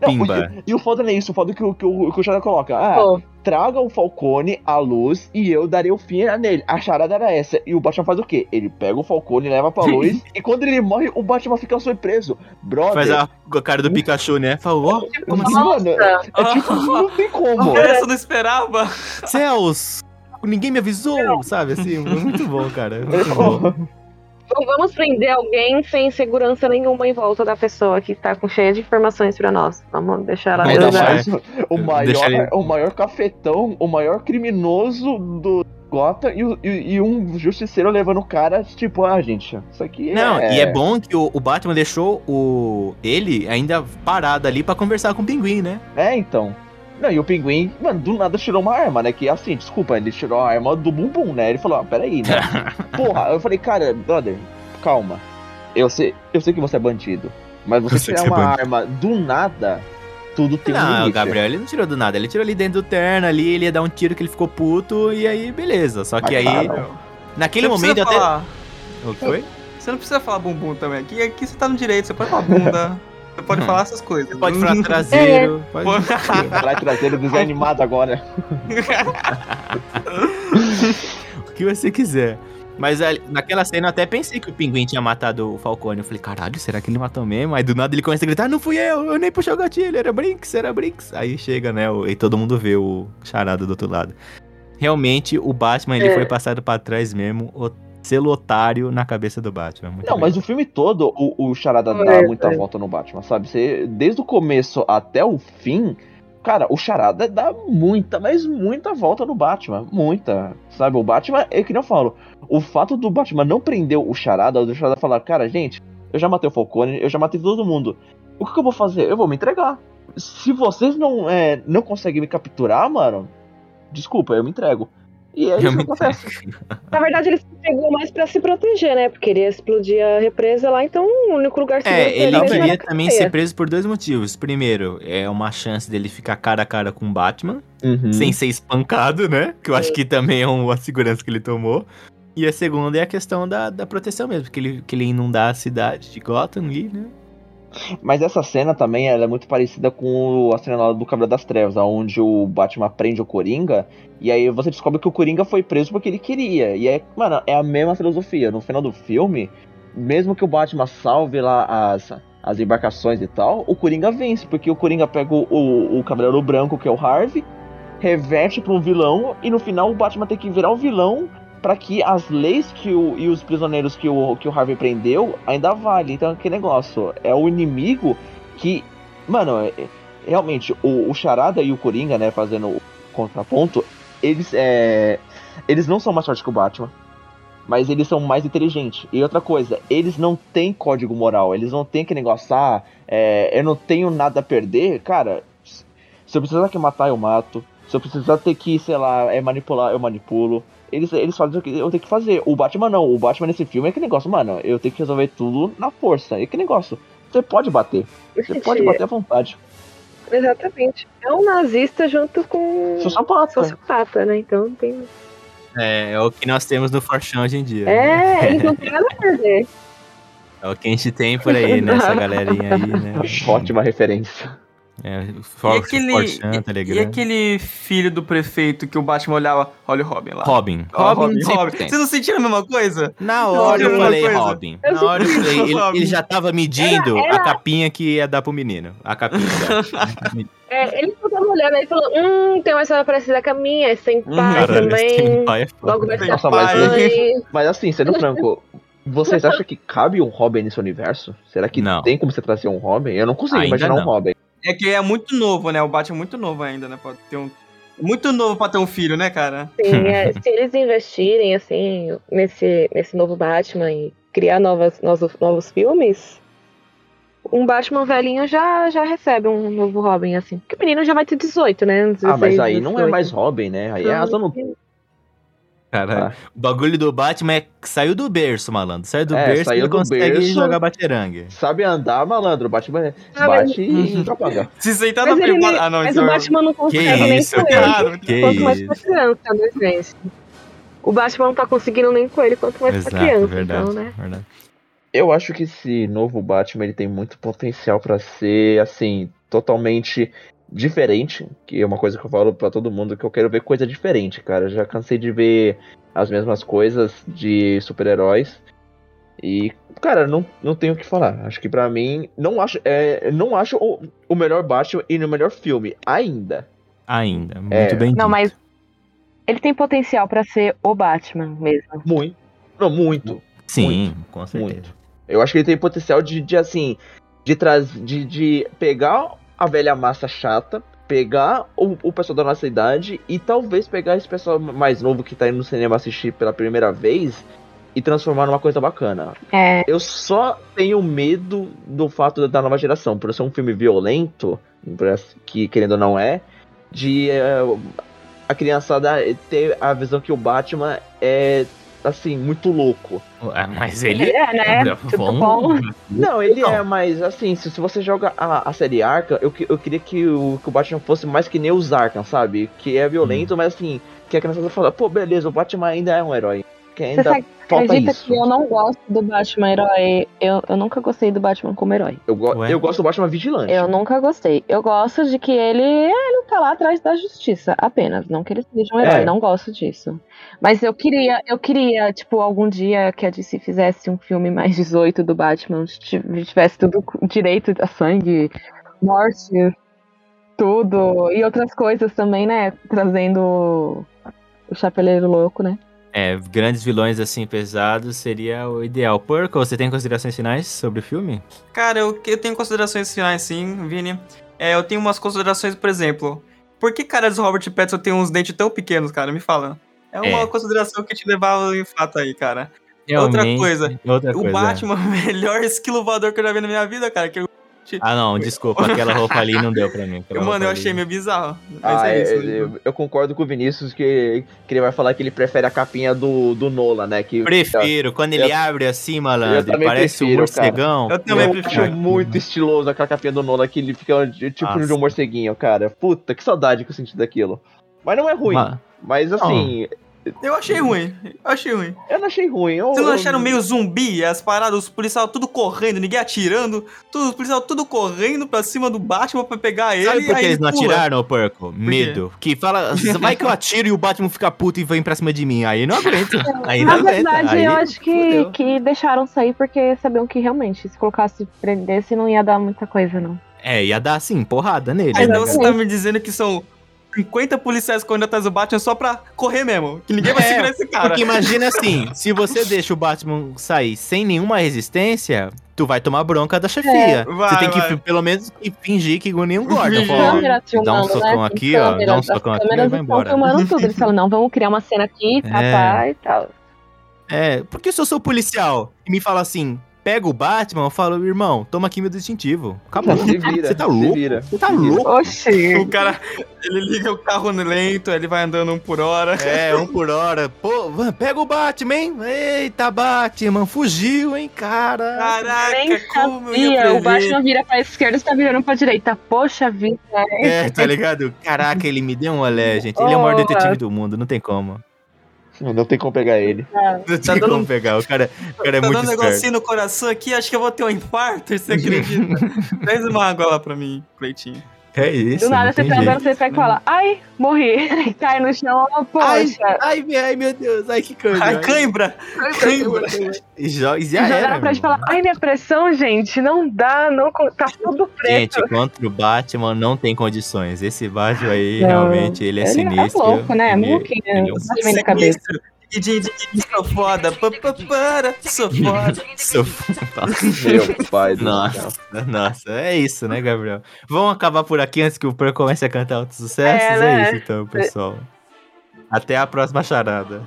Não, Pimba. E, e o foda não é isso, o foda é que, o- que, o- que o Charada coloca. Ah, Pô, traga o Falcone à luz e eu darei o fim nele. A charada era essa. E o Batman faz o quê? Ele pega o Falcone, leva pra luz e quando ele morre, o Batman fica surpreso. Brother. Faz a, a cara do Pikachu, né? Falou, ó, como assim? Mano, é tipo, não tem como. Essa eu não esperava. Céus! Ninguém me avisou, sabe? Assim, muito bom, cara. Muito bom. Não vamos prender alguém sem segurança nenhuma em volta da pessoa que tá com cheia de informações pra nós. Vamos deixar ela Ainda mais- o maior, Deixa ele- o maior cafetão, o maior criminoso do Gotham e, e- e um justiceiro levando o cara, tipo, ah, gente, isso aqui Não, é... e é bom que o, o Batman deixou o ele ainda parado ali pra conversar com o pinguim, né? É, então. Não, e o pinguim, mano, do nada tirou uma arma, né? Que assim, desculpa, ele tirou a arma do bumbum, né? Ele falou, ah, peraí, né? Porra, eu falei, cara, brother, calma. Eu sei, eu sei que você é bandido. Mas você tirar é uma arma do nada, tudo tem um não, limite. Gabriel, ele não tirou do nada. Ele tirou ali dentro do terno ali, ele ia dar um tiro que ele ficou puto, e aí, beleza. Só que Mas, aí, cara, naquele Você momento até. falar- O que foi? Você não precisa falar bumbum também. Aqui, aqui você tá no direito, você pode falar bunda. Você pode Hum. falar essas coisas. Pode falar traseiro. Pode... Vai trazer o desenho animado agora. o que você quiser. Mas naquela cena eu até pensei que o pinguim tinha matado o Falcone. Eu falei, caralho, será que ele matou mesmo? Aí do nada ele começa a gritar, não fui eu, eu nem puxei o gatilho, era Brinks, era Brinks. Aí chega, né, e todo mundo vê o charada do outro lado. Realmente, o Batman, ele É. foi passado pra trás mesmo, selo otário na cabeça do Batman. Muito Não, bem. mas o filme todo, o, o Charada dá É, muita é. volta no Batman, sabe? Você, desde o começo até o fim, cara, o Charada dá muita, mas muita volta no Batman. Muita. Sabe? O Batman, é que nem eu falo, o fato do Batman não prender o Charada, o Charada falar, cara, gente, eu já matei o Falcone, eu já matei todo mundo. O que, que eu vou fazer? Eu vou me entregar. Se vocês não, é, não conseguem me capturar, mano, desculpa, eu me entrego. E é isso que me acontece. Na verdade, ele se pegou mais pra se proteger, né? Porque ele ia explodir a represa lá, então o único lugar seguro É, ele queria também ser preso por dois motivos. Primeiro, é uma chance dele ficar cara a cara com o Batman, Uhum. sem ser espancado, né? Que eu acho que também é uma segurança que ele tomou. E a segunda é a questão da, da proteção mesmo, que ele, que ele inundar a cidade de Gotham ali, né? Mas essa cena também ela é muito parecida com a cena do Cabra das Trevas, onde o Batman prende o Coringa, e aí você descobre que o Coringa foi preso porque ele queria. E é, mano, é a mesma filosofia. No final do filme, mesmo que o Batman salve lá as, as embarcações e tal, o Coringa vence, porque o Coringa pega o, o, o Cavaleiro Branco, que é o Harvey, reverte pra um vilão, e no final o Batman tem que virar o vilão pra que as leis que o, e os prisioneiros que o, que o Harvey prendeu ainda valem. Então, que negócio? É o inimigo que. Mano, é- é- realmente, o, o Charada e o Coringa, né, fazendo o contraponto, eles é. Eles não são mais fortes que o Batman. Mas eles são mais inteligentes. E outra coisa, eles não têm código moral. Eles não têm que negócio, ah, é, eu não tenho nada a perder. Cara, se eu precisar que matar, eu mato. Se eu precisar ter que, sei lá, é manipular, eu manipulo. Eles, eles fazem o que eu tenho que fazer. O Batman não. O Batman nesse filme é que negócio, mano. Eu tenho que resolver tudo na força. E que negócio. Você pode bater. Você Gente, pode bater à vontade. Exatamente. É um nazista junto com Sociopata. sociopata, né? Então tem. É, é o que nós temos no Forchão hoje em dia. né? É, eles não têm nada a perder. É o que a gente tem por aí, né? Essa galerinha aí, né? Ótima referência. É, E For, aquele, Forchan, e- e, aquele filho do prefeito que o Batman olhava, olha o Robin lá. Robin. Robin, Robin, Robin. 100%. Vocês não sentiram a mesma coisa? Na hora eu Não, falei. Robin. Eu Na hora eu falei, ele, Robin. ele já tava medindo Era- era- a capinha que ia dar pro menino. A capinha. É, ele tava olhando aí e falou: Hum, tem uma história parecida com a minha, é sem pai Caralho, também. pai é foda. Logo vai ser Nossa, mas pai. Mas assim, sendo franco, vocês acham que cabe um Robin nesse universo? Será que Não. tem como você trazer um Robin? Eu não consigo Ainda imaginar não. um Robin. É que é muito novo, né? O Batman é muito novo ainda, né? Pode ter um. Muito novo pra ter um filho, né, cara? Sim, é, se eles investirem assim nesse, nesse novo Batman e criar novas, novos, novos filmes, um Batman velhinho já, já recebe um novo Robin, assim. Porque o menino já vai ter 18, né? Uns Ah, mas 16, aí não é 18. mais Robin, né? Aí é asa no. Caralho. Ah. O bagulho do Batman é que saiu do berço, malandro. Saiu do É, berço e saiu ele do consegue berço. jogar baterangue. Sabe andar, malandro. Batman Ah, mas- bate e apaga. Se sentar Mas, na privada. Ah, não, mas então o Batman não Que consegue nem isso, com ele. cara. Que Quanto mais pra isso. criança, né, gente? O Batman não tá conseguindo nem com ele, quanto mais pra Exato, criança, verdade, então, né? verdade. Eu acho que esse novo Batman ele tem muito potencial pra ser assim totalmente diferente, que é uma coisa que eu falo pra todo mundo que eu quero ver coisa diferente, cara. Eu já cansei de ver as mesmas coisas de super-heróis e cara, não, não tenho o que falar. Acho que pra mim não acho é, não acho o, o melhor Batman e no melhor filme ainda. Ainda, muito É. bem Não, dito. mas ele tem potencial pra ser o Batman mesmo. Muito, não muito. Sim, com certeza. Muito. Eu acho que ele tem potencial de, de assim, de trazer, de, de pegar a velha massa chata, pegar o, o pessoal da nossa idade e talvez pegar esse pessoal mais novo que tá indo no cinema assistir pela primeira vez e transformar numa coisa bacana. É, Eu só tenho medo do fato da nova geração, por ser um filme violento, que querendo ou não é, de eh, a criançada ter a visão que o Batman é assim, muito louco. Ah, Mas ele. é, né? Vamos- bom. Não, ele Não. é, mas assim, se, se você joga a, a série Arkham, eu, eu queria que o, que o Batman fosse mais que nem os Arkham, sabe? Que é violento, mas assim, que a criança fala, pô, beleza, o Batman ainda é um herói. Que Você ainda falta acredita isso. que eu não gosto do Batman herói? Eu, eu nunca gostei do Batman como herói. Eu, go- Ué? eu gosto do Batman Vigilante. Eu nunca gostei. Eu gosto de que ele, ele tá lá atrás da justiça, apenas. Não que ele seja um herói, É. não gosto disso. Mas eu queria, eu queria, tipo, algum dia que a DC fizesse um filme mais 18 do Batman, tivesse tudo direito a sangue, morte, tudo. E outras coisas também, né? Trazendo o Chapeleiro Louco, né? É, grandes vilões assim pesados seria o ideal. Porco, você tem considerações finais sobre o filme? Cara, eu, eu tenho considerações finais sim, Vini. É, eu tenho umas considerações, por exemplo. Por que cara do Robert Pattinson tem uns dentes tão pequenos, cara? Me fala. É uma É. consideração que te levava em fato aí, cara. Outra Realmente, coisa, Outra o coisa. Batman, o melhor esquilo voador que eu já vi na minha vida, cara. Que eu, Ah, não, desculpa, aquela roupa ali não deu pra mim. mano, eu ali. achei meio bizarro. Mas Ah, é é, isso. eu, eu concordo com o Vinícius que, que ele vai falar que ele prefere a capinha do, do Nola, né? Que, Prefiro, quando ele Eu- abre assim, eu malandro, parece um prefiro, morcegão. Eu também eu prefiro. acho muito estiloso aquela capinha do Nola que ele fica tipo Nossa. de um morceguinho, cara. Puta, que saudade que eu senti daquilo. Mas não é ruim. Ma- Mas assim, Eu achei ruim. Eu achei ruim. eu não achei ruim. Eu, Vocês não eu- acharam meio zumbi? As paradas, os policiais tudo correndo, ninguém atirando, tudo, os policiais tudo correndo pra cima do Batman pra pegar ele. Sabe por que eles não pula. atiraram, ô porco? Medo. Que fala, vai que eu atiro e o Batman fica puto e vem pra cima de mim. Aí não aguento. Aí não Na aguenta. verdade, Aí eu acho que, que deixaram sair porque sabiam que realmente, se colocasse prendesse, não ia dar muita coisa, não. É, ia dar assim, porrada nele. Aí né, então você tá me dizendo que são 50 policiais correndo atrás do Batman só pra correr mesmo. Que ninguém vai É, segurar esse cara. Porque imagina assim, se você deixa o Batman sair sem nenhuma resistência, tu vai tomar bronca da chefia. Vai, você tem que vai. pelo menos que fingir que nenhum guarda. Fingir. Fala, dá um filmando, socão né? aqui, ó, dá um socão aqui e vai estão embora. filmando tudo. Eles falam, não, vamos criar uma cena aqui, tá, É. tá, e tal. É, porque se eu sou policial e me fala assim, pega o Batman, eu falo, irmão, toma aqui meu distintivo. Acabou. Se vira, Você tá se louco? vira, Você tá louco? Oxi. O cara, ele liga o carro lento, ele vai andando um por hora. É, um por hora. Pô, pega o Batman, hein? Eita, Batman, fugiu, hein, cara. Caraca, Nem como sabia. O? Batman vira pra esquerda e está virando pra direita. Poxa vida. É, tá ligado? Caraca, ele me deu um olé, gente. Ele é o maior detetive do mundo, não tem como. Não tem como pegar ele. Não tem Tá dando- como pegar. O cara, o cara é tá muito dando um negocinho no coração aqui, acho que eu vou ter um infarto, você acredita? Traz uma água lá pra mim, Cleitinho. É isso. Do nada você tem tá andando, você pega e fala, ai, morri. Cai no chão, oh, Ai, poxa. ai, meu- ai, meu Deus, ai que cãibra. Ai, cãibra! Cãibra! E joga e já já era. pra gente falar, ai, minha pressão, gente, não dá, não, tá tudo preto. Gente, contra o Batman não tem condições. Esse Batman aí, Não. realmente, ele é Ele é sinistro. louco, né? Ele- ele é um Batman sou foda, para, sou foda. Sou- Meu pai do Nossa, céu. nossa, é isso, né, Gabriel? Vamos acabar por aqui antes que o Per comece a cantar outros sucessos? É, É, né? isso então, pessoal. Até a próxima charada.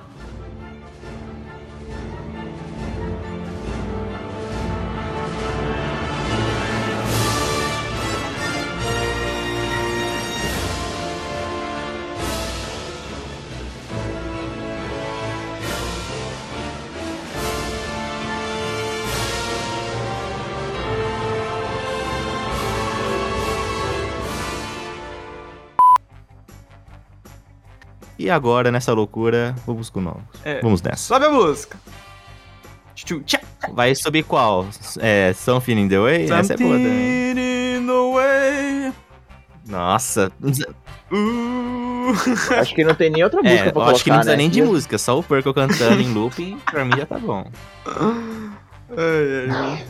E agora, nessa loucura, vamos com novos. É. Vamos nessa. Sobe a música. Vai subir qual? É, Something in the Way? Essa é boa também. Something in the way. Nossa. Uh. Acho que não tem nem outra música É, pra eu acho que não colocar, precisa né? nem de música, só o Perco cantando em looping, pra mim já tá bom. Ai, ai, ai.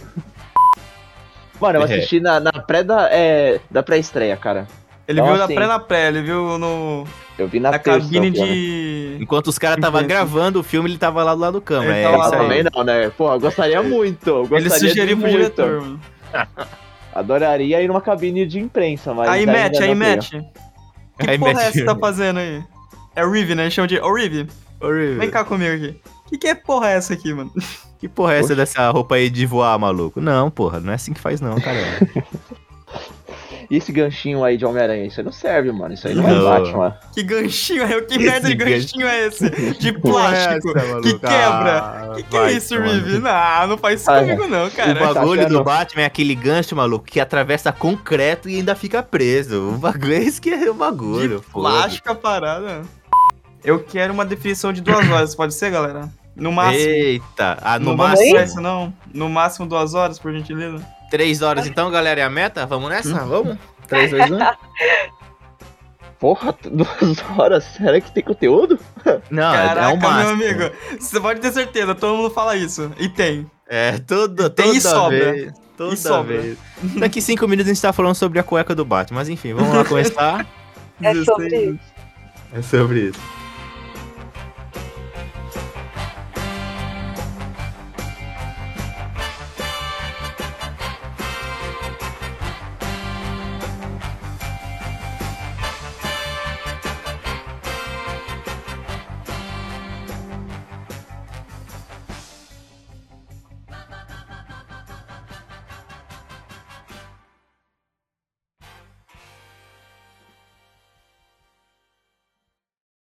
Mano, eu É. assisti na, na pré da, é, da pré-estreia, cara. Ele Então, viu na assim, pré na pré, ele viu no, Eu vi na, na terça, cabine de. Enquanto os caras estavam gravando o filme, ele tava lá do lado do câmera. Ele É tava lá aí. Também não, né? Pô, eu gostaria muito. eu Ele gostaria sugeriu de pro diretor, mano. Adoraria ir numa cabine de imprensa, mas. Aí, Matt, aí. Matt. Que Aí, porra Matt. é essa que você tá fazendo aí? É o Rive, né? Chama de. Ô, Rive, Horrível. vem cá comigo aqui. Que que é porra é essa aqui, mano? Que porra é essa dessa roupa aí de voar, maluco? Não, porra, não é assim que faz não, cara. E esse ganchinho aí de Homem-Aranha? Isso aí não serve, mano. Isso aí não, é Não. Batman. Que ganchinho é? Que Esse merda de ganchinho é esse? De é plástico. essa, que maluco? quebra. Ah, que que é vai isso, tomar no Rive? Não, não faz isso Ah, comigo não, O cara. bagulho Tá do? Batman é aquele gancho, maluco, que atravessa concreto e ainda fica preso. O bagulho é isso que é o bagulho. De plástico a parada. Eu quero uma definição de duas horas, pode ser, galera? No máximo. Eita, ah, no, não máximo. pra isso, não. No máximo duas horas, por gentileza. Três horas então, galera, é a meta? Vamos nessa? Vamos? 3, 2, 1? Porra, duas horas? Será que tem conteúdo? Não, Caraca, é o meu máximo. amigo. Você pode ter certeza, todo mundo fala isso. E tem. É, toda, Tem toda e sobra. vez. Toda E sobra. vez. Daqui cinco minutos a gente tá falando sobre a cueca do Batman. Mas enfim, vamos lá começar. É sobre 16. isso. é sobre isso.